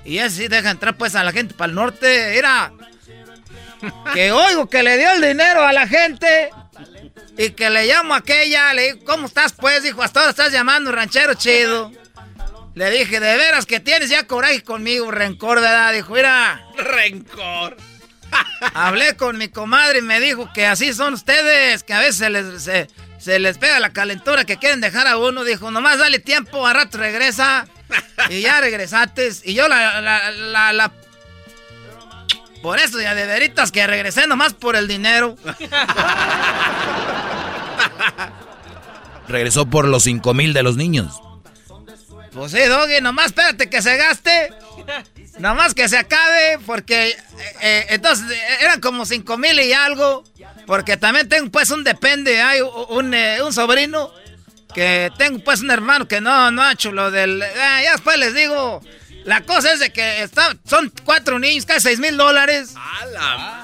Y ese sí deja entrar pues a la gente para el norte. Mira, que oigo que le dio el dinero a la gente. Y que le llamo a aquella, le digo, ¿cómo estás pues? Dijo, hasta ahora estás llamando ranchero chido. Le dije, de veras que tienes ya coraje conmigo, rencor, ¿verdad? Dijo, mira. Rencor. Hablé con mi comadre y me dijo que así son ustedes, que a veces se les, se, se les pega la calentura, que quieren dejar a uno. Dijo, nomás dale tiempo, a rato regresa. Y ya regresaste. Y yo la, la, la, la por eso, ya de veritas que regresé nomás por el dinero. Regresó por los 5 mil de los niños. Pues sí, Doggy, nomás espérate que se gaste. Nomás que se acabe, porque eh, eh, entonces eran como 5 mil y algo. Porque también tengo pues un depende, hay un, eh, un, sobrino. Que tengo pues un hermano que no, no ha hecho lo del... ya después les digo... La cosa es de que está, son cuatro niños, casi seis mil dólares.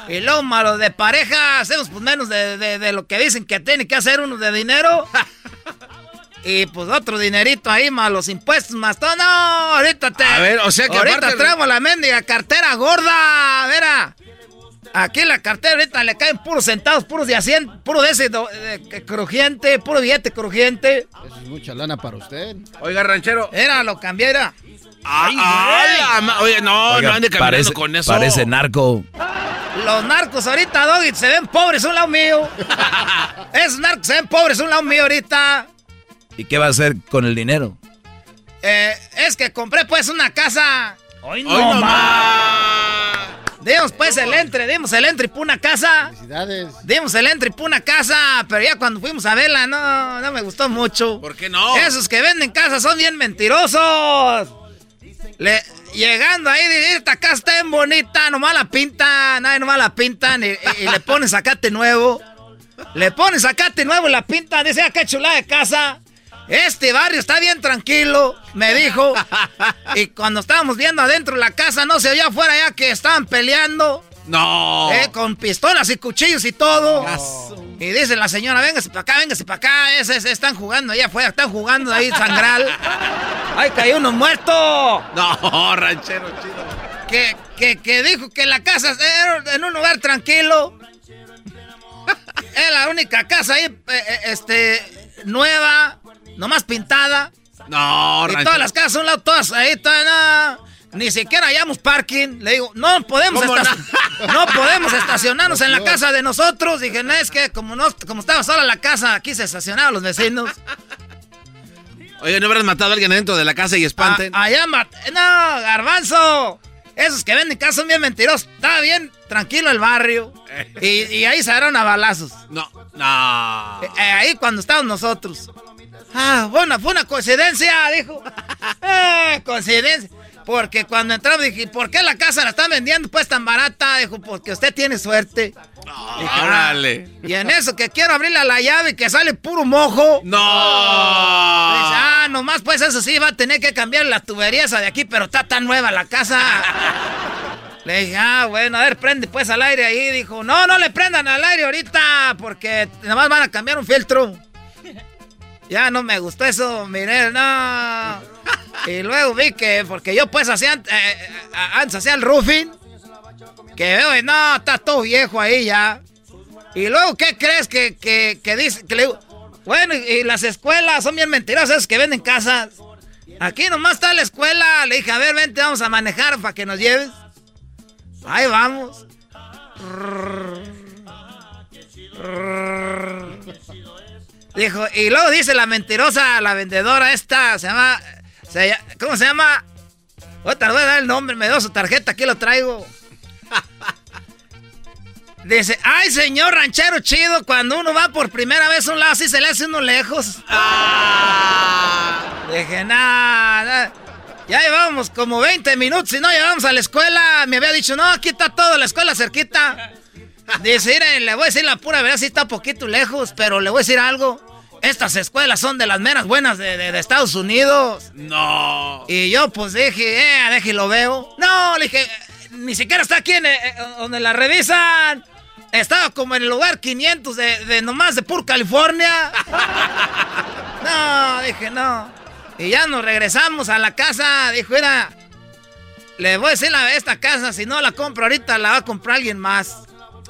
Y luego malo de pareja, hacemos pues menos de, de, de, lo que dicen que tiene que hacer uno de dinero. Y pues otro dinerito ahí, más los impuestos, más todo. No, ahorita te. A ver, o sea que Ahorita aparte- traemos la mendiga cartera gorda. Verá. Aquí la cartera ahorita le caen puros centavos, puros de asiento, puro de ese do- crujiente, puro billete crujiente. Eso es mucha lana para usted. Oiga, ranchero. Era, lo cambié, era. Ma- Oye, no, Oiga, no ande caminando parece, con eso. Parece narco. Los narcos ahorita, Doggy, se ven pobres un lado mío. Esos narcos se ven pobres un lado mío ahorita. ¿Y qué va a hacer con el dinero? Eh, es que compré pues una casa. Hoy no, Hoy no más. Dimos pues el entre, dimos el entre y una casa. Felicidades. Dimos el entre y una casa, pero ya cuando fuimos a verla, no, no me gustó mucho. ¿Por qué no? Esos que venden casas son bien mentirosos. Le- llegando ahí, dice, esta casa está bien bonita, nomás la pintan, nadie nomás la pintan y, y- y le ponen sacate nuevo. Le ponen sacate nuevo y la pintan, dice, ah, qué chulada de casa. Este barrio está bien tranquilo, me dijo. Y cuando estábamos viendo adentro de la casa, no se oía afuera ya que estaban peleando. No. Eh, con pistolas y cuchillos y todo. Y dice la señora, véngase para acá, véngase para acá. Están jugando allá afuera, están jugando ahí sangral. ¡Ay, cayó uno muerto! No, ranchero chido. Que, que, que dijo que la casa era en un lugar tranquilo. Es la única casa ahí, eh, eh, este, nueva, nomás pintada. No, Y todas las casas, a un lado, todas ahí, todas, no, ni siquiera hallamos parking. Le digo, no podemos, ¿Cómo esta- no podemos estacionarnos en la casa de nosotros. Dije, no, es que como, no, como estaba sola la casa, aquí se estacionaban los vecinos. Oye, ¿no habrás matado a alguien dentro de la casa y espanten? A- allá, mat- no, garbanzo. Esos que venden casas son bien mentirosos. Estaba bien tranquilo el barrio. Y, y ahí se agarraron a balazos. No, no. Eh, eh, ahí cuando estábamos nosotros. Ah, bueno, fue una coincidencia, dijo. Eh, coincidencia. Porque cuando entramos dije, ¿por qué la casa la están vendiendo pues tan barata? Dijo, porque usted tiene suerte. Dije, ah, Órale. y en eso que quiero abrirle la llave y que sale puro mojo. No. Dice, ah, nomás pues eso sí, va a tener que cambiar la tubería esa de aquí, pero está tan nueva la casa. Le dije, ah, bueno, a ver, prende pues al aire ahí. Dijo, no, no le prendan al aire ahorita, porque nomás van a cambiar un filtro. Ya no me gustó eso, miré, no. Y luego vi que, porque yo pues hacía, eh, eh, antes hacía el roofing, que veo, y no, está todo viejo ahí ya. Y luego, ¿qué crees que, que, que dice? Bueno, y, y las escuelas son bien mentirosas que venden casas. Aquí nomás está la escuela. Le dije, a ver, vente, vamos a manejar para que nos lleves. Ahí vamos. Dijo, y luego dice la mentirosa, la vendedora esta, se llama, se ¿cómo se llama? Voy a dar el nombre, me dio su tarjeta, aquí lo traigo. Dice, ay señor ranchero chido, cuando uno va por primera vez a un lado así se le hace uno lejos. Dije, nada. Ya llevábamos como 20 minutos y no llevamos a la escuela. Me había dicho, no, aquí está todo, la escuela cerquita. Dice, "Mire, le voy a decir la pura verdad, sí está poquito lejos, pero le voy a decir algo. Estas escuelas son de las meras buenas de, de- de Estados Unidos. No. Y yo pues dije, eh, deje y lo veo. No, le dije, ni siquiera está aquí en, eh, donde la revisan. Estaba como en el lugar 500 de, de nomás de Pur, California. No, dije, no. Y ya nos regresamos a la casa. Dijo, mira, le voy a decir a esta casa, si no la compro ahorita, la va a comprar alguien más.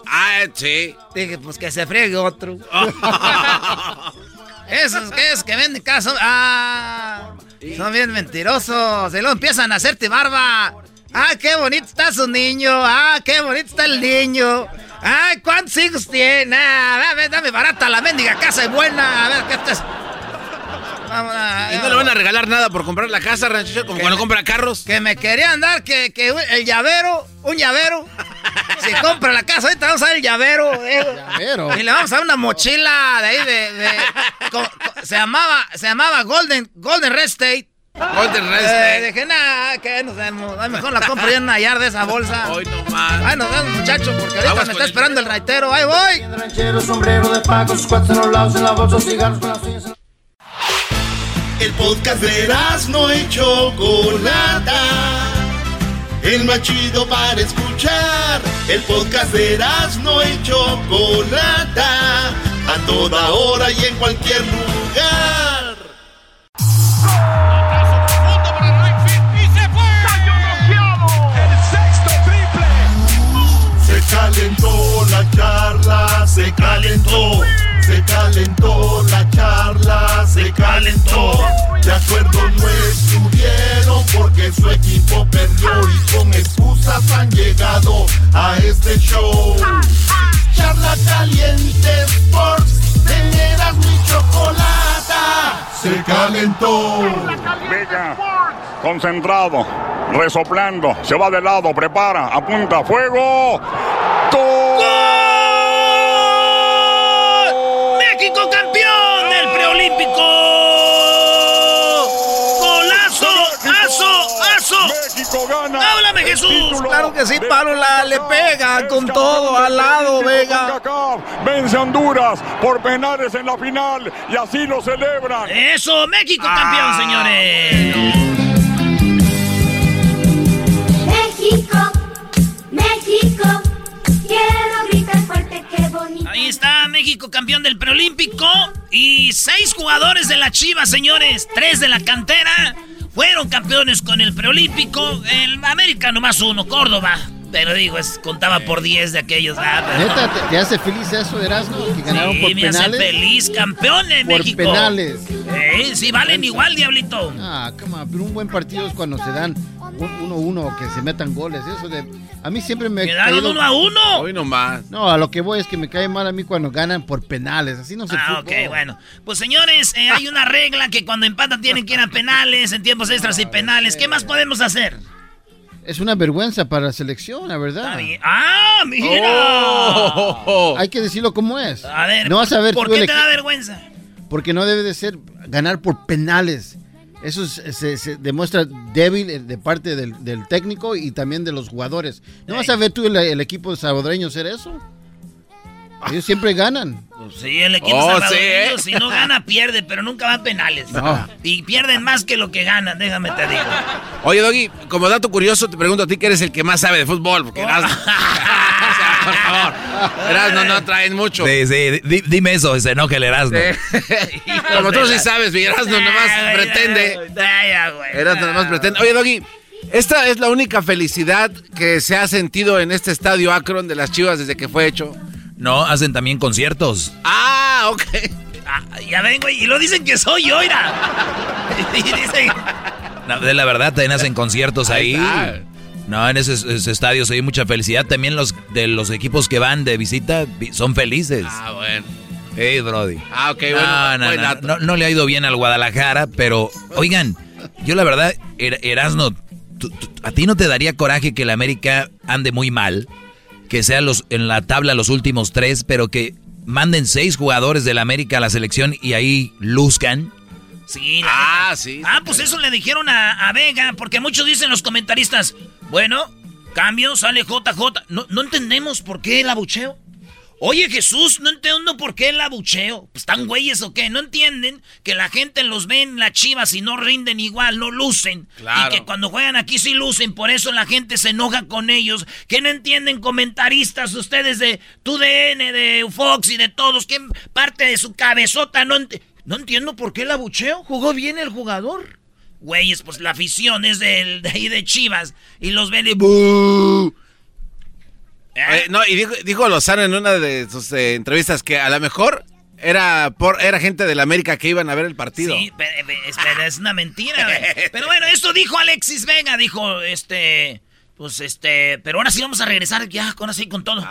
Ah, sí. Dije, pues que se friegue otro. Esos que es que venden casas ah, son bien mentirosos. Y luego empiezan a hacerte barba. Ah, qué bonito está su niño. Ah, qué bonito está el niño. Ay, ¿cuántos hijos tiene? Ah, dame, dame barata la mendiga casa es buena. A ver, ¿qué estás? Vamos a- ¿Y no le van a regalar nada por comprar la casa, ranchero? Como cuando compra carros. Que me querían dar que, que el llavero, un llavero. si compra la casa, ahorita vamos a dar el llavero. eh. Y le vamos a dar una mochila de ahí de. de- co- co- se llamaba, se llamaba Golden, Golden Red State. Golden Red Eh, State. dije, nada, que nos vemos. Mejor la compro yo en una yard de esa bolsa. Hoy no más. Ay, nos vemos, muchachos, porque ahorita me está esperando el raitero. Ahí voy. Ranchero, sombrero de paco, sus cuates en los lados, en la bolsa, cigarros con las uñas en la- el podcast de no y Chocolata. El más chido para escuchar. El podcast de no y Chocolata. A toda hora y en cualquier lugar. Se calentó la charla, se calentó. Se calentó la charla, se calentó. De acuerdo no estuvieron porque su equipo perdió y con excusas han llegado a este show. Charla caliente Sports, teneras mi chocolata. Se calentó. Venga, concentrado, resoplando, se va de lado, prepara, apunta, fuego. ¡México del preolímpico! ¡Golazo! ¡Aso! ¡Aso! ¡México gana! ¡Háblame, Jesús! Claro que sí, Parola le pega con todo al lado, Vega. Vence a Honduras por penales en la final y así lo celebran. ¡Eso! ¡México campeón, señores! México, México, quiero gritar fuerte. Ahí está México campeón del preolímpico y seis jugadores de la Chivas, señores. Tres de la cantera fueron campeones con el preolímpico. El América nomás uno, Córdoba. Pero digo, es, contaba por 10 de aquellos. ah, pero- Neta, ¿te, te hace feliz eso, Erasmo? Que ganaron Sí, por me hace penales. feliz, campeón de Por México. penales. Eh, sí, valen igual, diablito. Ah, come on, pero un buen partido es cuando se dan un- uno a uno, que se metan goles. Eso de, a mí siempre me. Quedaron caído- uno a uno. Hoy nomás. No, a lo que voy es que me cae mal a mí cuando ganan por penales. Así no se Ah, ok, bueno. Pues señores, eh, hay una regla que cuando empatan tienen que ir a penales, en tiempos extras y penales. ¿Qué más podemos hacer? Es una vergüenza para la selección, la verdad. ¡Ah, mira! Oh. Hay que decirlo como es. A ver, no vas a ver ¿por qué te da vergüenza? Porque no debe de ser ganar por penales. Eso es- se, se demuestra débil eh, de parte del, del técnico y también de los jugadores. ¿No vas a ver tú el, el equipo salvadoreño hacer eso? Ellos siempre ganan. Pues sí, el equipo Oh, salvadoreño, sí, ¿eh? si no gana, pierde, pero nunca va a penales. No. Y pierden más que lo que ganan, déjame te digo. Oye, Doggy, como dato curioso, te pregunto a ti que eres el que más sabe de fútbol, porque Erasmo. O sea, por favor. Erasmo no traen mucho. Sí, sí, di- dime eso, se enoja el Erasmo. Como tú sí sabes, mi Erasmo nomás pretende. Erasmo nomás pretende. Oye, Doggy, esta es la única felicidad que se ha sentido en este estadio Akron de las Chivas desde que fue hecho. No, hacen también conciertos. Ah, ok. Ah, ya ven, güey, y lo dicen que soy yo, mira. Y dicen... No, de la verdad, también hacen conciertos ahí. No, en esos, esos estadios hay mucha felicidad. También los de los equipos que van de visita vi- son felices. Ah, bueno. Hey, Brody. Ah, ok, No, bueno. no, no, no, no le ha ido bien al Guadalajara, pero oigan, yo la verdad, Er- Erasno, a ti no te daría coraje que el América ande muy mal, que sean los en la tabla los últimos tres, pero que manden seis jugadores del América a la selección y ahí luzcan. Sí, Ah, sí. Ah, pues eso le dijeron a, a Vega, porque muchos dicen los comentaristas, bueno, cambio, sale JJ. No, no entendemos por qué el abucheo. Oye, Jesús, no entiendo por qué el abucheo. Pues están güeyes o qué. No entienden que la gente los ve en la chivas y no rinden igual, no lucen. Claro. Y que cuando juegan aquí sí lucen. Por eso la gente se enoja con ellos. Que no entienden comentaristas ustedes de TUDN, de Fox y de todos. Que parte de su cabezota no, ent- no entiendo por qué el abucheo. Jugó bien el jugador. Güeyes, pues la afición es del, de ahí de Chivas. Y los ven y... Eh, no, y dijo, dijo Lozano en una de sus eh, entrevistas que a lo mejor era por era gente de la América que iban a ver el partido. Sí, pero, pero es, una mentira. Pero bueno, esto dijo Alexis Vega, dijo, este, pues este, pero ahora sí vamos a regresar ya, ahora sí con todo.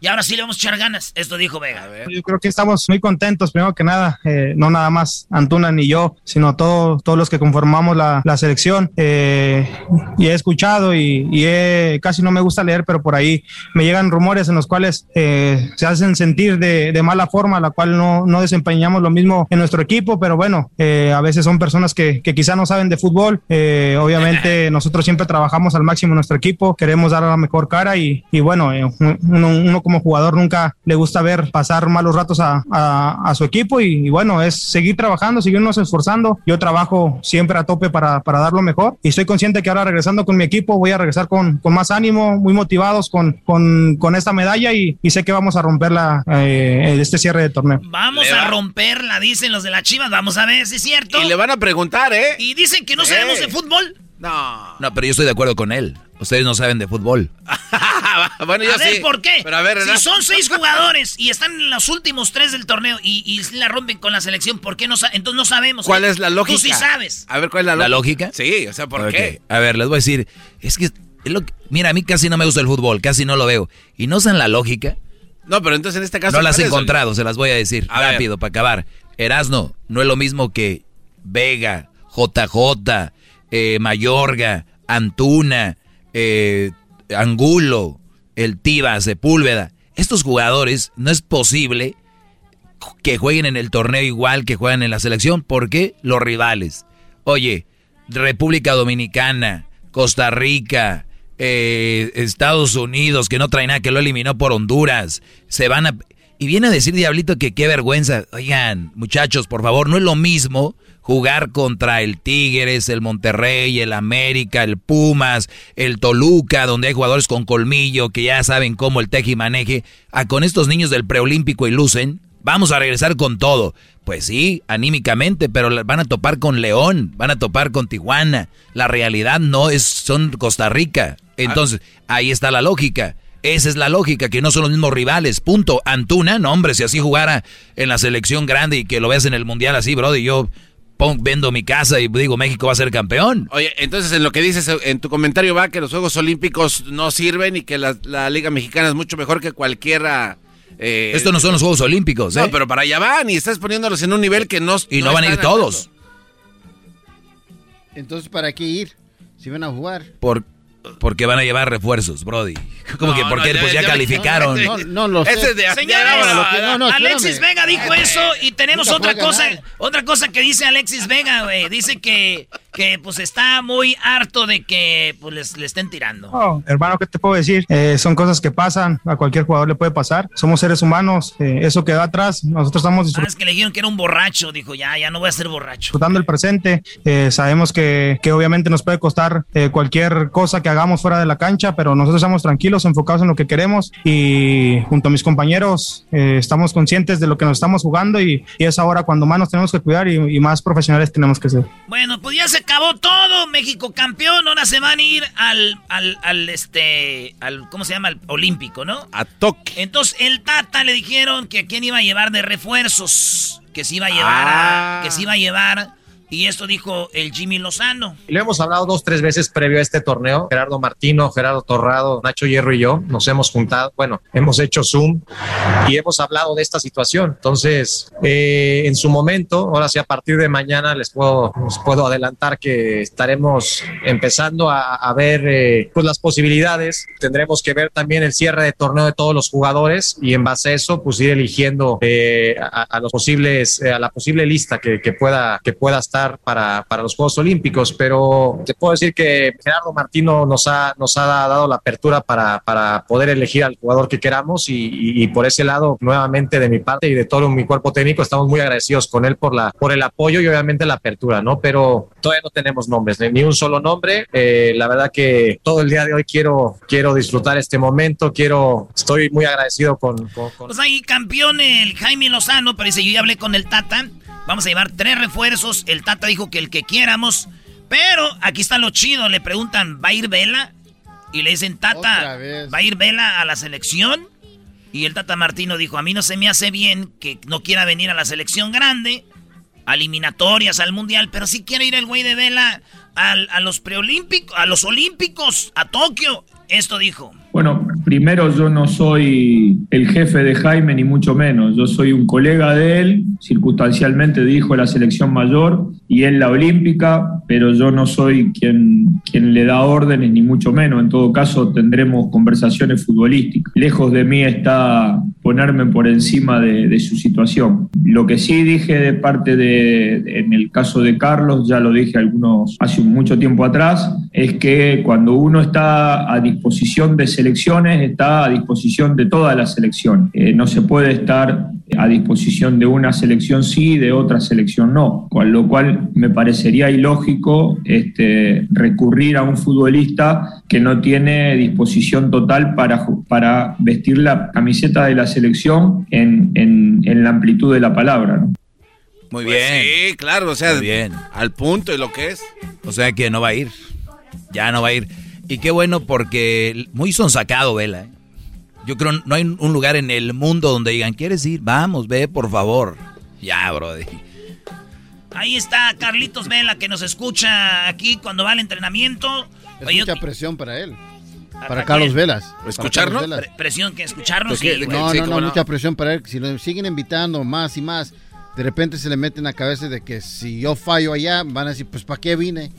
Y ahora sí le vamos a echar ganas. Esto dijo Vega. Yo creo que estamos muy contentos, primero que nada, eh, no nada más Antuna ni yo, sino todo- todos los que conformamos la, la selección. Eh, y he escuchado y, y he- casi no me gusta leer, pero por ahí me llegan rumores en los cuales eh, se hacen sentir de, de mala forma, la cual no, no desempeñamos lo mismo en nuestro equipo, pero bueno, eh, a veces son personas que, que quizá no saben de fútbol. Eh, obviamente nosotros siempre trabajamos al máximo en nuestro equipo, queremos dar la mejor cara y, y bueno, eh, uno, uno como jugador nunca le gusta ver pasar malos ratos a, a- a su equipo y, y bueno, es seguir trabajando, seguirnos esforzando. Yo trabajo siempre a tope para, para dar lo mejor y estoy consciente que ahora regresando con mi equipo voy a regresar con, con más ánimo, muy motivados con, con, con esta medalla y, y sé que vamos a romperla eh, en este cierre de torneo. Vamos a romperla, dicen los de la Chivas, vamos a ver si es cierto. Y le van a preguntar, ¿eh? Y dicen que no sabemos de fútbol. No. No, pero yo estoy de acuerdo con él. Ustedes no saben de fútbol. Bueno, yo a ver, sí. ¿por qué? Pero a ver, si son seis jugadores y están en los últimos tres del torneo y, y la rompen con la selección, ¿por qué no Entonces no sabemos. ¿Cuál ¿eh? es la lógica? Tú sí sabes. A ver, ¿cuál es la, ¿La lógica? Sí, o sea, ¿por qué? A ver, les voy a decir, es que, es lo que- mira, a mí casi no me gusta el fútbol, casi no lo veo. ¿Y no usan la lógica? No, pero entonces en este caso... No las he encontrado, se las voy a decir A ver. rápido para acabar. Erasno, no es lo mismo que Vega, JJ, eh, Mayorga, Antuna, eh, Angulo, el Tiba, Sepúlveda. Estos jugadores no es posible que jueguen en el torneo igual que juegan en la selección. ¿Por qué? Los rivales. Oye, República Dominicana, Costa Rica, eh, Estados Unidos, que no trae nada, que lo eliminó por Honduras, se van a... Y viene a decir Diablito que qué vergüenza. Oigan, muchachos, por favor, no es lo mismo jugar contra el Tigres, el Monterrey, el América, el Pumas, el Toluca, donde hay jugadores con colmillo que ya saben cómo el teje y maneje, a con estos niños del preolímpico y lucen. Vamos a regresar con todo. Pues sí, anímicamente, pero van a topar con León, van a topar con Tijuana. La realidad no es, son Costa Rica. Entonces, ahí está la lógica. Esa es la lógica, que no son los mismos rivales. Punto. Antuna, no hombre, si así jugara en la selección grande y que lo veas en el mundial así, bro, y yo vendo mi casa y digo México va a ser campeón. Oye, entonces en lo que dices en tu comentario va que los Juegos Olímpicos no sirven y que la, la Liga Mexicana es mucho mejor que cualquiera... eh, Estos no son los Juegos Olímpicos, ¿eh? No, pero para allá van y estás poniéndolos en un nivel que no... Y no, van a ir todos. Entonces, ¿para qué ir? Si van a jugar. Por, porque van a llevar refuerzos, Brody. Como No, que porque no, pues ya- calificaron. no, no lo sé. Ese es de- Señores, No, lo que- no, no, Alexis. Vega dijo eso y tenemos otra cosa, ganar. otra cosa que dice Alexis Vega, güey. Dice que, que pues está muy harto de que pues les, le estén tirando. No, hermano, ¿qué te puedo decir? Eh, son cosas que pasan, a cualquier jugador le puede pasar. Somos seres humanos, eh, eso queda atrás. Nosotros estamos Ah, es que le dijeron que era un borracho, dijo, ya, ya no voy a ser borracho. disfrutando el presente. Eh, sabemos que, que obviamente nos puede costar eh, cualquier cosa que hagamos fuera de la cancha, pero nosotros estamos tranquilos, enfocados en lo que queremos y junto a mis compañeros eh, estamos conscientes de lo que nos estamos jugando y, y es ahora cuando más nos tenemos que cuidar y, y más profesionales tenemos que ser. Bueno, pues ya se acabó todo, México campeón, ahora se van a ir al, al, al este, al, ¿cómo se llama? Al olímpico, ¿no? A toque. Entonces, el Tata le dijeron que a quién iba a llevar de refuerzos, que se iba a llevar, Ah. a- que se iba a llevar, y esto dijo el Jimmy Lozano. Lo hemos hablado dos, tres veces previo a este torneo. Gerardo Martino, Gerardo Torrado, Nacho Hierro y yo nos hemos juntado, bueno, hemos hecho Zoom y hemos hablado de esta situación. Entonces, eh, en su momento, ahora sí, a partir de mañana les puedo, les puedo adelantar que estaremos empezando a, a ver eh, pues las posibilidades. Tendremos que ver también el cierre de torneo de todos los jugadores y en base a eso, pues ir eligiendo eh, a, a los posibles, eh, a la posible lista que, que pueda, que pueda estar para, para los Juegos Olímpicos. Pero te puedo decir que Gerardo Martino nos ha, nos ha dado la apertura para, para poder elegir al jugador que queramos y, y- y por ese lado, nuevamente de mi parte y de todo mi cuerpo técnico, estamos muy agradecidos con él por, la, por el apoyo y obviamente la apertura, ¿no? Pero todavía no tenemos nombres, ni un solo nombre. Eh, la verdad que todo el día de hoy quiero, quiero disfrutar este momento, quiero, estoy muy agradecido con, con- con Pues ahí campeón el Jaime Lozano, pero dice, yo ya hablé con el Tata, vamos a llevar tres refuerzos, el Tata dijo que el que quieramos, pero aquí está lo chido, le preguntan, ¿va a ir Vela? Y le dicen, Tata. ¿va a ir Vela a la selección? Y el Tata Martino dijo, a mí no se me hace bien que no quiera venir a la selección grande, a eliminatorias, al mundial, pero sí quiere ir el güey de Vela al- a los preolímpicos, a los olímpicos, a Tokio. Esto dijo. Bueno, primero yo no soy el jefe de Jaime, ni mucho menos. Yo soy un colega de él, circunstancialmente dijo la selección mayor y él la olímpica, pero yo no soy quien, quien le da órdenes, ni mucho menos. En todo caso, tendremos conversaciones futbolísticas. Lejos de mí está ponerme por encima de, de su situación. Lo que sí dije de parte de, en el caso de Carlos, ya lo dije algunos hace mucho tiempo atrás, es que cuando uno está a disposición de selecciones, está a disposición de toda la selección. Eh, no se puede estar a disposición de una selección sí y de otra selección no, con lo cual me parecería ilógico este, recurrir a un futbolista que no tiene disposición total para, vestir la camiseta de la selección en, en- en la amplitud de la palabra. ¿no? Muy Pues bien. Sí, claro, o sea, bien. al punto y lo que es. O sea que no va a ir. Ya no va a ir. Y qué bueno porque muy sonsacado, Vela. ¿eh? Yo creo no hay un lugar en el mundo donde digan, ¿quieres ir? Vamos, ve, por favor. Ya, brody. Ahí está Carlitos Vela que nos escucha aquí cuando va al entrenamiento. Es Oye, mucha presión para él. ¿Para Para Carlos quién? Velas. Para ¿Escucharnos? Carlos Velas. pre- presión que escucharnos. Sí, no, sí, no, no, mucha presión para él. Si lo siguen invitando más y más, de repente se le mete en la cabeza de que si yo fallo allá, van a decir, pues ¿para qué vine?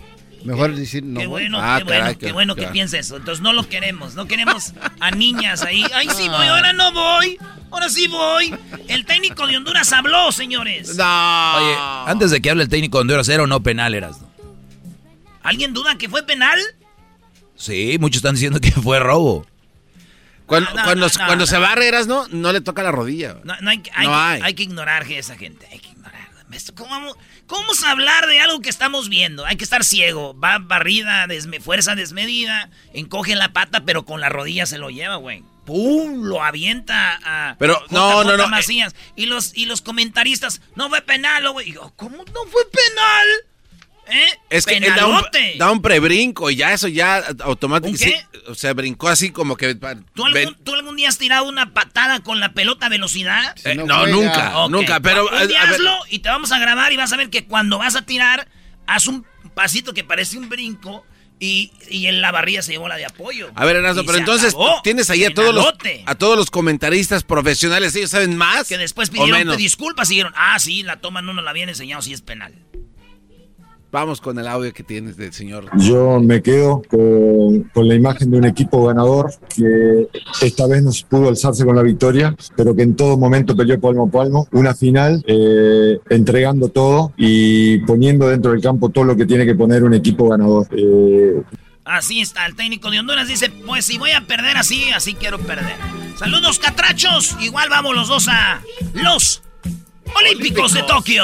Mejor decir, no Qué bueno, Ah, qué bueno, qué qué- bueno que piense eso. Entonces no lo queremos, no queremos a niñas ahí. Ay, sí voy, ahora no voy. Ahora sí voy. El técnico de Honduras habló, señores. No. Oye, antes de que hable el técnico de Honduras, ¿era o no penal eras? ¿Alguien duda que fue penal? Sí, muchos están diciendo que fue robo. Cuando, No, no, cuando, no, no, cuando no. se barre Erasno, no le toca la rodilla. No, no hay, que- hay No que, hay. hay que ignorar a esa gente. Hay que ignorar. ¿Cómo vamos, cómo vamos a hablar de algo que estamos viendo? Hay que estar ciego. Va barrida, desme- fuerza desmedida, encoge la pata, pero con la rodilla se lo lleva, güey. ¡Pum! Lo avienta a Pero, no, no, no, Macías. Y los, y los comentaristas, no fue penal, güey. ¿cómo no fue penal? ¿Eh? Es que él da un, da un prebrinco y ya eso ya ¿Un automáticamente. O sea, brincó así como que. ¿Tú algún, ven- tú algún día has tirado una patada con la pelota a velocidad? Eh, no, nunca, nunca. Pero. Un día hazlo y te vamos a grabar y vas a ver que cuando vas a tirar, haz un pasito que parece un brinco y, y en la barrilla se llevó la de apoyo. A ver, Erasmo, pero entonces acabó. tienes ahí a todos, los, a todos los comentaristas profesionales, ellos saben más. Que después pidieron disculpas y dijeron, ah, sí, la toma no nos la habían enseñado, sí es penal. Vamos con el audio que tienes del señor. Yo me quedo con, con la imagen de un equipo ganador que esta vez no pudo alzarse con la victoria, pero que en todo momento peleó palmo a palmo. Una final eh, entregando todo y poniendo dentro del campo todo lo que tiene que poner un equipo ganador. Eh, Así está, el técnico de Honduras dice, pues si voy a perder así, así quiero perder. Saludos, catrachos. Igual vamos los dos a los Olímpicos, de Tokio.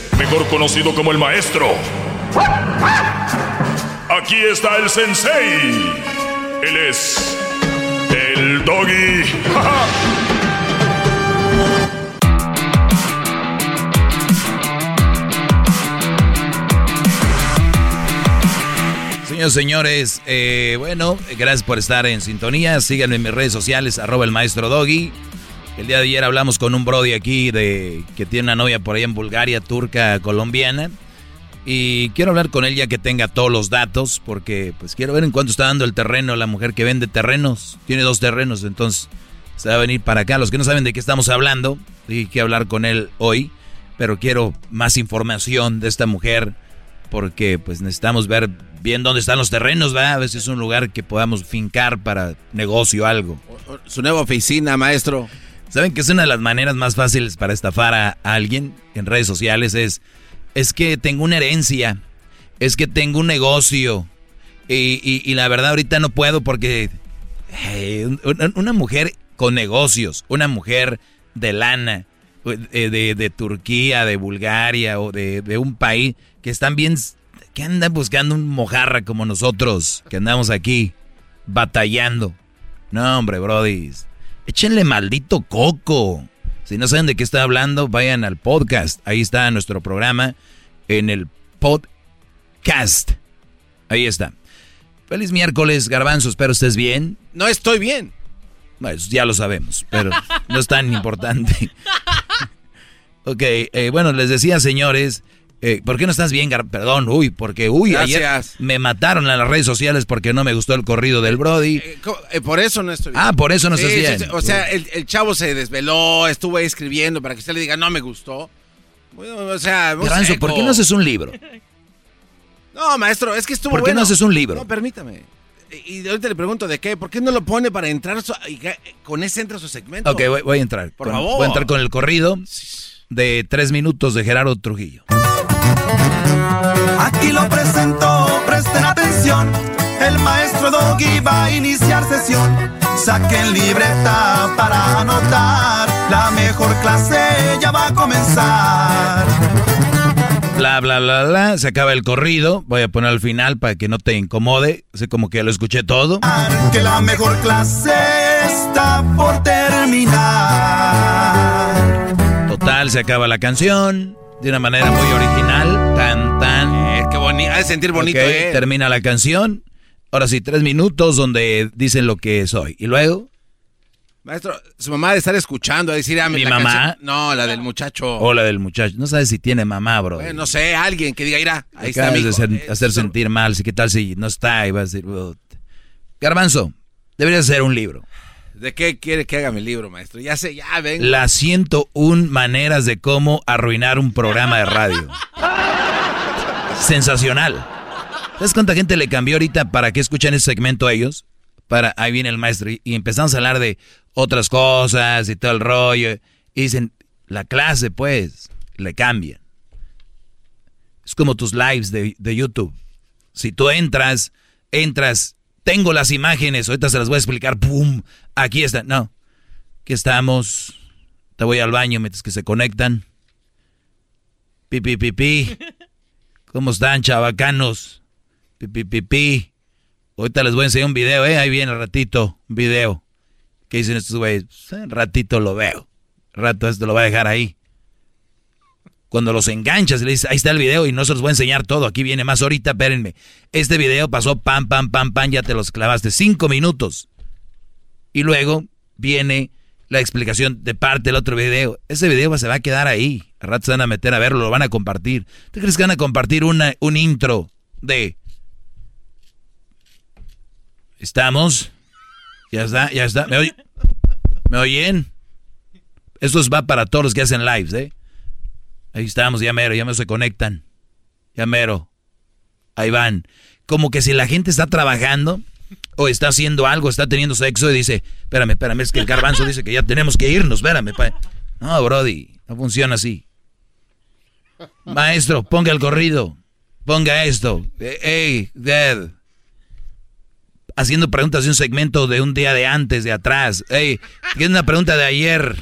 Mejor conocido como el maestro. Aquí está el sensei. Él es. El doggy. Señores, señores, eh, bueno, gracias por estar en sintonía. Síganme en mis redes sociales, arroba el maestro Doggy. El día de ayer hablamos con un brody aquí de que tiene una novia por ahí en Bulgaria, turca, colombiana. Y quiero hablar con él ya que tenga todos los datos, porque pues quiero ver en cuánto está dando el terreno la mujer que vende terrenos. Tiene dos terrenos, entonces se va a venir para acá. Los que no saben de qué estamos hablando, dije que hablar con él hoy, pero quiero más información de esta mujer, porque pues necesitamos ver bien dónde están los terrenos, ¿verdad? A ver si es un lugar que podamos fincar para negocio o algo. Su nueva oficina, maestro. ¿Saben que es una de las maneras más fáciles para estafar a alguien en redes sociales? Es, es que tengo una herencia, es que tengo un negocio y, y- la verdad ahorita no puedo porque eh, una, mujer con negocios, una mujer de lana, de, de- de Turquía, de Bulgaria o de, de un país que están bien, que andan buscando un mojarra como nosotros, que andamos aquí batallando. No, hombre, Brody. Échenle maldito coco. Si no saben de qué está hablando, vayan al podcast. Ahí está nuestro programa en el podcast. Ahí está. Feliz miércoles, Garbanzo. Espero estés bien. No estoy bien. Bueno, ya lo sabemos, pero no es tan importante. ok, eh, bueno, les decía, señores, eh, ¿por qué no estás bien, Gar Perdón, uy, porque, uy, ayer Gracias. me mataron en las redes sociales porque no me gustó el corrido del Brody. Eh, eh, por eso no estoy bien. Ah, por eso no Sí, estás bien. sí. O sea, el, el chavo se desveló, estuvo ahí escribiendo para que usted le diga, no me gustó. Bueno, o sea, ¿por qué no haces un libro? No, maestro, es que estuvo ¿Por qué no haces un libro? No, permítame. Y ahorita le pregunto de qué. ¿Por qué no lo pone para entrar su- con ese entra su segmento? Ok, voy, voy a entrar. Por Con- favor. Voy a entrar con el corrido de tres minutos de Gerardo Trujillo. Aquí lo presento, presten atención. El maestro Doggy va a iniciar sesión. Saquen libreta para anotar. La mejor clase ya va a comenzar. Bla, bla, bla, bla. Se acaba el corrido. Voy a poner al final para que no te incomode. Así como que ya lo escuché todo. Que la mejor clase está por terminar. Total, se acaba la canción. De una manera muy original. Tan, tan. Eh, sentir bonito, Ok, eh. Termina la canción. Ahora sí, tres minutos donde dicen lo que soy. Y luego, Maestro, su mamá de estar escuchando, a decir, ah, ¿Mi la mamá? canción- No, la del muchacho. hola del muchacho. No sabes si tiene mamá, bro. Bueno, no sé, alguien que diga, mira, ahí está mi de hijo. hacer, hacer sentir mal. ¿Qué tal si no está? Y va a decir, "Ut". Garbanzo, deberías hacer un libro. ¿De qué quiere que haga mi libro, maestro? Ya sé, ya vengo. Las 101 maneras de cómo arruinar un programa de radio. Sensacional. ¿Sabes cuánta gente le cambió ahorita para que escuchan ese segmento a ellos? Para, ahí viene el maestro y, y empezamos a hablar de otras cosas y todo el rollo. Y dicen, la clase pues, le cambian. Es como tus lives de, de YouTube. Si tú entras, entras, tengo las imágenes, ahorita se las voy a explicar, ¡pum! Aquí están. No, aquí estamos. Te voy al baño mientras que se conectan. Pi, pi, pi, pi. ¿Cómo están, chavacanos? Pi, pi, pi. Ahorita les voy a enseñar un video, ¿eh? Ahí viene ratito, un video. ¿Qué dicen estos güeyes? "Eh, ratito lo veo. Rato esto lo va a dejar ahí. Cuando los enganchas, le dices, ahí está el video y no se los voy a enseñar todo. Aquí viene más ahorita, espérenme. Este video pasó pam, pam, pam, pam, ya te los clavaste. Cinco minutos. Y luego viene la explicación de parte del otro video. Ese video se va a quedar ahí. A rato se van a meter a verlo, lo van a compartir. ¿Tú crees que van a compartir una, un intro de... ¿Estamos? Ya está, ya está. ¿Me, oy- ¿Me oyen? Esto es- va para todos los que hacen lives, ¿eh? Ahí estamos, ya mero, ya mero se conectan. Ya mero. Ahí van. Como que si la gente está trabajando o está haciendo algo, está teniendo sexo y dice, espérame, espérame, es que el garbanzo dice que ya tenemos que irnos, espérame. pa-". No, Brody, no funciona así. Maestro, ponga el corrido. Ponga esto. Eh, Hey, Dad. Haciendo preguntas de un segmento de un día de antes, de atrás. Hey, tiene una pregunta de ayer.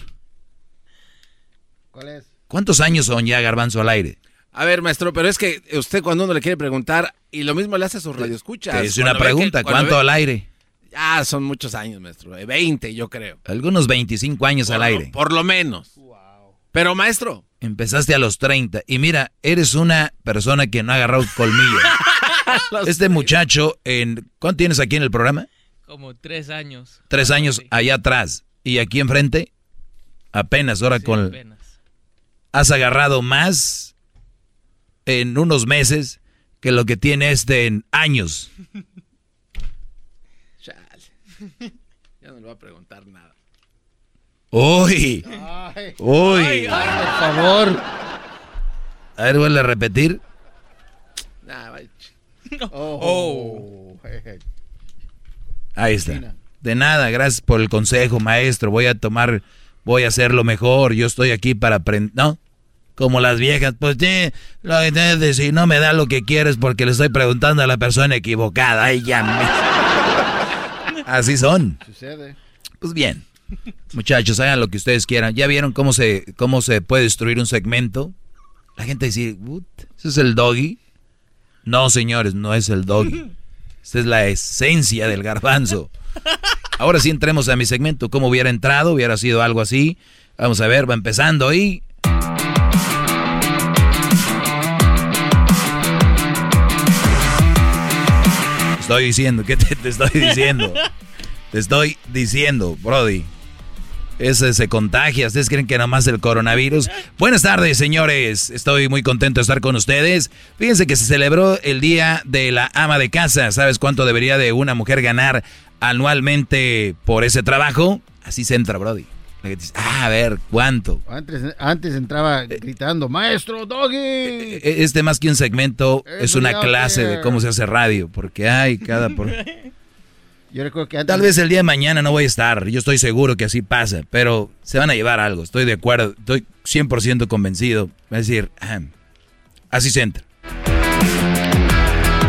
¿Cuál es? ¿Cuántos años son ya Garbanzo al aire? A ver, maestro, pero es que usted cuando uno le quiere preguntar, y lo mismo le hace a sus radioescuchas. Te hice una que- pregunta, ¿cuánto ve- al aire? Ah, son muchos años, maestro. eh, 20, yo creo. Algunos 25 años al Por aire. Por lo menos. Pero, maestro. Empezaste a los 30 y mira, eres una persona que no ha agarrado colmillo. este muchacho, en, ¿cuánto tienes aquí en el programa? Como tres años. Tres años allá atrás. Y aquí enfrente, apenas ahora con... apenas. Has agarrado más en unos meses que lo que tiene este en años. Chale. Ya no le voy a preguntar nada. ¡Uy! ¡Uy! Ay, ay, por favor. A ver, vuelve a repetir. Nah, vaya. Oh. Ahí está. De nada, gracias por el consejo, maestro. Voy a tomar, voy a hacerlo mejor. Yo estoy aquí para aprender, ¿no? Como las viejas, pues sí, lo que tienes que decir, no me da lo que quieres porque le estoy preguntando a la persona equivocada. Ay, ya me- Así son. Sucede. Pues bien, muchachos, hagan lo que ustedes quieran. ¿Ya vieron cómo se, cómo se puede destruir un segmento? La gente dice, "What? ¿ese es el doggy? No, señores, no es el doggy. Esta es la esencia del garbanzo. Ahora sí entremos a mi segmento. ¿Cómo hubiera entrado? Hubiera sido algo así. Vamos a ver, va empezando y... Estoy diciendo, ¿qué te, te estoy diciendo? Te estoy diciendo, Brody. Ese se contagia. ¿Ustedes creen que nada más el coronavirus? Buenas tardes, señores. Estoy muy contento de estar con ustedes. Fíjense que se celebró el Día de la Ama de Casa. ¿Sabes cuánto debería de una mujer ganar anualmente por ese trabajo? Así se entra, Brody. Ah, a ver, ¿cuánto? Antes, antes entraba gritando, maestro Doggy. E- Este más que un segmento es una clase de cómo se hace radio. Porque hay cada... Por... Yo recuerdo que antes... Tal vez el día de mañana no voy a estar, yo estoy seguro que así pasa, pero se van a llevar algo, estoy de acuerdo, estoy 100% convencido. Es decir, ah, así se entra.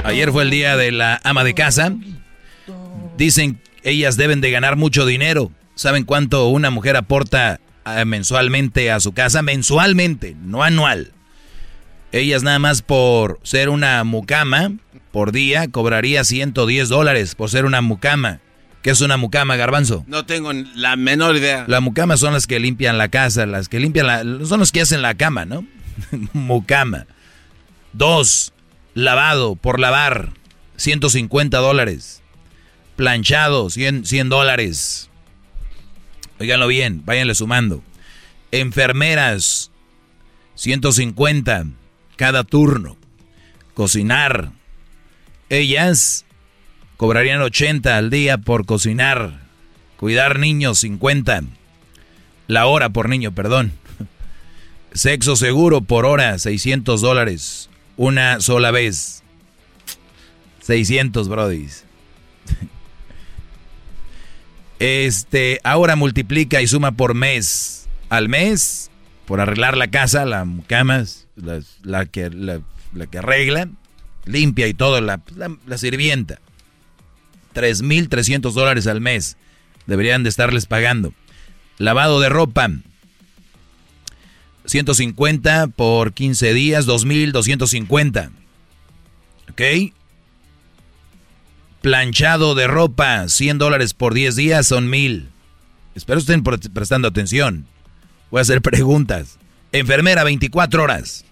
Ayer fue el día de la ama de casa. Dicen ellas deben de ganar mucho dinero. ¿Saben cuánto una mujer aporta eh, mensualmente a su casa? Mensualmente, no anual. Ellas nada más por ser una mucama por día cobraría 110 dólares por ser una mucama. ¿Qué es una mucama, garbanzo? No tengo la menor idea. La mucama son las que limpian la casa, las que limpian la... Son los que hacen la cama, ¿no? mucama. Dos, lavado por lavar, 150 dólares. Planchado, 100, 100 dólares. Óiganlo bien, váyanle sumando. Enfermeras, 150 cada turno. Cocinar. Ellas cobrarían 80 al día por cocinar. Cuidar niños, 50. La hora por niño, perdón. Sexo seguro por hora, 600 dólares. Una sola vez. 600, brodis. Este, ahora multiplica y suma por mes. Al mes, por arreglar la casa, las camas, la, que, la, que arregla, limpia y todo, la, la sirvienta. 3.300 dólares al mes. Deberían de estarles pagando. Lavado de ropa. 150 por 15 días, 2.250. ¿Ok? Planchado de ropa, 100 dólares por 10 días son 1.000. Espero estén prestando atención. Voy a hacer preguntas. Enfermera, 24 horas.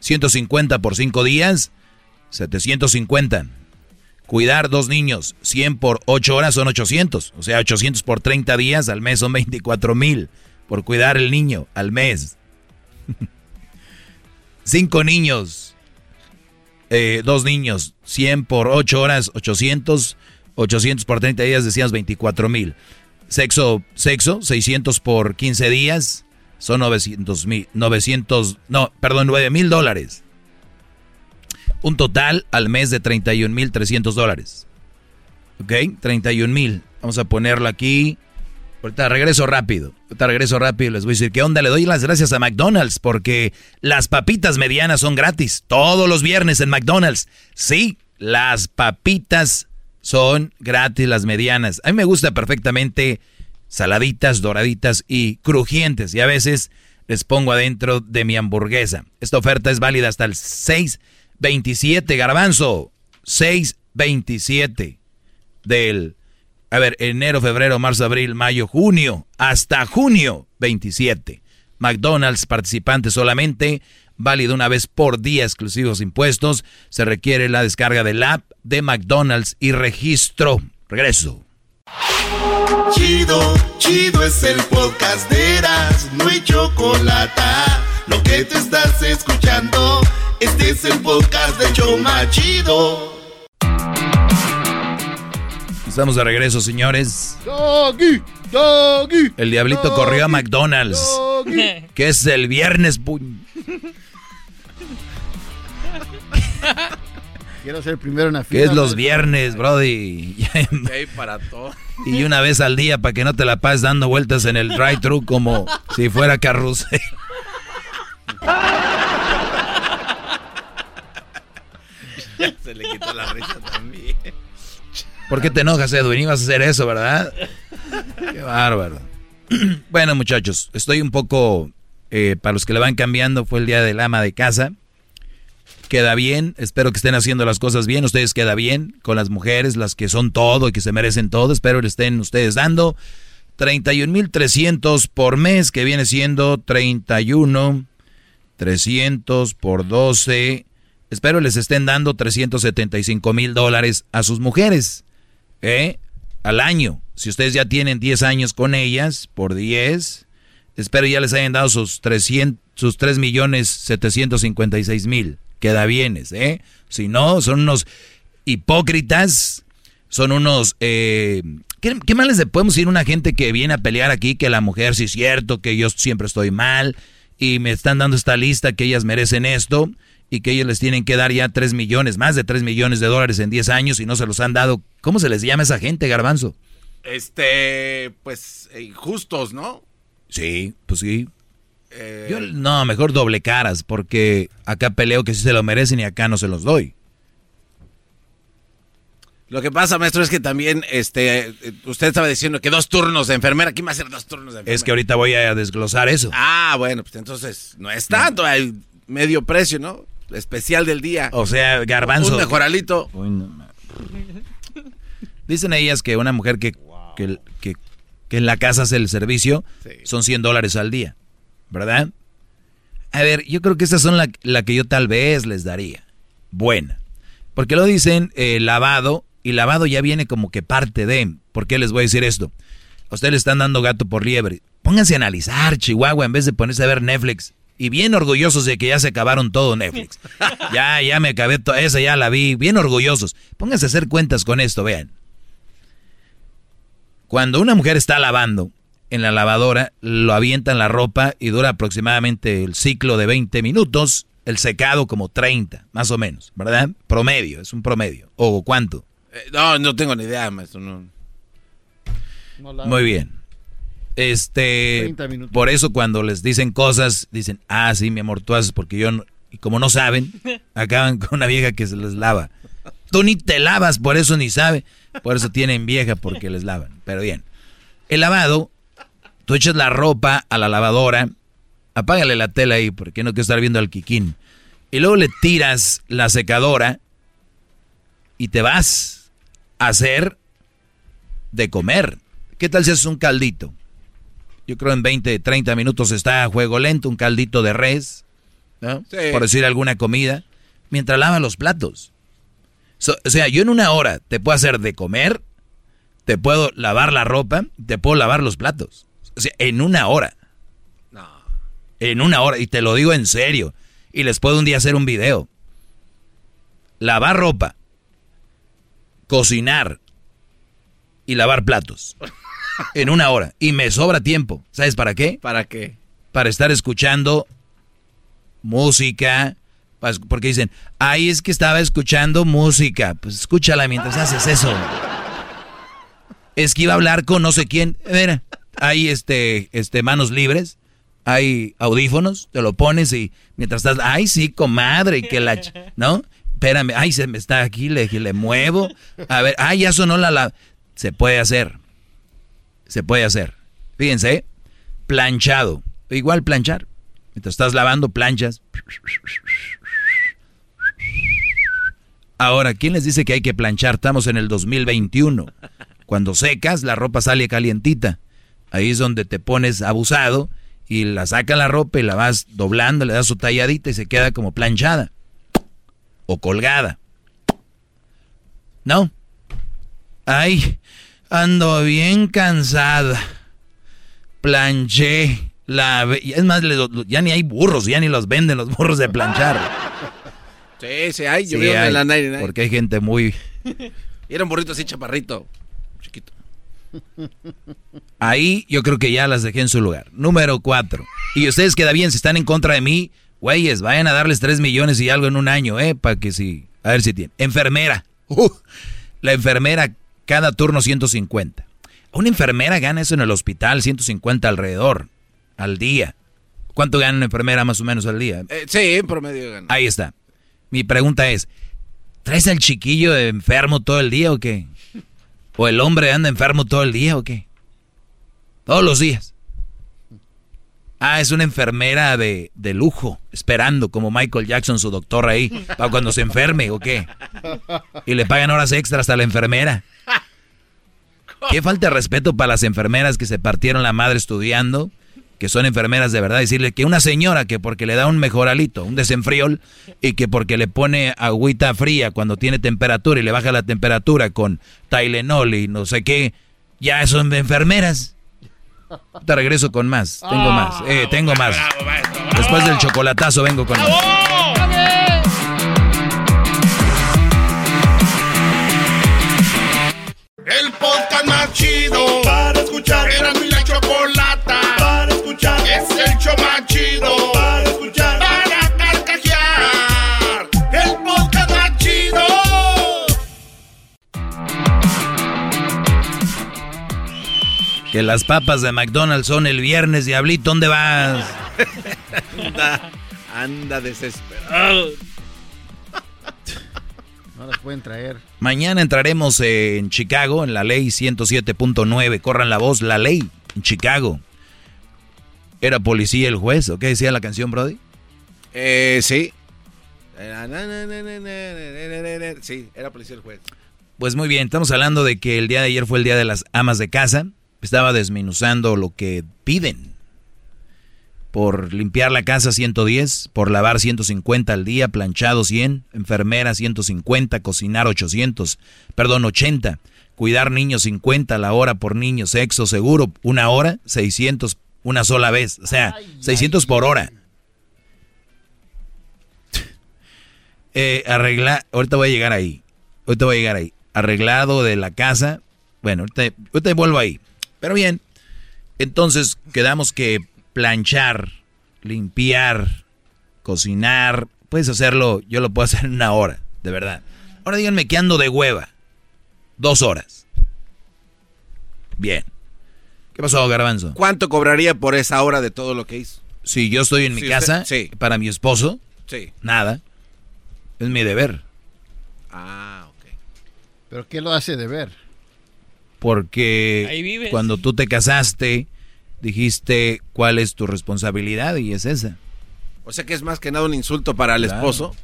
150 por 5 días, 750. Cuidar dos niños, 100 por 8 horas son 800. O sea, 800 por 30 días al mes son 24 mil. Por cuidar el niño al mes. Cinco niños, eh, dos niños, 100 por 8 horas, 800. 800 por 30 días decías 24 mil. Sexo, sexo, 600 por 15 días, son 900 mil, 900, no, perdón, 9 mil dólares. Un total al mes de 31 mil 300 dólares. ¿Ok? 31 mil. Vamos a ponerlo aquí. Ahorita regreso rápido. Ahorita regreso rápido. Les voy a decir qué onda. Le doy las gracias a McDonald's porque las papitas medianas son gratis. Todos los viernes en McDonald's. Sí, las papitas son gratis, las medianas. A mí me gusta perfectamente saladitas, doraditas y crujientes. Y a veces les pongo adentro de mi hamburguesa. Esta oferta es válida hasta el 627, garbanzo. 627 del, a ver, enero, febrero, marzo, abril, mayo, junio, hasta junio 27. McDonald's participante solamente, válido una vez por día, exclusivos impuestos. Se requiere la descarga del app de McDonald's y registro. Regreso. Chido, chido es el podcast de Eras, no hay chocolate. Lo que te estás escuchando, este es el podcast de Choma Chido. Estamos de regreso, señores. Doggy, doggy. El diablito corrió a McDonald's. Que es el viernes, puñ. Quiero ser el primero en la Que es los viernes, Brody. para todo. Y una vez al día para que no te la pases dando vueltas en el drive-thru como si fuera carrusel. Se le quitó la risa también. ¿Por qué te enojas, Edwin? Ibas a hacer eso, ¿verdad? Qué bárbaro. Bueno, muchachos, estoy un poco... eh, para los que le van cambiando, fue el día del ama de casa. Queda bien, espero que estén haciendo las cosas bien. Ustedes queda bien con las mujeres, las que son todo y que se merecen todo. Espero le estén ustedes dando 31.300 por mes, que viene siendo 31, 300 por 12. Espero les estén dando 375 mil dólares a sus mujeres, ¿eh? Al año. Si ustedes ya tienen 10 años con ellas, por 10, espero ya les hayan dado sus 300, sus 3 millones 756 mil. Queda bienes, ¿eh? Si no, son unos hipócritas, son unos... Eh, ¿qué, ¿Qué les podemos decir a una gente que viene a pelear aquí que la mujer sí es cierto, que yo siempre estoy mal y me están dando esta lista que ellas merecen esto y que ellos les tienen que dar ya 3 millones, más de 3 millones de dólares en 10 años y no se los han dado? ¿Cómo se les llama a esa gente, garbanzo? Este, pues, eh, justos, ¿no? Sí, pues sí. Eh, Yo, no, mejor doble caras, porque acá peleo que sí se lo merecen y acá no se los doy. Lo que pasa, maestro, es que también este, usted estaba diciendo que dos turnos de enfermera. ¿Quién va a hacer dos turnos de enfermera? Es que ahorita voy a desglosar eso. Ah, bueno, pues entonces no es tanto. Hay medio precio, ¿no? Especial del día. O sea, garbanzo. Un mejoralito. Dicen ellas que una mujer que, que, que- que en la casa hace el servicio son 100 dólares al día, ¿verdad? A ver, yo creo que estas son la, la que yo tal vez les daría. Buena. Porque lo dicen eh, lavado y lavado ya viene como que parte de... ¿Por qué les voy a decir esto? A ustedes le están dando gato por liebre. Pónganse a analizar, Chihuahua, en vez de ponerse a ver Netflix. Y bien orgullosos de que ya se acabaron todo Netflix. Ya, ya me acabé, to- esa ya la vi. Bien orgullosos. Pónganse a hacer cuentas con esto, vean. Cuando una mujer está lavando en la lavadora, lo avientan la ropa y dura aproximadamente el ciclo de 20 minutos, el secado como 30, más o menos, ¿verdad? Promedio, es un promedio. ¿O cuánto? Eh, no, no tengo ni idea, maestro. No. Muy bien. Este, 30 minutos. por eso cuando les dicen cosas, dicen, ah, sí, mi amor, tú haces porque yo no, y como no saben, acaban con una vieja que se les lava. Tú ni te lavas, por eso ni sabe, por eso tienen vieja porque les lavan. Pero bien, el lavado, tú echas la ropa a la lavadora, apágale la tela ahí porque no quiero estar viendo al Kikín. Y luego le tiras la secadora y te vas a hacer de comer. ¿Qué tal si haces un caldito? Yo creo en 20, 30 minutos está a juego lento, un caldito de res, ¿no? Sí. por decir alguna comida, mientras lava los platos. So- o sea, yo en una hora te puedo hacer de comer, te puedo lavar la ropa, te puedo lavar los platos. O sea, en una hora. En una hora, y te lo digo en serio. Y les puedo un día hacer un video. Lavar ropa, cocinar y lavar platos. En una hora. Y me sobra tiempo. ¿Sabes para qué? ¿Para qué? Para estar escuchando música. Porque dicen, ay, es que estaba escuchando música. Pues escúchala mientras haces eso. Es que iba a hablar con no sé quién. Mira, hay este, este, manos libres. Hay audífonos, te lo pones y mientras estás, ay, sí, comadre, que la, ¿no? Espérame, ay, se me está aquí, le, le muevo. A ver, ay, ya sonó la, la. Se puede hacer. Se puede hacer. Fíjense, planchado. Igual planchar. Mientras estás lavando planchas. Ahora, ¿quién les dice que hay que planchar? Estamos en el 2021. Cuando secas, la ropa sale calientita. Ahí es donde te pones abusado y la saca la ropa y la vas doblando, le das su talladita y se queda como planchada. O colgada. ¿No? Ay, ando bien cansada. Planché. La, es más, ya ni hay burros, ya ni los venden los burros de planchar. Sí, sí, hay. Yo Sí hay, en la 99. porque hay gente muy... Y era un burrito así chaparrito. Chiquito. Ahí yo creo que ya las dejé en su lugar. Número cuatro. Y ustedes queda bien, si están en contra de mí, güeyes, vayan a darles tres millones y algo en un año, ¿eh? Para que sí. A ver si tienen. Enfermera. Uh, la enfermera, cada turno 150. Una enfermera gana eso en el hospital, 150 alrededor, al día. ¿Cuánto gana una enfermera más o menos al día? Eh, sí, en promedio gana. Ahí está. Mi pregunta es, ¿traes al chiquillo enfermo todo el día o qué? ¿O el hombre anda enfermo todo el día o qué? Todos los días. Ah, es una enfermera de, de lujo, esperando como Michael Jackson, su doctor ahí, para cuando se enferme o qué. Y le pagan horas extras a la enfermera. Qué falta de respeto para las enfermeras que se partieron la madre estudiando, que son enfermeras de verdad. Decirle que una señora que porque le da un mejoralito, un desenfriol, y que porque le pone agüita fría cuando tiene temperatura y le baja la temperatura con Tylenol y no sé qué, ya son enfermeras. Te regreso con más. Tengo más. Eh, tengo más. Después del chocolatazo vengo con más. El podcast más chido para escuchar. Era mi la chocolata para escuchar. Es el show más chido para escuchar. Para carcajear. El podcast más chido. Que las papas de McDonald's son el viernes, diablito. ¿Dónde vas? anda, anda desesperado. Las pueden traer. Mañana entraremos en Chicago, en la ley 107.9. Corran la voz, la ley en Chicago. ¿Era policía el juez o qué decía la canción, Brody? Eh, sí. Sí, era policía el juez. Pues muy bien, estamos hablando de que el día de ayer fue el día de las amas de casa. Estaba desminuzando lo que piden. Por limpiar la casa 110, por lavar 150 al día, planchado 100, enfermera 150, cocinar 800, perdón, 80, cuidar niños 50 la hora por niño, sexo seguro, una hora, 600 una sola vez, o sea, 600 por hora. Eh, arregla, ahorita voy a llegar ahí, ahorita voy a llegar ahí. Arreglado de la casa, bueno, ahorita, ahorita vuelvo ahí. Pero bien, entonces quedamos que planchar, limpiar, cocinar, puedes hacerlo, yo lo puedo hacer en una hora, de verdad. Ahora díganme que ando de hueva. Dos horas. Bien. ¿Qué pasó, Garbanzo? ¿Cuánto cobraría por esa hora de todo lo que hizo? Si yo estoy en mi casa, usted- sí. para mi esposo, Sí. nada. Es mi deber. Ah, ok. ¿Pero qué lo hace de ver? Ahí Porque vives. cuando tú te casaste, dijiste cuál es tu responsabilidad y es esa. O sea que es más que nada un insulto para el Claro. esposo.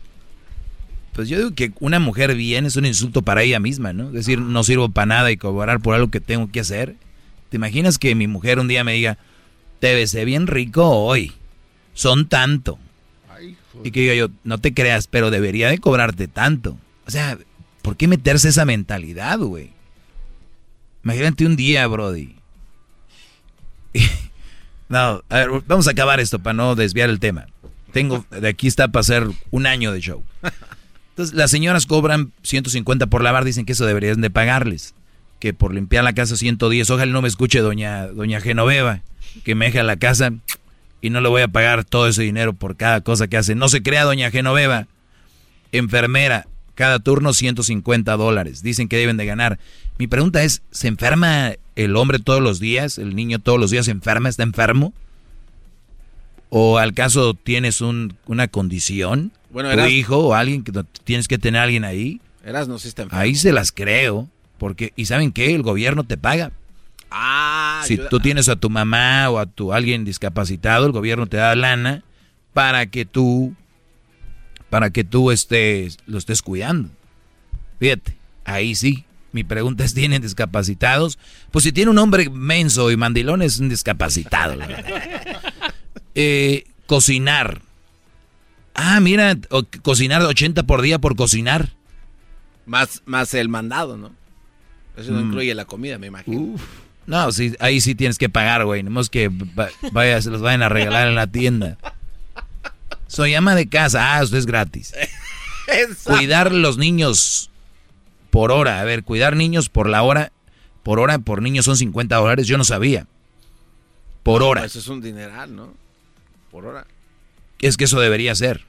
Pues yo digo que una mujer bien es un insulto para ella misma, ¿no? Es decir, no sirvo para nada y cobrar por algo que tengo que hacer. ¿Te imaginas que mi mujer un día me diga, te besé bien rico hoy? Son tanto. Y que diga yo, no te creas, pero debería de cobrarte tanto. O sea, ¿por qué meterse esa mentalidad, güey? Imagínate un día, Brody. no, a ver, vamos a acabar esto para no desviar el tema. Tengo, de aquí está para hacer un año de show. Entonces, las señoras cobran 150 por lavar, dicen que eso deberían de pagarles. Que por limpiar la casa 110, ojalá no me escuche doña, doña Genoveva, que me deja la casa y no le voy a pagar todo ese dinero por cada cosa que hace. No se crea doña Genoveva. Enfermera, cada turno 150 dólares. Dicen que deben de ganar. Mi pregunta es, ¿se enferma el hombre todos los días? ¿El niño todos los días enferma? ¿Está enfermo? ¿O al caso tienes un- una condición? Bueno, ¿Tu Eras- hijo o alguien que tienes que tener a alguien ahí? Eras no sí está enfermo. Ahí se las creo. Porque, ¿y saben qué? El gobierno te paga. Ah, si ayuda- tú tienes a tu mamá o a tu alguien discapacitado, el gobierno te da lana para que tú, para que tú estés, lo estés cuidando. Fíjate, ahí sí. Mi pregunta es, ¿tienen discapacitados? Pues si tiene un hombre menso y mandilón es un discapacitado. Eh, cocinar. Ah, mira, o- cocinar 80 por día por cocinar. Más, más el mandado, ¿no? Eso no Mm. incluye la comida, me imagino. No, sí, ahí sí tienes que pagar, güey. No es que va- vaya, se los vayan a regalar en la tienda. Soy ama de casa. Ah, esto es gratis. Cuidar los niños por hora. A ver, cuidar niños por la hora. Por hora, por niño son 50 dólares. Yo no sabía. Por hora. Eso es un dineral, ¿no? Por hora. Es que eso debería ser.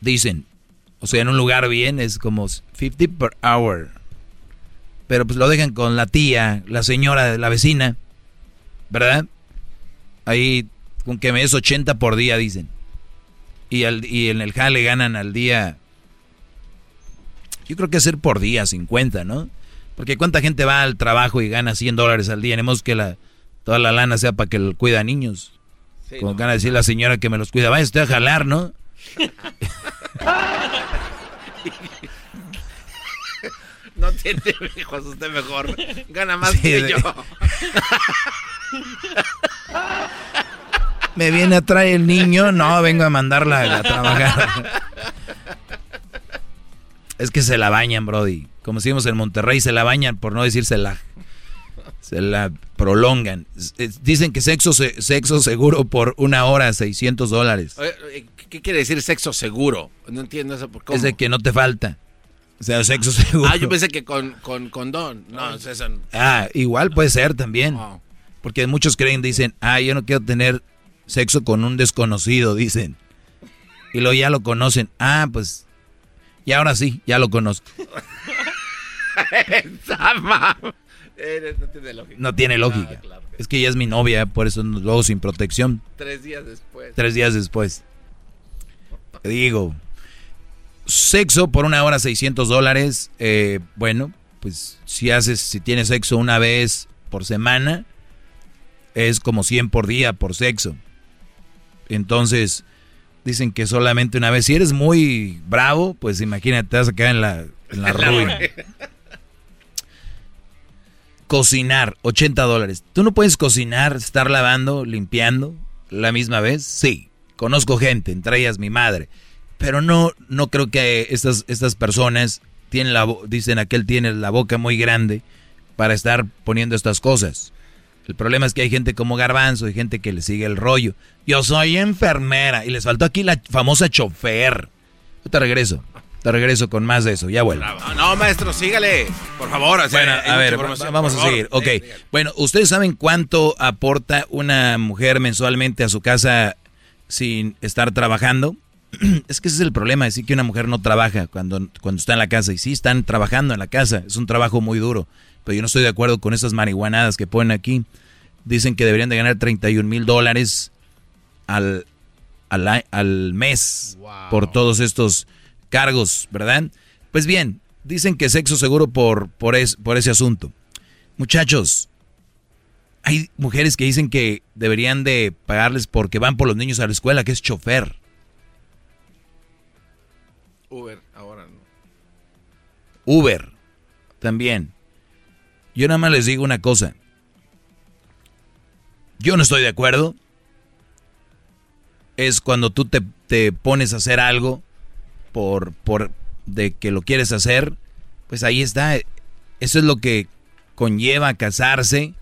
Dicen. O sea, en un lugar bien es como 50 per hour. Pero pues lo dejan con la tía, la señora, la vecina. ¿Verdad? Ahí con que me des 80 por día, dicen. Y, al, y en el jale ganan al día. Yo creo que ser por día 50, ¿no? Porque cuánta gente va al trabajo y gana 100 dólares al día. Tenemos que la, toda la lana sea para que el cuida niños. Como gana decir la señora que me los cuida. Vaya usted a jalar, ¿no? No tiene hijos, usted mejor. Gana más Sí, que de- yo. Me viene a traer el niño, no, vengo a mandarla a trabajar. Es que se la bañan, Brody. Como decimos en Monterrey, se la bañan, por no decir se la, se la prolongan. Dicen que sexo, se- sexo seguro por una hora, 600 dólares. ¿Qué quiere decir sexo seguro? No entiendo eso. ¿por ¿Cómo? Es de que no te falta. O sea, sexo seguro. Ah, yo pensé que con, con condón. No, es eso. Ah, igual puede ser también. Porque muchos creen, dicen, ah, yo no quiero tener sexo con un desconocido, dicen. Y luego ya lo conocen. Ah, pues, y ahora sí, ya lo conozco. No tiene lógica. No tiene lógica. Es que ella es mi novia, por eso luego sin protección. Tres días después. Tres días después. Te digo, sexo por una hora 600 dólares. Eh, bueno, pues si haces, si tienes sexo una vez por semana, es como 100 por día por sexo. Entonces, dicen que solamente una vez. Si eres muy bravo, pues imagínate, te vas a quedar en la, en la ruina. Cocinar, 80 dólares. ¿Tú no puedes cocinar, estar lavando, limpiando la misma vez? Sí. Conozco gente, entre ellas mi madre. Pero no, no creo que estas, estas personas tienen la, dicen aquel tiene la boca muy grande para estar poniendo estas cosas. El problema es que hay gente como Garbanzo y gente que le sigue el rollo. Yo soy enfermera y les faltó aquí la famosa chofer. Yo te regreso. Te regreso con más de eso, ya vuelvo. No, no, maestro, sígale. Por favor. Bueno, a ver, vamos a seguir. Ok. Bueno, ¿ustedes saben cuánto aporta una mujer mensualmente a su casa sin estar trabajando? es que ese es el problema, decir que una mujer no trabaja cuando, cuando está en la casa. Y sí, están trabajando en la casa. Es un trabajo muy duro. Pero yo no estoy de acuerdo con esas marihuanadas que ponen aquí. Dicen que deberían de ganar 31 mil dólares al, al, mes por todos estos cargos, ¿verdad? Pues bien, dicen que sexo seguro por, por, por ese asunto. Muchachos, hay mujeres que dicen que deberían de pagarles porque van por los niños a la escuela, que es chofer. Uber, ahora no. Uber, también. Yo nada más les digo una cosa. Yo no estoy de acuerdo. Es cuando tú te, te pones a hacer algo por, por de que lo quieres hacer, pues ahí está. Eso es lo que conlleva casarse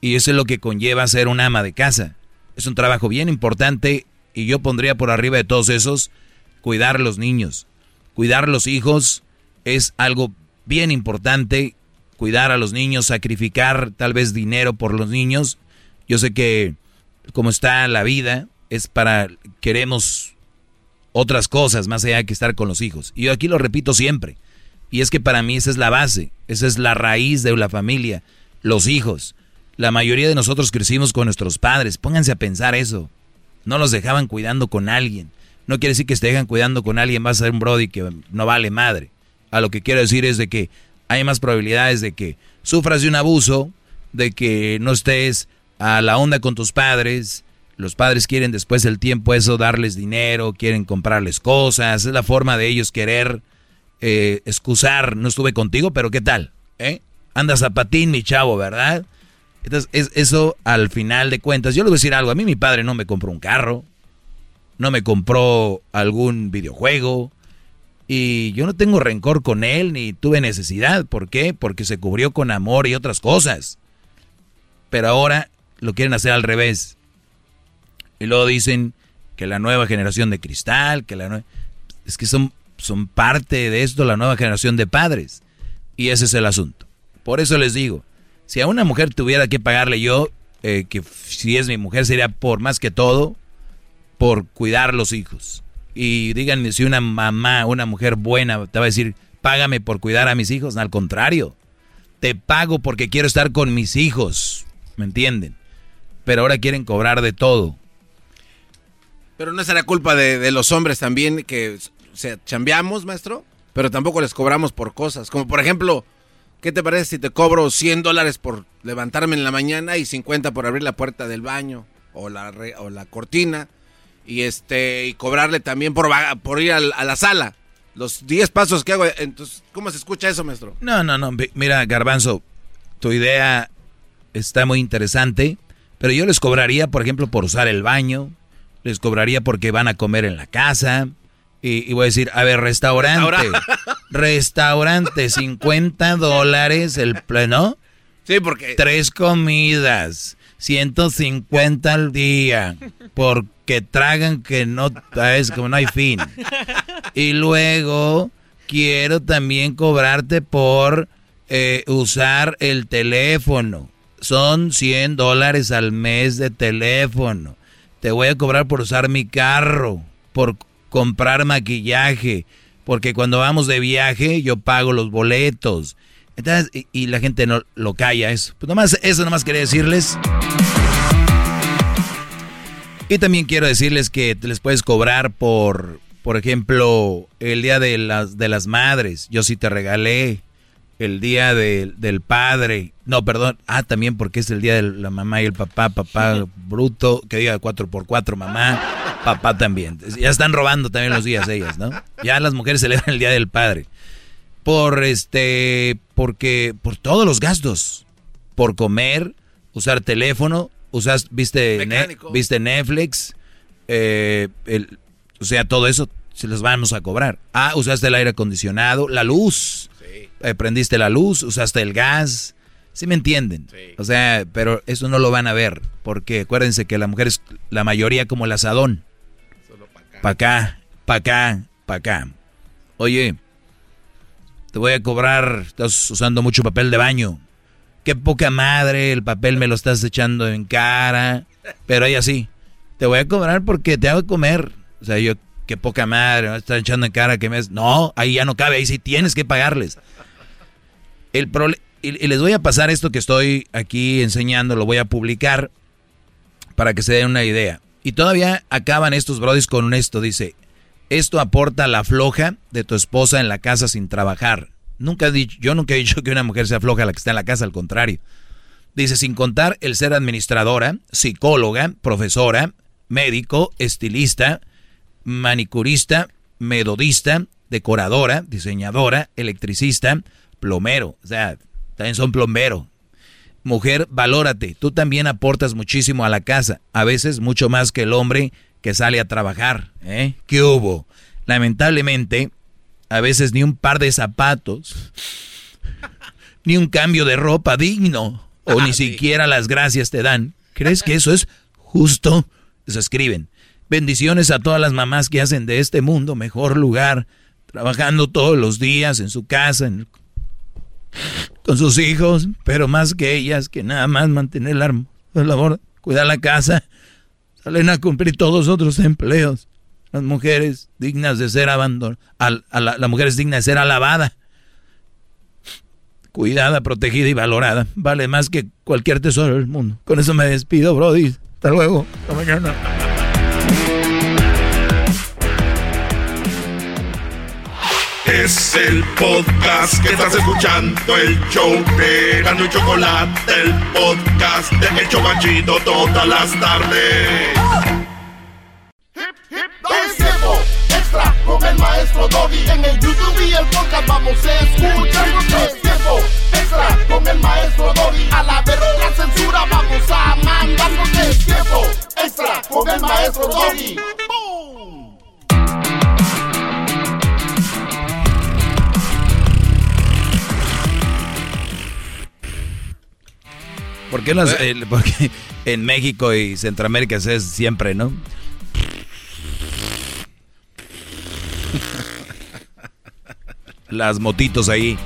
y eso es lo que conlleva ser un ama de casa. Es un trabajo bien importante y yo pondría por arriba de todos esos cuidar a los niños. Cuidar a los hijos es algo bien importante. Cuidar a los niños, sacrificar tal vez dinero por los niños. Yo sé que como está la vida, es para, queremos otras cosas más allá que estar con los hijos. Y yo aquí lo repito siempre. Y es que para mí esa es la base, esa es la raíz de la familia, los hijos. La mayoría de nosotros crecimos con nuestros padres. Pónganse a pensar eso. No los dejaban cuidando con alguien. No quiere decir que te dejan cuidando con alguien, vas a ser un brody que no vale madre. A lo que quiero decir es de que hay más probabilidades de que sufras de un abuso, de que no estés a la onda con tus padres, los padres quieren después del tiempo eso darles dinero, quieren comprarles cosas, es la forma de ellos querer eh, excusar, no estuve contigo, pero ¿qué tal? ¿Eh? Andas a patín, mi chavo, ¿verdad? Entonces, es, eso al final de cuentas, yo le voy a decir algo, a mí mi padre no me compró un carro, no me compró algún videojuego, y yo no tengo rencor con él, ni tuve necesidad, ¿por qué? Porque se cubrió con amor y otras cosas. Pero ahora lo quieren hacer al revés y luego dicen que la nueva generación de cristal, que la nueva... Es que son, son parte de esto la nueva generación de padres. Y ese es el asunto. Por eso les digo, si a una mujer tuviera que pagarle yo, eh, que si es mi mujer sería por más que todo, por cuidar los hijos. Y díganme si una mamá, una mujer buena, te va a decir, págame por cuidar a mis hijos. al contrario, te pago porque quiero estar con mis hijos. ¿Me entienden? Pero ahora quieren cobrar de todo. Pero no será culpa de, los hombres también que o sea, chambeamos, maestro, pero tampoco les cobramos por cosas. Como por ejemplo, ¿qué te parece si te cobro 100 dólares por levantarme en la mañana y 50 por abrir la puerta del baño o la, o la cortina? Y este y cobrarle también por, por ir a, la sala. Los 10 pasos que hago. Entonces, ¿cómo se escucha eso, maestro? No, no, no. Mira, Garbanzo, tu idea está muy interesante, pero yo les cobraría, por ejemplo, por usar el baño, les cobraría porque van a comer en la casa. Y, voy a decir, a ver, restaurante. Restaurante, 50 dólares el pleno. Sí, porque... Tres comidas, 150 al día. Porque tragan que no, es como no hay fin. Y luego quiero también cobrarte por eh, usar el teléfono. Son 100 dólares al mes de teléfono te voy a cobrar por usar mi carro, por comprar maquillaje, porque cuando vamos de viaje yo pago los boletos. Entonces, y, la gente no lo calla eso. Pues nomás, eso nomás quería decirles. Y también quiero decirles que te les puedes cobrar por, por ejemplo, el día de las, de las madres, yo sí te regalé. El día de- del padre, no, perdón, ah, también porque es el día de la mamá y el papá, papá bruto, que diga 4x4, mamá, papá también. Ya están robando también los días ellas, ¿no? Ya las mujeres celebran el día del padre. Por este, porque, por todos los gastos. Por comer, usar teléfono, usas, viste, ne- viste Netflix, eh, el- o sea, todo eso se los vamos a cobrar. Ah, usaste el aire acondicionado, la luz. Eh, prendiste la luz, usaste el gas. ¿Sí me entienden? O sea, pero eso no lo van a ver. Porque acuérdense que la mujer es la mayoría como el asadón. Pa' acá, pa' acá, pa' acá. Oye, te voy a cobrar, estás usando mucho papel de baño. Qué poca madre, el papel me lo estás echando en cara. Pero ella sí, te voy a cobrar porque te hago comer. O sea, yo, qué poca madre, me estás echando en cara que me... No, ahí ya no cabe, ahí sí tienes que pagarles. El y les voy a pasar esto que estoy aquí enseñando, lo voy a publicar para que se den una idea. Y todavía acaban estos brodis con esto, dice, esto aporta la floja de tu esposa en la casa sin trabajar. Nunca he dicho, yo nunca he dicho que una mujer sea floja la que está en la casa, al contrario. Dice, sin contar el ser administradora, psicóloga, profesora, médico, estilista, manicurista, medodista, decoradora, diseñadora, electricista, plomero. O sea, también son plomero. Mujer, valórate. Tú también aportas muchísimo a la casa. A veces mucho más que el hombre que sale a trabajar. ¿eh? ¿Qué hubo? Lamentablemente, a veces ni un par de zapatos, ni un cambio de ropa digno, o ni siquiera las gracias te dan. ¿Crees que eso es justo? Se escriben. Bendiciones a todas las mamás que hacen de este mundo mejor lugar, trabajando todos los días en su casa, en- con sus hijos, pero más que ellas, que nada más mantener la labor, cuidar la casa, salen a cumplir todos otros empleos. Las mujeres dignas de ser abandonadas, la, la mujer es digna de ser alabada, cuidada, protegida y valorada. Vale más que cualquier tesoro del mundo. Con eso me despido, Brody. Hasta luego. Hasta mañana. Es el podcast que estás escuchando, el show de Gano y Chocolate, el podcast de El Chobachito todas las tardes. Es tiempo extra con el maestro Doggy. En el YouTube y el podcast vamos a escuchar. Es tiempo extra con el maestro Doggy. A la verga la censura vamos a mandar. Es tiempo extra con el maestro Doggy. ¿Por qué, las- el- porque en México y Centroamérica se es siempre, no? Las motitos ahí.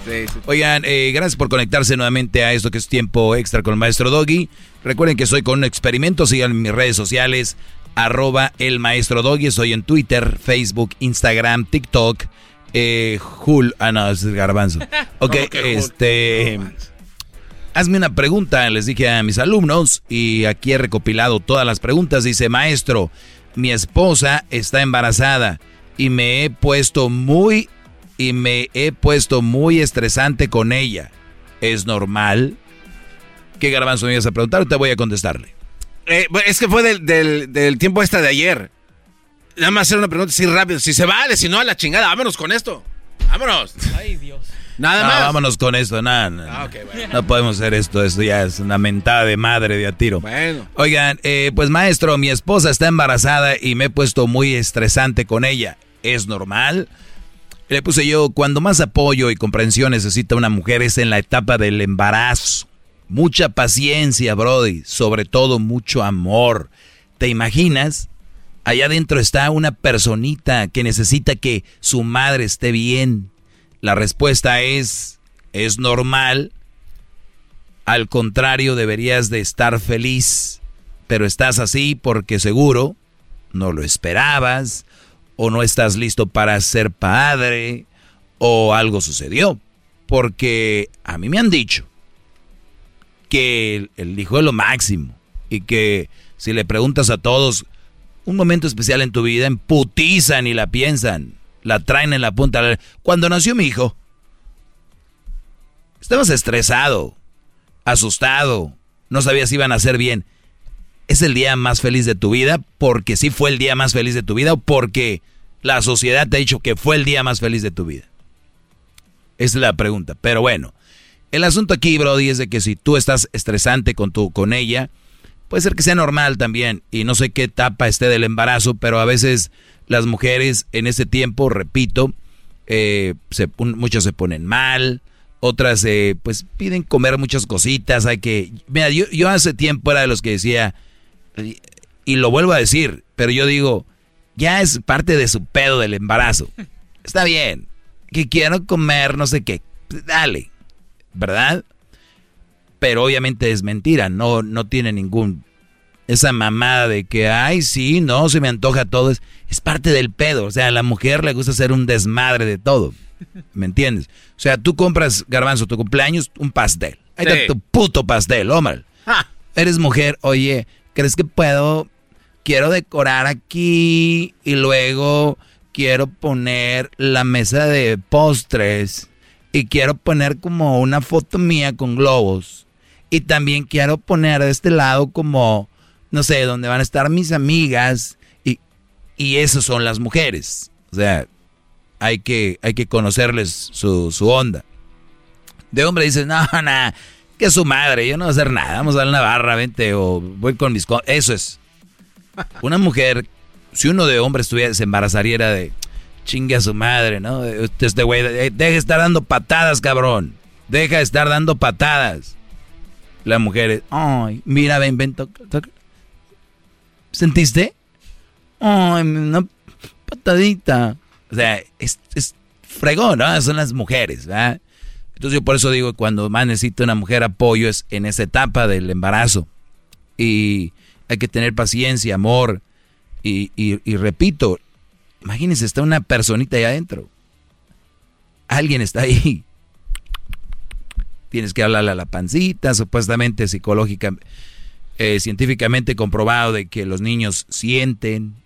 Oigan, eh, gracias por conectarse nuevamente a esto que es tiempo extra con el maestro Doggy. Recuerden que soy con un experimento, sigan mis redes sociales, arroba el maestro Doggy. Estoy en Twitter, Facebook, Instagram, TikTok, eh, Hul, ah no, es garbanzo. Ok, este... Hazme una pregunta, les dije a mis alumnos y aquí he recopilado todas las preguntas. Dice, maestro, mi esposa está embarazada y me he puesto muy y me he puesto muy estresante con ella. ¿Es normal? ¿Qué garbanzo me ibas a preguntar o te voy a contestarle? Eh, es que fue del, del- del tiempo esta de ayer. Nada más hacer una pregunta así rápido. Si se vale, si no, a la chingada. Vámonos con esto. Vámonos. Ay, Dios. Nada No, más. vámonos con esto, nada. no, Ah. No podemos hacer esto, esto ya es una mentada de madre de a tiro. Bueno. Oigan, eh, pues maestro, mi esposa está embarazada y me he puesto muy estresante con ella. ¿Es normal? Le puse yo, cuando más apoyo y comprensión necesita una mujer es en la etapa del embarazo. Mucha paciencia, Brody, sobre todo mucho amor. ¿Te imaginas? Allá adentro está una personita que necesita que su madre esté bien. La respuesta es, es normal. Al contrario, deberías de estar feliz, pero estás así porque seguro no lo esperabas, o no estás listo para ser padre, o algo sucedió. Porque a mí me han dicho que el, el hijo es lo máximo, y que si le preguntas a todos un momento especial en tu vida, emputizan y la piensan, la traen en la punta. Cuando nació mi hijo, estabas estresado, asustado, no sabías si iban a hacer bien. ¿Es el día más feliz de tu vida porque sí fue el día más feliz de tu vida o porque la sociedad te ha dicho que fue el día más feliz de tu vida? Esa es la pregunta. Pero bueno, el asunto aquí, Brody, es de que si tú estás estresante con, tu, con ella, puede ser que sea normal también. Y no sé qué etapa esté del embarazo, pero a veces las mujeres en ese tiempo, repito, eh, se, muchas se ponen mal, otras eh, pues piden comer muchas cositas, hay que... Mira, yo, yo hace tiempo era de los que decía, y lo vuelvo a decir, pero yo digo, ya es parte de su pedo del embarazo. Está bien, que quiero comer no sé qué, dale, ¿verdad? Pero obviamente es mentira, no, no tiene ningún... Esa mamada de que, ay, sí, no, se me antoja todo, es, es parte del pedo. O sea, a la mujer le gusta hacer un desmadre de todo. ¿Me entiendes? O sea, tú compras, garbanzo, tu cumpleaños, un pastel. Ahí está tu puto pastel, Omar. Eres mujer, oye, ¿crees que puedo? Quiero decorar aquí y luego quiero poner la mesa de postres y quiero poner como una foto mía con globos. Y también quiero poner de este lado como, no sé, donde van a estar mis amigas. Y, y esas son las mujeres. O sea, hay que, hay que conocerles su, su onda. De hombre dices, no, no, que su madre, yo no voy a hacer nada, vamos a una barra, vente, o voy con mis... Eso es. Una mujer, si uno de hombre estuviera, se embarazaría de chingue a su madre, ¿no? Este güey, deja de estar dando patadas, cabrón. Deja de estar dando patadas. La mujer, ay, mira, ven, ven, ¿Sentiste? Ay, una patadita. O sea, es, es fregón, ¿no? Son las mujeres, ¿verdad? Entonces yo por eso digo, cuando más necesita una mujer apoyo es en esa etapa del embarazo. Y hay que tener paciencia, amor. Y, y, repito, imagínense, está una personita ahí adentro. Alguien está ahí. Tienes que hablarle a la pancita, supuestamente psicológica, eh, científicamente comprobado de que los niños sienten,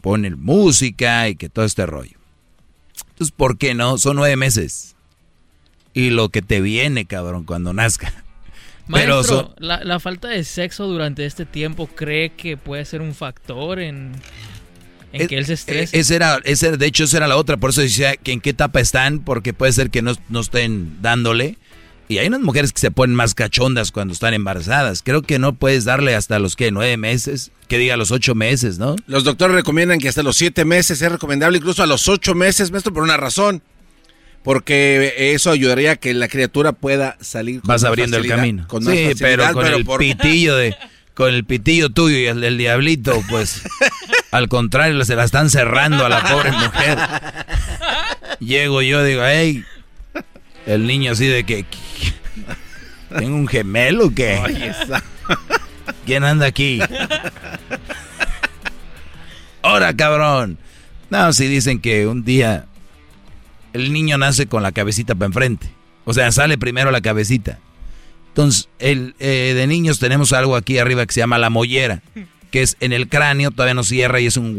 ponen música y que todo este rollo. Entonces, ¿por qué no? Son nueve meses. Y lo que te viene, cabrón, cuando nazca. Maestro, la, falta de sexo durante este tiempo cree que puede ser un factor en, en que él se estrese. Ese era, ese, de hecho, esa era la otra. Por eso decía que en qué etapa están, porque puede ser que no, no estén dándole. Y hay unas mujeres que se ponen más cachondas cuando están embarazadas. Creo que no puedes darle hasta los que nueve meses, que diga los ocho meses, ¿no? Los doctores recomiendan que hasta los siete meses es recomendable, incluso a los ocho meses, maestro, por una razón. Porque eso ayudaría a que la criatura pueda salir. Con Vas abriendo el camino. sí, pero con el pitillo de, con el pitillo tuyo y el del diablito, pues, al contrario, se la están cerrando a la pobre mujer. Llego yo, digo, hey, el niño así de que, ¿tengo un gemelo o qué? ¿Quién anda aquí? Ahora, cabrón. No, si dicen que un día el niño nace con la cabecita para enfrente. O sea, sale primero la cabecita. Entonces, el, eh, de niños tenemos algo aquí arriba que se llama la mollera, que es en el cráneo, todavía no cierra y es un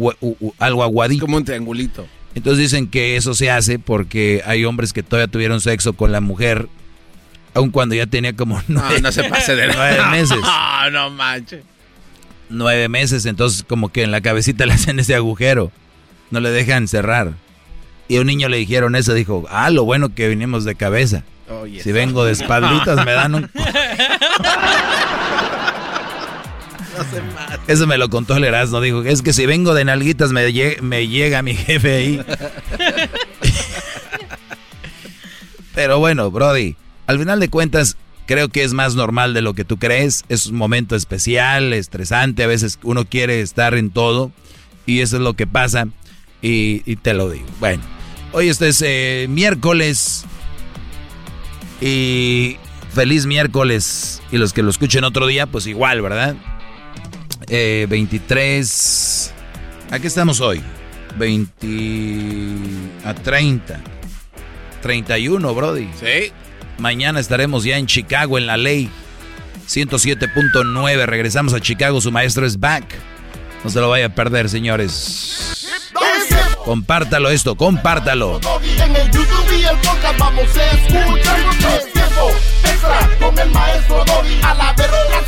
algo aguadito. Como un triangulito. Entonces dicen que eso se hace porque hay hombres que todavía tuvieron sexo con la mujer, aun cuando ya tenía como nueve, no, se pase de nueve meses. No, no manches. Nueve meses, entonces como que en la cabecita le hacen ese agujero. No le dejan cerrar. Y a un niño le dijeron eso, dijo, ah, lo bueno que vinimos de cabeza. si vengo de espalditas me dan un... Eso me lo contó el Erasmo, dijo, es que si vengo de nalguitas me, me llega mi jefe ahí. Pero bueno, Brody, al final de cuentas, creo que es más normal de lo que tú crees. Es un momento especial, estresante, a veces uno quiere estar en todo y eso es lo que pasa y, te lo digo. Bueno, hoy este es eh, miércoles y feliz miércoles y los que lo escuchen otro día, pues igual, ¿verdad? 23. Eh, ¿A qué estamos hoy? 20 a 30. 31, Brody. Sí. Mañana estaremos ya en Chicago en la ley 107.9. Regresamos a Chicago, su maestro es back. No se lo vaya a perder, señores. Compártalo esto, compártalo. En el YouTube y el podcast vamos a escuchar es tiempo extra con el maestro Doggy. A la verga